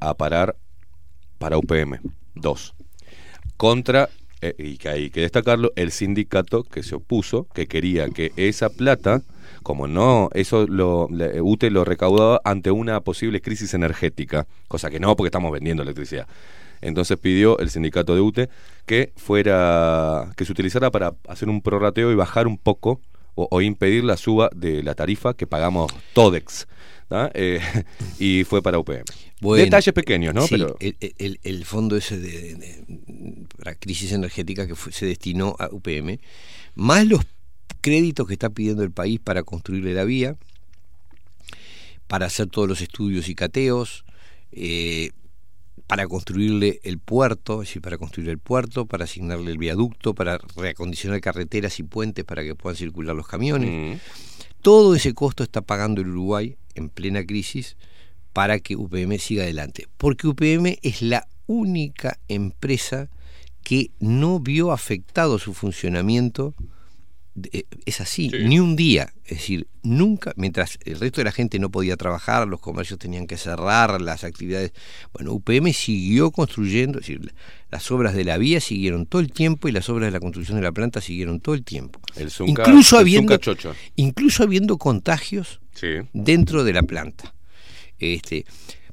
a parar para UPM, dos. Contra, eh, y que hay que destacarlo, el sindicato que se opuso, que quería que esa plata, como no, eso lo, la- UTE lo recaudaba ante una posible crisis energética, cosa que no, porque estamos vendiendo electricidad. Entonces pidió el sindicato de UTE que fuera, que se utilizara para hacer un prorrateo y bajar un poco o, o impedir la suba de la tarifa que pagamos Todex. Eh, y fue para UPM. Bueno, Detalles pequeños, ¿no? sí, Pero el, el- el fondo ese de, de- para crisis energética que fue- se destinó a UPM, más los créditos que está pidiendo el país para construirle la vía, para hacer todos los estudios y cateos, eh, para construirle el puerto, es decir, para construir el puerto, para asignarle el viaducto, para reacondicionar carreteras y puentes para que puedan circular los camiones. Mm. Todo ese costo está pagando el Uruguay en plena crisis para que UPM siga adelante. Porque UPM es la única empresa que no vio afectado su funcionamiento. Eh, Es así, ni un día. Es decir, nunca, mientras el resto de la gente no podía trabajar, los comercios tenían que cerrar, las actividades. Bueno, UPM siguió construyendo, es decir, las obras de la vía siguieron todo el tiempo y las obras de la construcción de la planta siguieron todo el tiempo. el Zunca, incluso el habiendo, incluso habiendo contagios Sí. dentro de la planta. Este,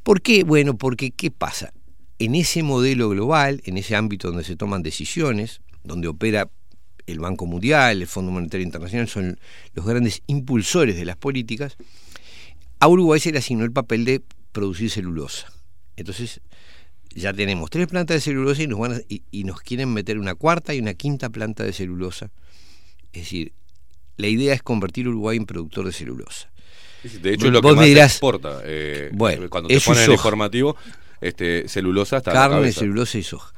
¿Por qué? Bueno, porque ¿qué pasa? En ese modelo global, en ese ámbito donde se toman decisiones, donde opera el Banco Mundial, el Fondo Monetario Internacional, son los grandes impulsores de las políticas, a Uruguay se le asignó el papel de producir celulosa. Entonces, ya tenemos tres plantas de celulosa y nos, van a- y, y nos quieren meter una cuarta y una quinta planta de celulosa. Es decir, la idea es convertir Uruguay en productor de celulosa. De hecho, es lo que más dirás, exporta. eh, bueno, cuando te ponen el informativo, este, celulosa hasta carne, celulosa y soja.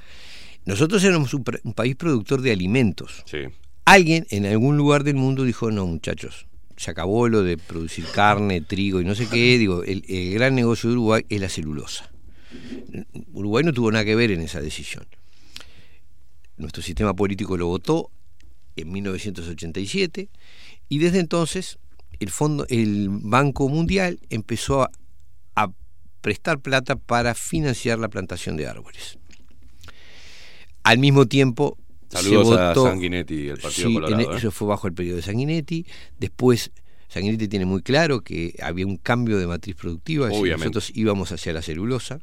Nosotros éramos un, país productor de alimentos. Sí. Alguien en algún lugar del mundo dijo, no muchachos, se acabó lo de producir carne, trigo y no sé qué. Digo, el, el gran negocio de Uruguay es la celulosa. Uruguay no tuvo nada que ver en esa decisión. Nuestro sistema político lo votó en 1987 y desde entonces el fondo, el Banco Mundial empezó a, a prestar plata para financiar la plantación de árboles. Al mismo tiempo Saludos se a votó, Sanguinetti, el Partido Sí, Colorado, en- ¿eh? Eso fue bajo el periodo de Sanguinetti. Después, Sanguinetti tiene muy claro que había un cambio de matriz productiva. Obviamente. nosotros íbamos hacia la celulosa.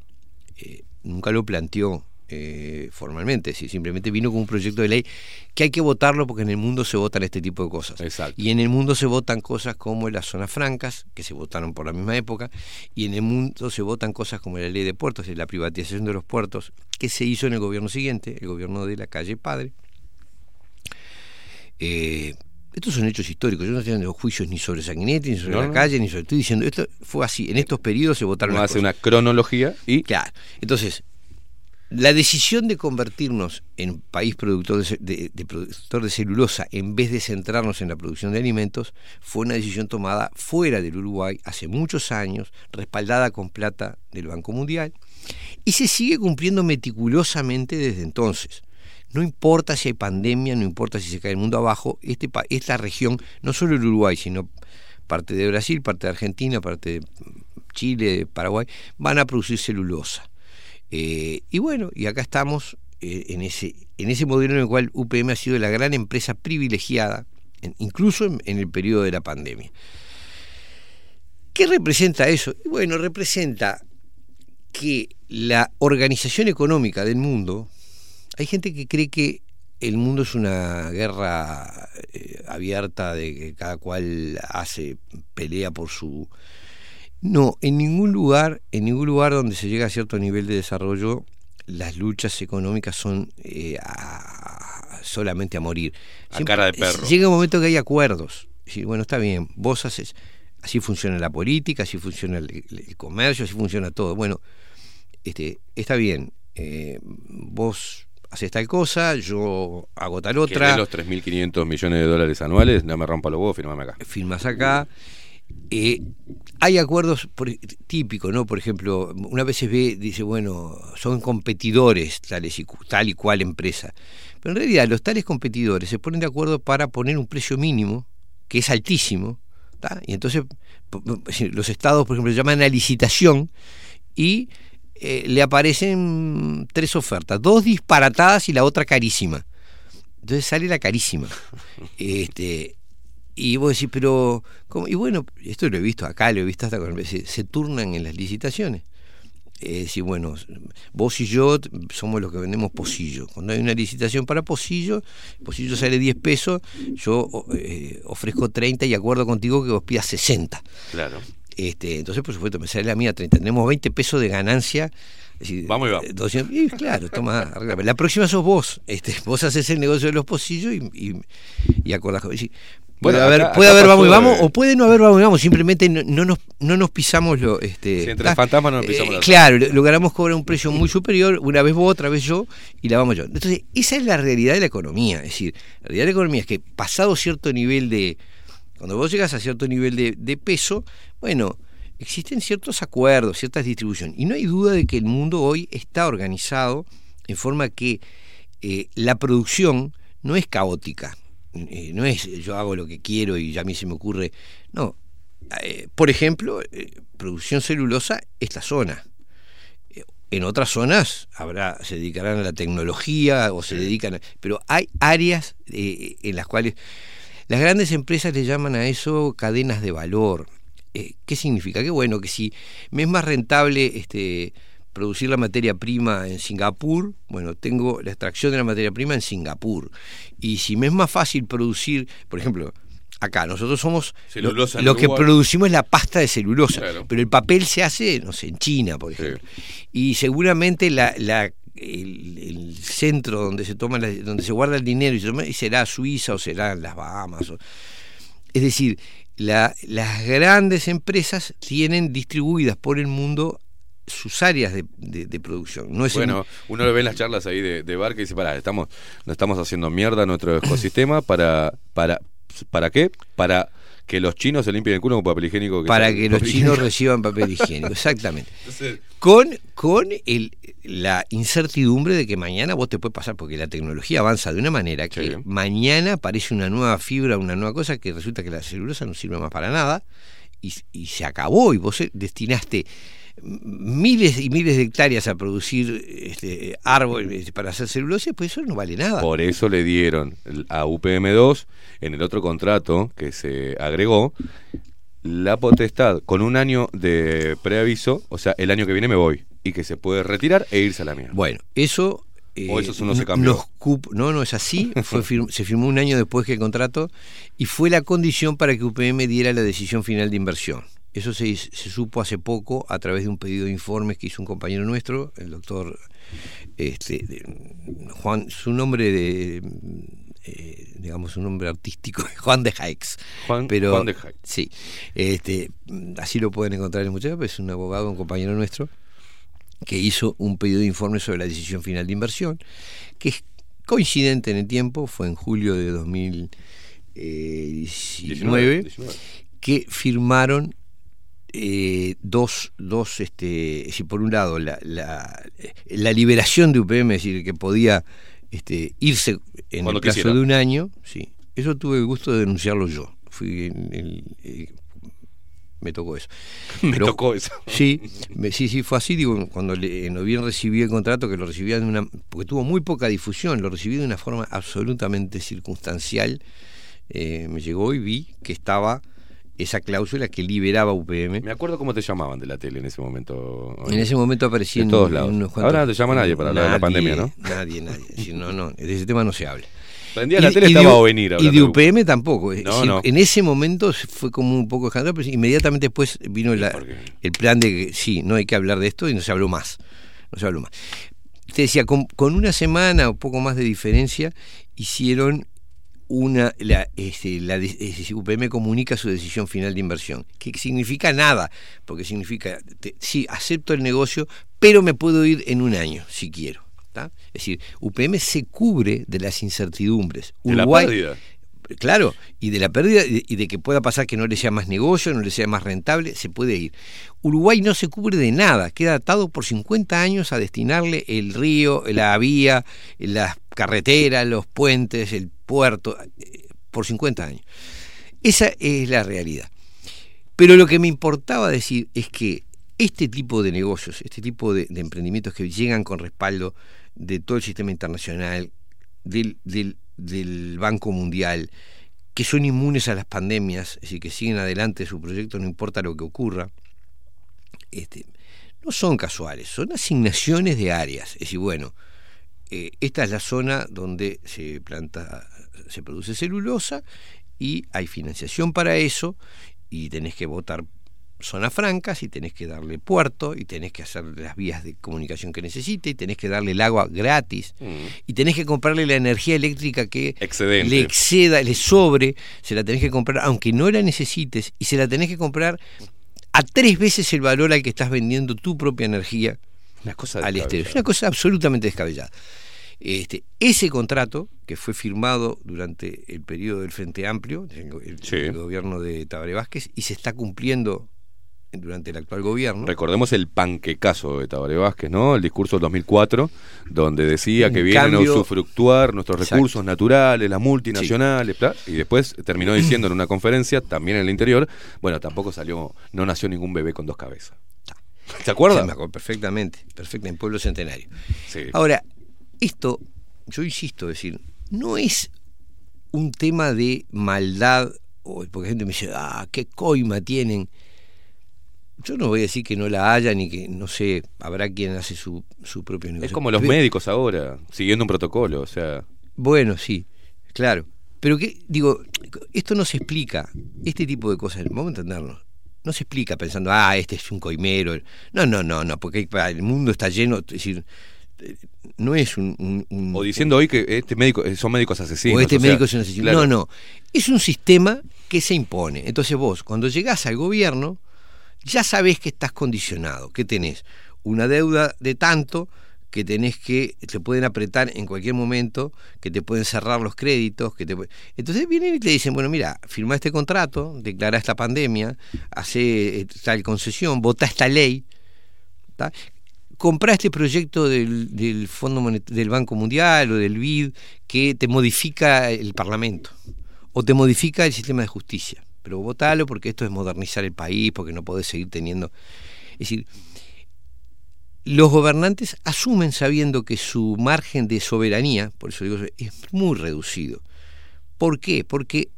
eh, nunca lo planteó eh, formalmente, decir, simplemente vino con un proyecto de ley que hay que votarlo porque en el mundo se votan este tipo de cosas. Y en el mundo se votan cosas como las zonas francas, que se votaron por la misma época, y en el mundo se votan cosas como la ley de puertos, es decir, la privatización de los puertos, que se hizo en el gobierno siguiente, el gobierno de la calle Padre. Eh, estos son hechos históricos. Yo no estoy juicios ni sobre Sanguinetti, ni sobre No, la no. calle, ni sobre. Estoy diciendo, esto fue así. En estos periodos se votaron las hace cosas. una cronología y. Claro. Entonces, la decisión de convertirnos en país productor de, productor de celulosa en vez de centrarnos en la producción de alimentos fue una decisión tomada fuera del Uruguay hace muchos años, respaldada con plata del Banco Mundial, y se sigue cumpliendo meticulosamente desde entonces. No importa si hay pandemia, no importa si se cae el mundo abajo, este, esta región, no solo el Uruguay, sino parte de Brasil, parte de Argentina, parte de Chile, de Paraguay, van a producir celulosa. Eh, y bueno, y acá estamos eh, en, ese, en ese modelo en el cual UPM ha sido la gran empresa privilegiada, en- incluso en, en el periodo de la pandemia. ¿Qué representa eso? Bueno, representa que la organización económica del mundo, hay gente que cree que el mundo es una guerra eh, abierta de que cada cual hace pelea por su no, en ningún lugar, en ningún lugar donde se llega a cierto nivel de desarrollo, las luchas económicas son eh, a- solamente a morir. A cara de perro. Llega un momento que hay acuerdos. Decir, bueno, está bien, vos haces. así funciona la política, así funciona el, el comercio, así funciona todo. Bueno, este, está bien, eh, vos haces tal cosa, yo hago tal otra. ¿Querés los 3.500 millones de dólares anuales? No me rompa los huevos, firmame acá. firmas acá. Eh, hay acuerdos típicos, ¿no? Por ejemplo, una vez se ve, dice, bueno, son competidores tales y, tal y cual empresa. Pero en realidad los tales competidores se ponen de acuerdo para poner un precio mínimo, que es altísimo, ¿tá? y entonces los estados, por ejemplo, llaman a licitación y eh, le aparecen tres ofertas, dos disparatadas y la otra carísima. Entonces sale la carísima. Este, y vos decís, pero, ¿cómo? y bueno, esto lo he visto acá, lo he visto hasta con se, se turnan en las licitaciones. Es decir, bueno, vos y yo somos los que vendemos pocillo. Cuando hay una licitación para pocillo, pocillo sale 10 pesos, yo eh, ofrezco 30 y acuerdo contigo que vos pidas 60. Claro. Este, entonces, por supuesto, me sale la mía 30. Tenemos 20 pesos de ganancia. decir, Vamos y vamos. 200 y claro, toma, arreglame. La próxima sos vos. Este, vos haces el negocio de los pocillos y, y, y acordás Puede haber, puede haber vamos y vamos, de- o puede no haber vamos y vamos, simplemente no, no nos, no nos pisamos lo. Este, Sí, entre ta- fantasmas no nos pisamos eh, la- Claro, lo- logramos cobrar un precio muy superior, una vez vos, otra vez yo, y la vamos yo. Entonces, esa es la realidad de la economía. Es decir, la realidad de la economía es que pasado cierto nivel de. Cuando vos llegas a cierto nivel de, de peso, bueno, existen ciertos acuerdos, ciertas distribuciones. Y no hay duda de que el mundo hoy está organizado en forma que eh, la producción no es caótica. Eh, no es yo hago lo que quiero y ya a mí se me ocurre. No. Eh, por ejemplo, eh, producción celulosa es la zona. En otras zonas habrá, se dedicarán a la tecnología o se dedican a, pero hay áreas en las cuales las grandes empresas le llaman a eso cadenas de valor. ¿Qué significa? Que bueno, que si me es más rentable este, producir la materia prima en Singapur, bueno, tengo la extracción de la materia prima en Singapur. Y si me es más fácil producir, por ejemplo, acá nosotros somos lo, lo que producimos es la pasta de celulosa, Claro. pero el papel se hace, no sé, en China, por ejemplo. Y seguramente la, la- el, el centro donde se toma la- donde se guarda el dinero y, se toma- y será Suiza o será las Bahamas. o- es decir, la- las grandes empresas tienen distribuidas por el mundo sus áreas de, de- de producción. No es en- Bueno, uno lo ve en las charlas ahí de, de bar que dice, pará, estamos, nos estamos haciendo mierda a nuestro ecosistema para, para, ¿para qué? Para que los chinos se limpien el culo con papel higiénico. para que los chinos reciban papel higiénico, exactamente. Entonces, Con, con el, la incertidumbre de que mañana vos te puede pasar, porque la tecnología avanza de una manera que mañana aparece una nueva fibra, una nueva cosa que resulta que la celulosa no sirve más para nada y, y se acabó y vos eh, destinaste miles y miles de hectáreas a producir este, árboles para hacer celulosa, pues eso no vale nada. Por eso le dieron a UPM2 en el otro contrato que se agregó la potestad con un año de preaviso, o sea, el año que viene me voy y que se puede retirar e irse a la mierda. Bueno, eso eh, O eso no se cambió. nos cup- no, no es así. Fue fir- se firmó un año después que el contrato y fue la condición para que UPM diera la decisión final de inversión. Eso se, supo hace poco a través de un pedido de informes que hizo un compañero nuestro, el doctor este, Juan, su nombre de eh, digamos un nombre artístico, Juan de Jaex. Juan- Pero, Juan de Jaex. Sí, este, así lo pueden encontrar en muchas es un abogado, un compañero nuestro que hizo un pedido de informe sobre la decisión final de inversión, que es coincidente en el tiempo, fue en julio de 2019, 19. que firmaron eh, dos, dos este, es decir, por un lado, la, la, la liberación de UPM, es decir, que podía este, irse en Cuando el plazo quisiera. de un año, sí. Eso tuve el gusto de denunciarlo yo. Fui en el- eh, me tocó eso. Me tocó eso. Sí, me- sí, sí, fue así. Digo, cuando le, en noviembre recibí el contrato, que lo recibía de una. porque tuvo muy poca difusión, lo recibí de una forma absolutamente circunstancial. eh, me llegó y vi que estaba esa cláusula que liberaba UPM. Me acuerdo cómo te llamaban de la tele en ese momento. En ese momento aparecí De en, todos en lados. unos cuantos- Ahora no te llama nadie para hablar de la pandemia, ¿no? Nadie, nadie. Sí, no, no, de ese tema no se habla. Prendía la tele y de estaba U- a venir Y de de UPM tampoco. No, no. En ese momento fue como un poco escandaloso, pero inmediatamente después vino la- el plan de que sí, no hay que hablar de esto y no se habló más. No se habló más. Te decía, con, con una semana o poco más de diferencia, hicieron una la, este, la de- es decir, UPM comunica su decisión final de inversión, que significa nada, porque significa, te- sí, acepto el negocio, pero me puedo ir en un año, si quiero. ¿tá? Es decir, UPM se cubre de las incertidumbres. De la Uruguay, pérdida. Claro, y de la pérdida y de- y de que pueda pasar que no le sea más negocio, no le sea más rentable, se puede ir. Uruguay no se cubre de nada, queda atado por 50 años a destinarle el río, la vía, las carreteras, los puentes, el puerto, por 50 años. Esa es la realidad. Pero lo que me importaba decir es que este tipo de negocios, este tipo de, emprendimientos que llegan con respaldo de todo el sistema internacional, del Banco Mundial, que son inmunes a las pandemias, es decir, que siguen adelante su proyecto no importa lo que ocurra, este, no son casuales, son asignaciones de áreas. Es decir, bueno, eh, esta es la zona donde se planta, se produce celulosa y hay financiación para eso y tenés que votar zonas francas y tenés que darle puerto y tenés que hacer las vías de comunicación que necesite y tenés que darle el agua gratis y tenés que comprarle la energía eléctrica que Excedente. le exceda, le sobre, se la tenés que comprar aunque no la necesites y se la tenés que comprar a tres veces el valor al que estás vendiendo tu propia energía Una cosa al exterior. Es una cosa absolutamente descabellada. Este, ese contrato, que fue firmado durante el periodo del Frente Amplio, el, gobierno de Tabaré Vázquez, y se está cumpliendo durante el actual gobierno. Recordemos el panquecazo de Tabaré Vázquez, ¿no? El discurso del 2004, donde decía En que vienen a usufructuar nuestros Exacto. recursos naturales, las multinacionales, y después terminó diciendo en una conferencia, también en el interior, bueno, tampoco salió, no nació ningún bebé con dos cabezas. ¿Se acuerda? Sí, me acuerdo perfectamente, perfecto, en Pueblo Centenario. Sí. Ahora, esto, yo insisto, decir, no es un tema de maldad, porque gente me dice, ah, qué coima tienen. Yo no voy a decir que no la haya, ni que, no sé, habrá quien hace su, su propio negocio. Es como los médicos ahora, siguiendo un protocolo, o sea, Bueno, sí, claro. Pero que, digo, esto no se explica, este tipo de cosas, vamos a entendernos, no se explica pensando, ah, este es un coimero. No, no, no, no, porque el mundo está lleno, es decir, eh, no es un... un- un- o diciendo hoy que este médico eh, son médicos asesinos. o este o sea, médico es un asesino. claro. No, no. Es un sistema que se impone. Entonces vos, cuando llegás al gobierno, ya sabés que estás condicionado, que tenés una deuda de tanto, que tenés que, te pueden apretar en cualquier momento, que te pueden cerrar los créditos, que te Entonces vienen y te dicen, bueno, mira, firma este contrato, declara esta pandemia, hace eh, tal concesión, vota esta ley, ¿tá? comprá este proyecto del, del Fondo Monet- del Banco Mundial o del BID que te modifica el Parlamento o te modifica el sistema de justicia. Pero votalo porque esto es modernizar el país, porque no podés seguir teniendo. Es decir, los gobernantes asumen sabiendo que su margen de soberanía, por eso digo, es muy reducido. ¿Por qué? Porque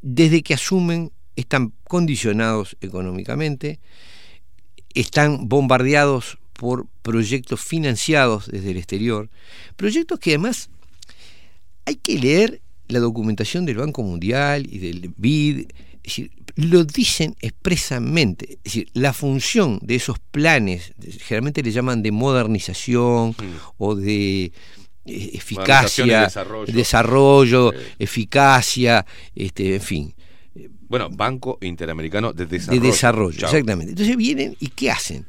desde que asumen están condicionados económicamente, están bombardeados por proyectos financiados desde el exterior, proyectos que además hay que leer la documentación del Banco Mundial y del BID, es decir, lo dicen expresamente, es decir, la función de esos planes, generalmente le llaman de modernización o de eh, eficacia, desarrollo. desarrollo, eficacia, este, en fin, Bueno, Banco Interamericano de Desarrollo. de desarrollo, Chao. exactamente. Entonces vienen y ¿qué hacen?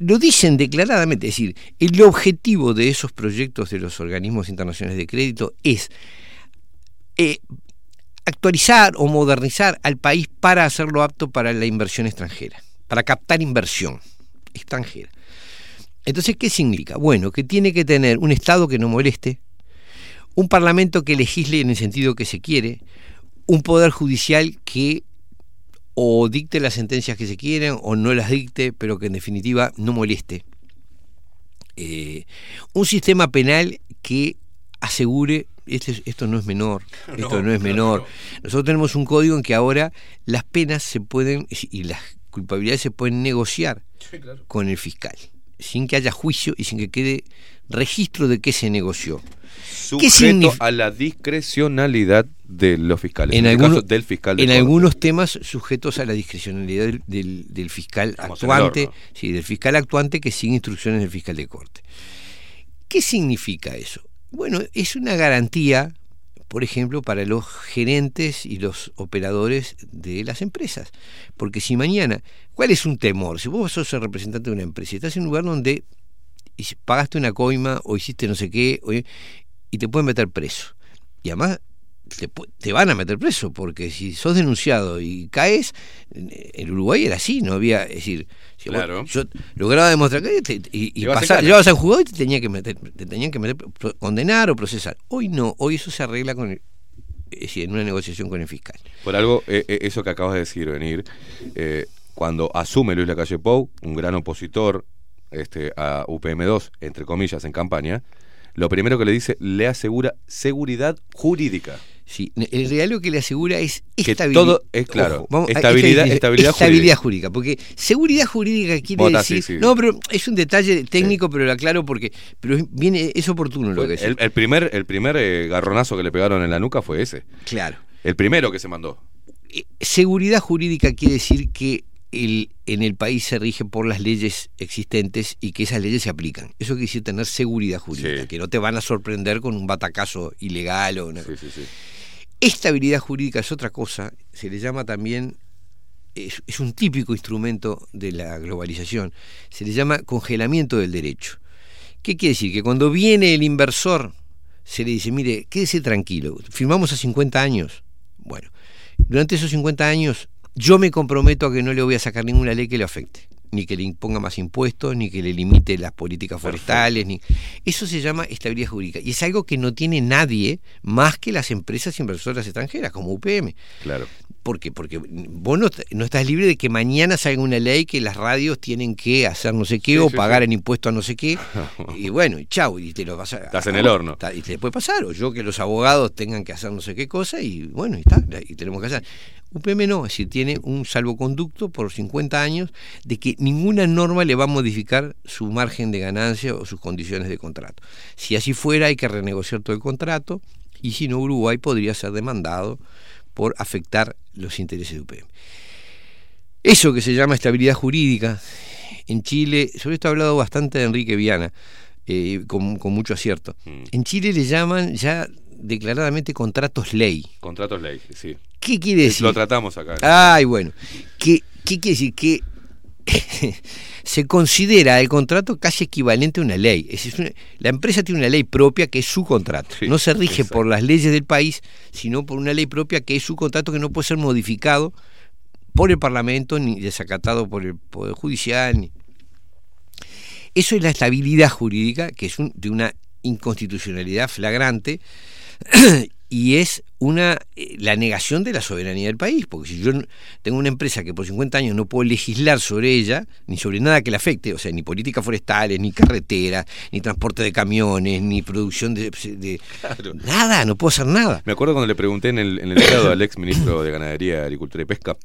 Lo dicen declaradamente, es decir, el objetivo de esos proyectos de los organismos internacionales de crédito es eh, actualizar o modernizar al país para hacerlo apto para la inversión extranjera, para captar inversión extranjera. Entonces, ¿qué significa? Bueno, que tiene que tener un Estado que no moleste, un Parlamento que legisle en el sentido que se quiere, un Poder Judicial que o dicte las sentencias que se quieren o no las dicte, pero que en definitiva no moleste. Eh, un sistema penal que asegure, este- esto no es menor, esto no, es menor. Nosotros tenemos un código en que ahora las penas se pueden y las culpabilidades se pueden negociar con el fiscal, sin que haya juicio y sin que quede registro de qué se negoció. ¿Qué Sujeto a la discrecionalidad de los fiscales. en En, algunos, caso del fiscal de en algunos temas sujetos a la discrecionalidad del, del- del fiscal actuante, sí, del fiscal actuante que sigue instrucciones del fiscal de corte. ¿Qué significa eso? Bueno, es una garantía por ejemplo, para los gerentes y los operadores de las empresas. Porque si mañana, ¿cuál es un temor? Si vos sos el representante de una empresa y estás en un lugar donde pagaste una coima o hiciste no sé qué, y te pueden meter preso. Y además te, te van a meter preso, porque si sos denunciado y caes, en Uruguay era así, no había, es decir, si vos- Claro. yo lograba demostrar que te- y, y pasar- llevabas al juzgado y te tenía que meter, te tenían que meter, condenar o procesar. Hoy no, hoy eso se arregla con el- es decir, en una negociación con el fiscal. Por algo, eh, eh, eso que acabas de decir, venir, eh, cuando asume Luis Lacalle Pou, un gran opositor este, a UPM2, entre comillas, en campaña, lo primero que le dice, le asegura seguridad jurídica. Sí, en realidad lo que le asegura es estabilidad. todo es claro, Ojo, vamos, estabilidad- esta- estabilidad estabilidad jurídica. Porque seguridad jurídica quiere decir. sí, sí. No, pero es un detalle técnico, pero lo aclaro porque. Pero es- viene, es oportuno lo que el, decís. el primer, el primer eh, garronazo que le pegaron en la nuca fue ese. Claro. El primero que se mandó. Seguridad jurídica quiere decir que el, en el país se rige por las leyes existentes y que esas leyes se aplican. Eso quiere decir tener seguridad jurídica, que no te van a sorprender con un batacazo ilegal o una Estabilidad jurídica es otra cosa, se le llama también, es, un típico instrumento de la globalización, se le llama congelamiento del derecho. ¿Qué quiere decir? Que cuando viene el inversor, se le dice, mire, quédese tranquilo, firmamos a 50 años. Bueno, durante esos 50 años yo me comprometo a que no le voy a sacar ninguna ley que le afecte, ni que le imponga más impuestos, ni que le limite las políticas forestales, ni eso se llama estabilidad jurídica y es algo que no tiene nadie más que las empresas inversoras extranjeras como UPM. Claro. ¿Por qué? Porque vos no, no estás libre de que mañana salga una ley que las radios tienen que hacer no sé qué Sí, o sí, pagar sí. en impuestos a no sé qué. y bueno, y chau, y te lo vas a. Estás en el horno. Y te puede pasar, o yo que los abogados tengan que hacer no sé qué cosa y bueno, y está, y tenemos que hacer. UPM no, es decir, tiene un salvoconducto por 50 años de que ninguna norma le va a modificar su margen de ganancia o sus condiciones de contrato. Si así fuera, hay que renegociar todo el contrato y si no, Uruguay podría ser demandado por afectar los intereses de UPM. Eso que se llama estabilidad jurídica, en Chile, sobre esto ha hablado bastante de Enrique Viana, eh, con, con mucho acierto. Mm. En Chile le llaman ya declaradamente contratos ley. Contratos ley, sí. ¿Qué quiere decir? Lo tratamos acá. Ay, bueno. ¿Qué, qué quiere decir? Que se considera el contrato casi equivalente a una ley. Es decir, una- la empresa tiene una ley propia que es su contrato. no se rige por las leyes del país, sino por una ley propia que es su contrato que no puede ser modificado por el Parlamento ni desacatado por el Poder Judicial. ni- Eso es la estabilidad jurídica, que es un- de una inconstitucionalidad flagrante y es una eh, la negación de la soberanía del país, porque si yo tengo una empresa que por 50 años no puedo legislar sobre ella, ni sobre nada que la afecte, o sea, ni políticas forestales, ni carreteras, ni transporte de camiones, ni producción de... de- Nada, no puedo hacer nada. Me acuerdo cuando le pregunté en el, en el Senado al ex ministro de Ganadería, Agricultura y Pesca,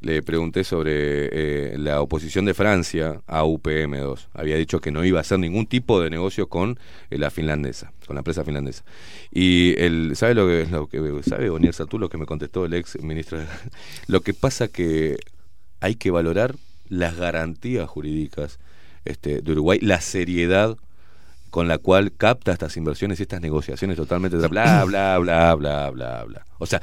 le pregunté sobre eh, la oposición de Francia a UPM2. Había dicho que no iba a hacer ningún tipo de negocio con eh, la finlandesa, con la empresa finlandesa. Y él, ¿sabe lo que, lo que sabe Boniel Sartú, lo que me contestó el ex ministro? Lo que pasa que hay que valorar las garantías jurídicas este, de Uruguay, la seriedad con la cual capta estas inversiones y estas negociaciones totalmente bla, bla, bla, bla, bla, bla. O sea,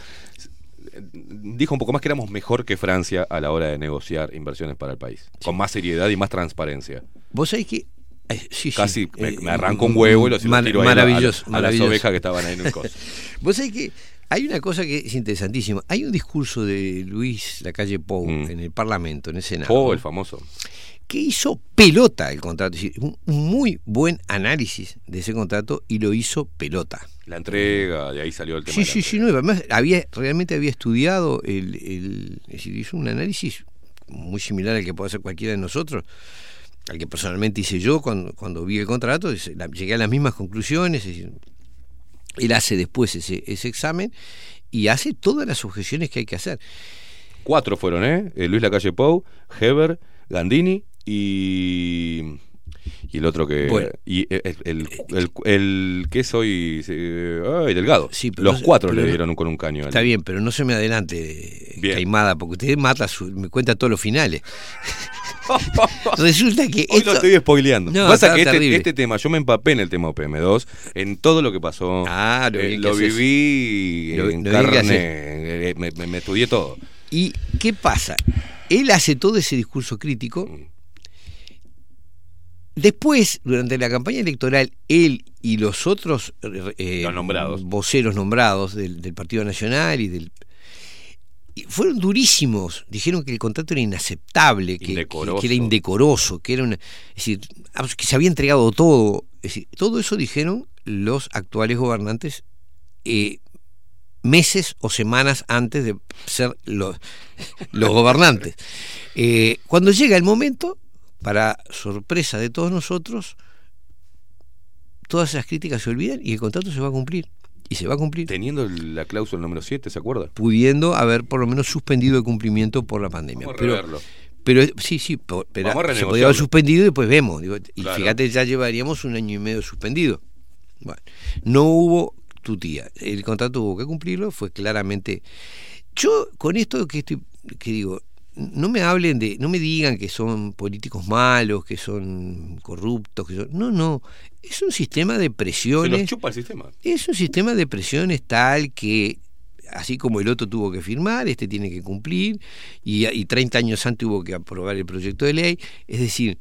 dijo un poco más que éramos mejor que Francia a la hora de negociar inversiones para el país, con más seriedad y más transparencia. Vos sabés que... ay, sí, sí, Casi me, eh, me arranco un huevo y lo, mar- tiro ahí a maravilloso, las ovejas que estaban ahí en el coso. Vos sabés que hay una cosa que es interesantísima. Hay un discurso de Luis Lacalle Pou en el Parlamento, en el Senado. Oh, el famoso. Que hizo pelota el contrato, es decir, un muy buen análisis de ese contrato y lo hizo pelota. La entrega, de ahí salió el tema. Sí, de la sí, sí, no, además había, realmente había estudiado, el, el- es decir, hizo un análisis muy similar al que puede hacer cualquiera de nosotros, al que personalmente hice yo cuando, cuando vi el contrato, llegué a las mismas conclusiones, es decir, él hace después ese, ese examen y hace todas las objeciones que hay que hacer. Cuatro fueron, ¿eh? Eh, Luis Lacalle Pou, Heber, Gandini y. Y el otro que. Bueno. y el, el, el- el que soy. eh, ay, Delgado. pero Los no- cuatro pero le dieron un- con un caño. Está bien, pero no se me adelante, Caimada, porque usted mata su- me cuenta todos los finales. Resulta que Hoy esto- lo estoy spoileando. No, Pasa que este, este tema, yo me empapé en el tema OPM2, en todo lo que pasó. Ah, lo Eh, lo viví Lo- en lo carne, eh, me, me- me estudié todo. ¿Y qué pasa? Él hace todo ese discurso crítico. Después, durante la campaña electoral, él y los otros eh, Los nombrados. voceros nombrados del, del Partido Nacional y del fueron durísimos. Dijeron que el contrato era inaceptable, que, que- Indecoroso. que era indecoroso, que era una, es decir, que se había entregado todo. Es decir, todo eso dijeron los actuales gobernantes eh, meses o semanas antes de ser los, los gobernantes. Eh, cuando llega el momento, para sorpresa de todos nosotros, todas esas críticas se olvidan y el contrato se va a cumplir. Y se va a cumplir. Teniendo la cláusula número 7, ¿se acuerda? Pudiendo haber por lo menos suspendido el cumplimiento por la pandemia. Vamos a pero, pero sí, sí, pero se podía haber suspendido y después vemos. digo, y Claro. fíjate, ya llevaríamos un año y medio suspendido. Bueno, no hubo tutía. El contrato hubo que cumplirlo, fue claramente. Yo con esto que estoy, que digo, no me hablen de, no me digan que son políticos malos, que son corruptos, que son. No, no. Es un sistema de Se los presiones. chupa el sistema. Es un sistema de presiones tal que, así como el otro tuvo que firmar, este tiene que cumplir, y, y 30 años antes hubo que aprobar el proyecto de ley. Es decir,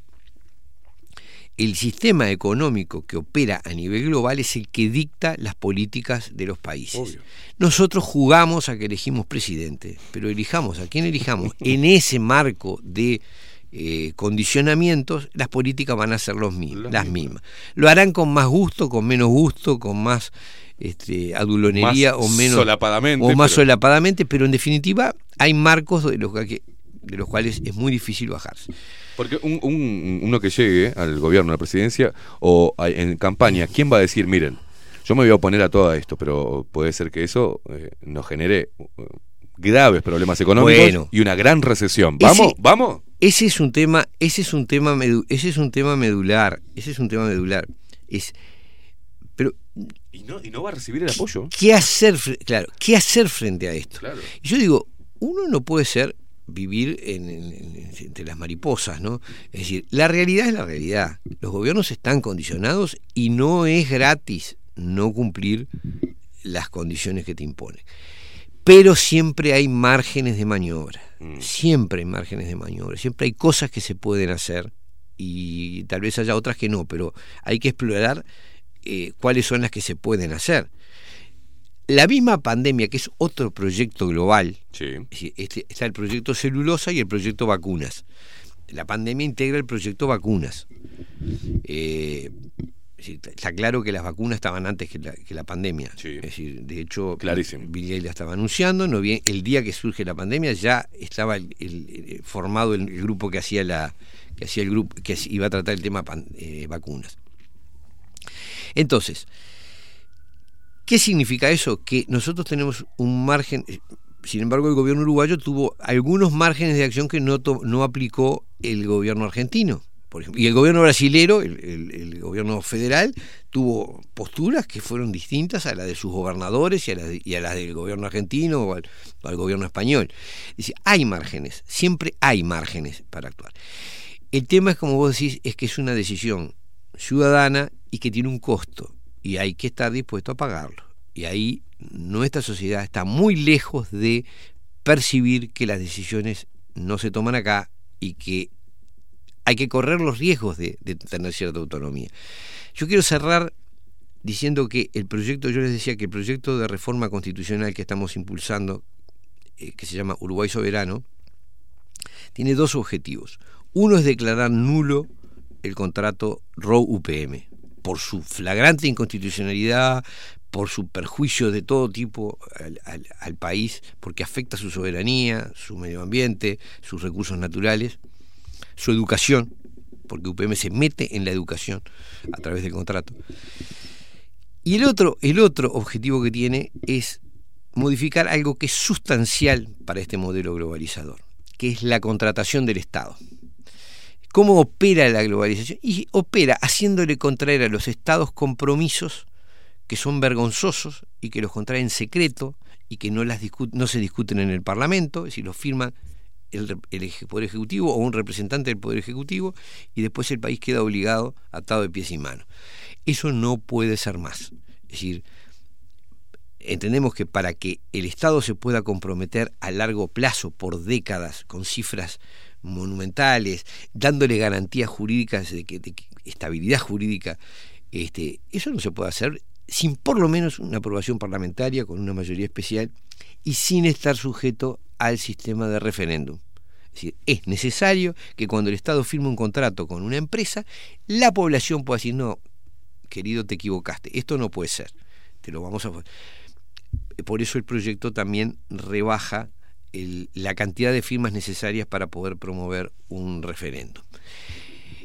el sistema económico que opera a nivel global es el que dicta las políticas de los países. Nosotros jugamos a que elegimos presidente, pero elijamos a quién elijamos. En ese marco de eh, condicionamientos, las políticas van a ser los las mismas. Lo harán con más gusto, con menos gusto, con más este, adulonería Más o menos solapadamente, o más pero- solapadamente, pero en definitiva hay marcos de los, que- de los cuales es muy difícil bajarse. Porque un, un- uno que llegue al gobierno, a la presidencia o a- en campaña, ¿quién va a decir, miren, yo me voy a oponer a todo esto, pero puede ser que eso eh, nos genere eh, graves problemas económicos Bueno. y una gran recesión? ¿Vamos? Ese- ¿Vamos? Ese es un tema, ese es un tema medu- ese es un tema medular, ese es un tema medular. Es pero Y no, y no va a recibir el apoyo. ¿qué hacer, claro, qué hacer frente a esto? Claro. Y yo digo, uno no puede ser vivir en- en- en- entre las mariposas, ¿no? Es decir, la realidad es la realidad. Los gobiernos están condicionados y no es gratis no cumplir las condiciones que te imponen. Pero siempre hay márgenes de maniobra. Siempre hay márgenes de maniobra. Siempre hay cosas que se pueden hacer y tal vez haya otras que no, pero hay que explorar eh, cuáles son las que se pueden hacer. La misma pandemia, que es otro proyecto global, decir, este- está el proyecto celulosa y el proyecto vacunas. La pandemia integra el proyecto vacunas. Eh, está claro que las vacunas estaban antes que la, que la pandemia. Es decir, de hecho, Bill Gates la estaba anunciando. No bien, el día que surge la pandemia ya estaba el- el- formado el, el grupo que hacía la que hacía el grupo que iba a tratar el tema pan- eh, vacunas. Entonces, ¿Qué significa eso? Que nosotros tenemos un margen, eh, sin embargo el gobierno uruguayo tuvo algunos márgenes de acción que no, no aplicó el gobierno argentino. Por ejemplo. Y el gobierno brasilero, el, gobierno federal, tuvo posturas que fueron distintas a las de sus gobernadores y a las, y a las del gobierno argentino o al, gobierno español. Dice, hay márgenes, siempre hay márgenes para actuar. El tema es, como vos decís, es que es una decisión ciudadana y que tiene un costo y hay que estar dispuesto a pagarlo. Y ahí nuestra sociedad está muy lejos de percibir que las decisiones no se toman acá y que hay que correr los riesgos de, tener cierta autonomía. Yo quiero cerrar diciendo que el proyecto, yo les decía que el proyecto de reforma constitucional que estamos impulsando, eh, que se llama Uruguay Soberano, tiene dos objetivos. Uno es declarar nulo el contrato ROW-UPM por su flagrante inconstitucionalidad, por su perjuicio de todo tipo al, país, porque afecta su soberanía, su medio ambiente, sus recursos naturales, su educación, porque UPM se mete en la educación a través del contrato. Y el otro, el otro objetivo que tiene es modificar algo que es sustancial para este modelo globalizador, que es la contratación del Estado. ¿Cómo opera la globalización? Y opera haciéndole contraer a los estados compromisos que son vergonzosos y que los contraen en secreto y que no, se discuten en el Parlamento, es decir, los firman el, el Poder Ejecutivo o un representante del Poder Ejecutivo y después el país queda obligado, atado de pies y manos. Eso no puede ser más. Es decir, entendemos que para que el Estado se pueda comprometer a largo plazo, por décadas, con cifras monumentales, dándole garantías jurídicas de, que, de estabilidad jurídica, este, eso no se puede hacer sin por lo menos una aprobación parlamentaria con una mayoría especial y sin estar sujeto al sistema de referéndum. Es decir, es necesario que cuando el Estado firme un contrato con una empresa, la población pueda decir, no, querido, te equivocaste, esto no puede ser, te lo vamos a... Por eso el proyecto también rebaja la cantidad de firmas necesarias para poder promover un referéndum.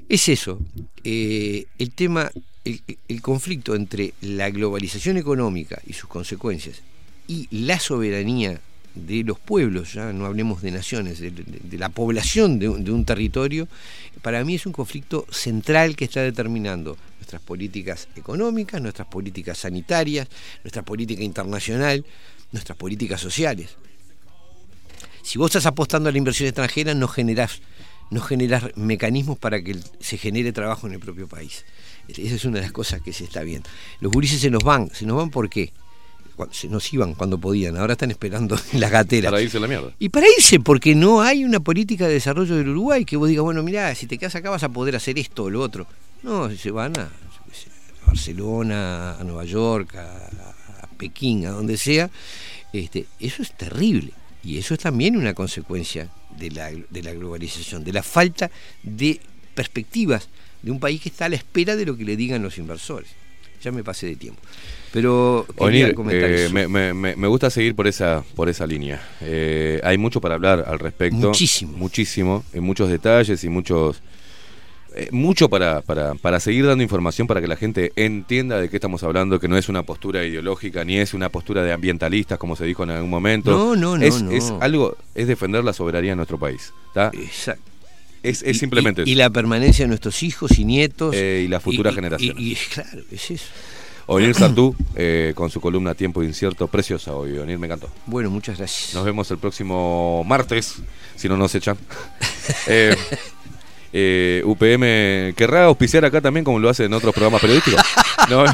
Es eso, eh, el tema, el, conflicto entre la globalización económica y sus consecuencias y la soberanía de los pueblos, ya no hablemos de naciones, de, la población de un territorio, para mí es un conflicto central que está determinando nuestras políticas económicas, nuestras políticas sanitarias, nuestra política internacional, nuestras políticas sociales. Si vos estás apostando a la inversión extranjera, no generás, no generás mecanismos para que se genere trabajo en el propio país. Esa es una de las cosas que se está viendo. Los gurises se nos van, se nos van ¿por qué? Se nos iban cuando podían, ahora están esperando en las gateras. Para irse a la mierda. Y para irse, porque no hay una política de desarrollo del Uruguay que vos digas, bueno, mirá, si te quedas acá vas a poder hacer esto o lo otro. No, se van a Barcelona, a Nueva York, a, a Pekín, a donde sea. Este, eso es terrible. Y eso es también una consecuencia de la, de la globalización, de la falta de perspectivas de un país que está a la espera de lo que le digan los inversores. Ya me pasé de tiempo. Pero Onir, eh, me- me gusta seguir por esa, por esa línea. Eh, hay mucho para hablar al respecto. Muchísimo. Muchísimo, en muchos detalles y muchos... eh, mucho para, para, para seguir dando información para que la gente entienda de qué estamos hablando, que no es una postura ideológica ni es una postura de ambientalistas como se dijo en algún momento. No, no, no, es, no. es algo, es defender la soberanía de nuestro país. ¿tá? Exacto. Es, es Y- simplemente y, y eso. la permanencia de nuestros hijos y nietos. Eh, y las futuras y- y- generaciones. Y, y- claro, es eso. Onir Sartú, eh, con su columna Tiempo Incierto, preciosa hoy, Onir, me encantó. Bueno, muchas gracias. Nos vemos el próximo martes, si no nos echan. Eh, UPM querrá auspiciar acá también como lo hace en otros programas periodísticos. Nos,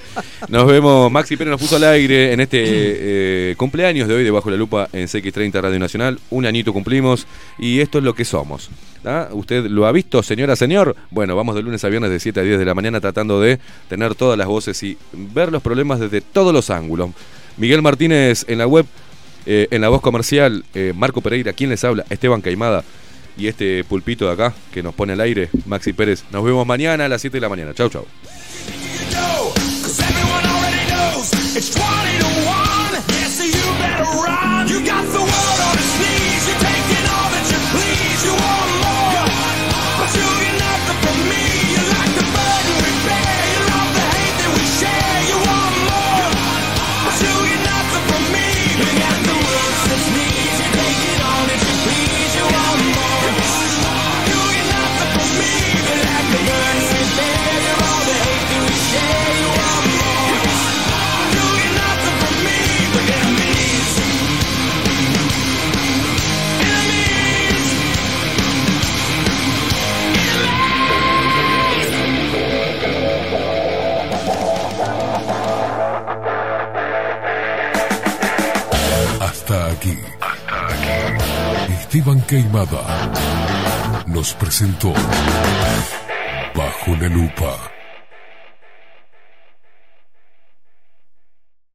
nos vemos, Maxi Pérez nos puso al aire en este eh, cumpleaños de hoy de Bajo la Lupa en CX30 Radio Nacional. Un añito cumplimos y esto es lo que somos. ¿ah? ¿Usted lo ha visto, señora, señor? Bueno, vamos de lunes a viernes de 7 a 10 de la mañana tratando de tener todas las voces y ver los problemas desde todos los ángulos. Miguel Martínez en la web, eh, en la voz comercial, eh, Marco Pereira, ¿quién les habla? Esteban Caimada y este pulpito de acá que nos pone al aire, Maxi Pérez. Nos vemos mañana a las 7 de la mañana. Chau, chau. Cause everyone already knows it's 20 to 1. Yeah, so you better run. You got the aquí. Hasta aquí. Esteban Queimada nos presentó Bajo la Lupa.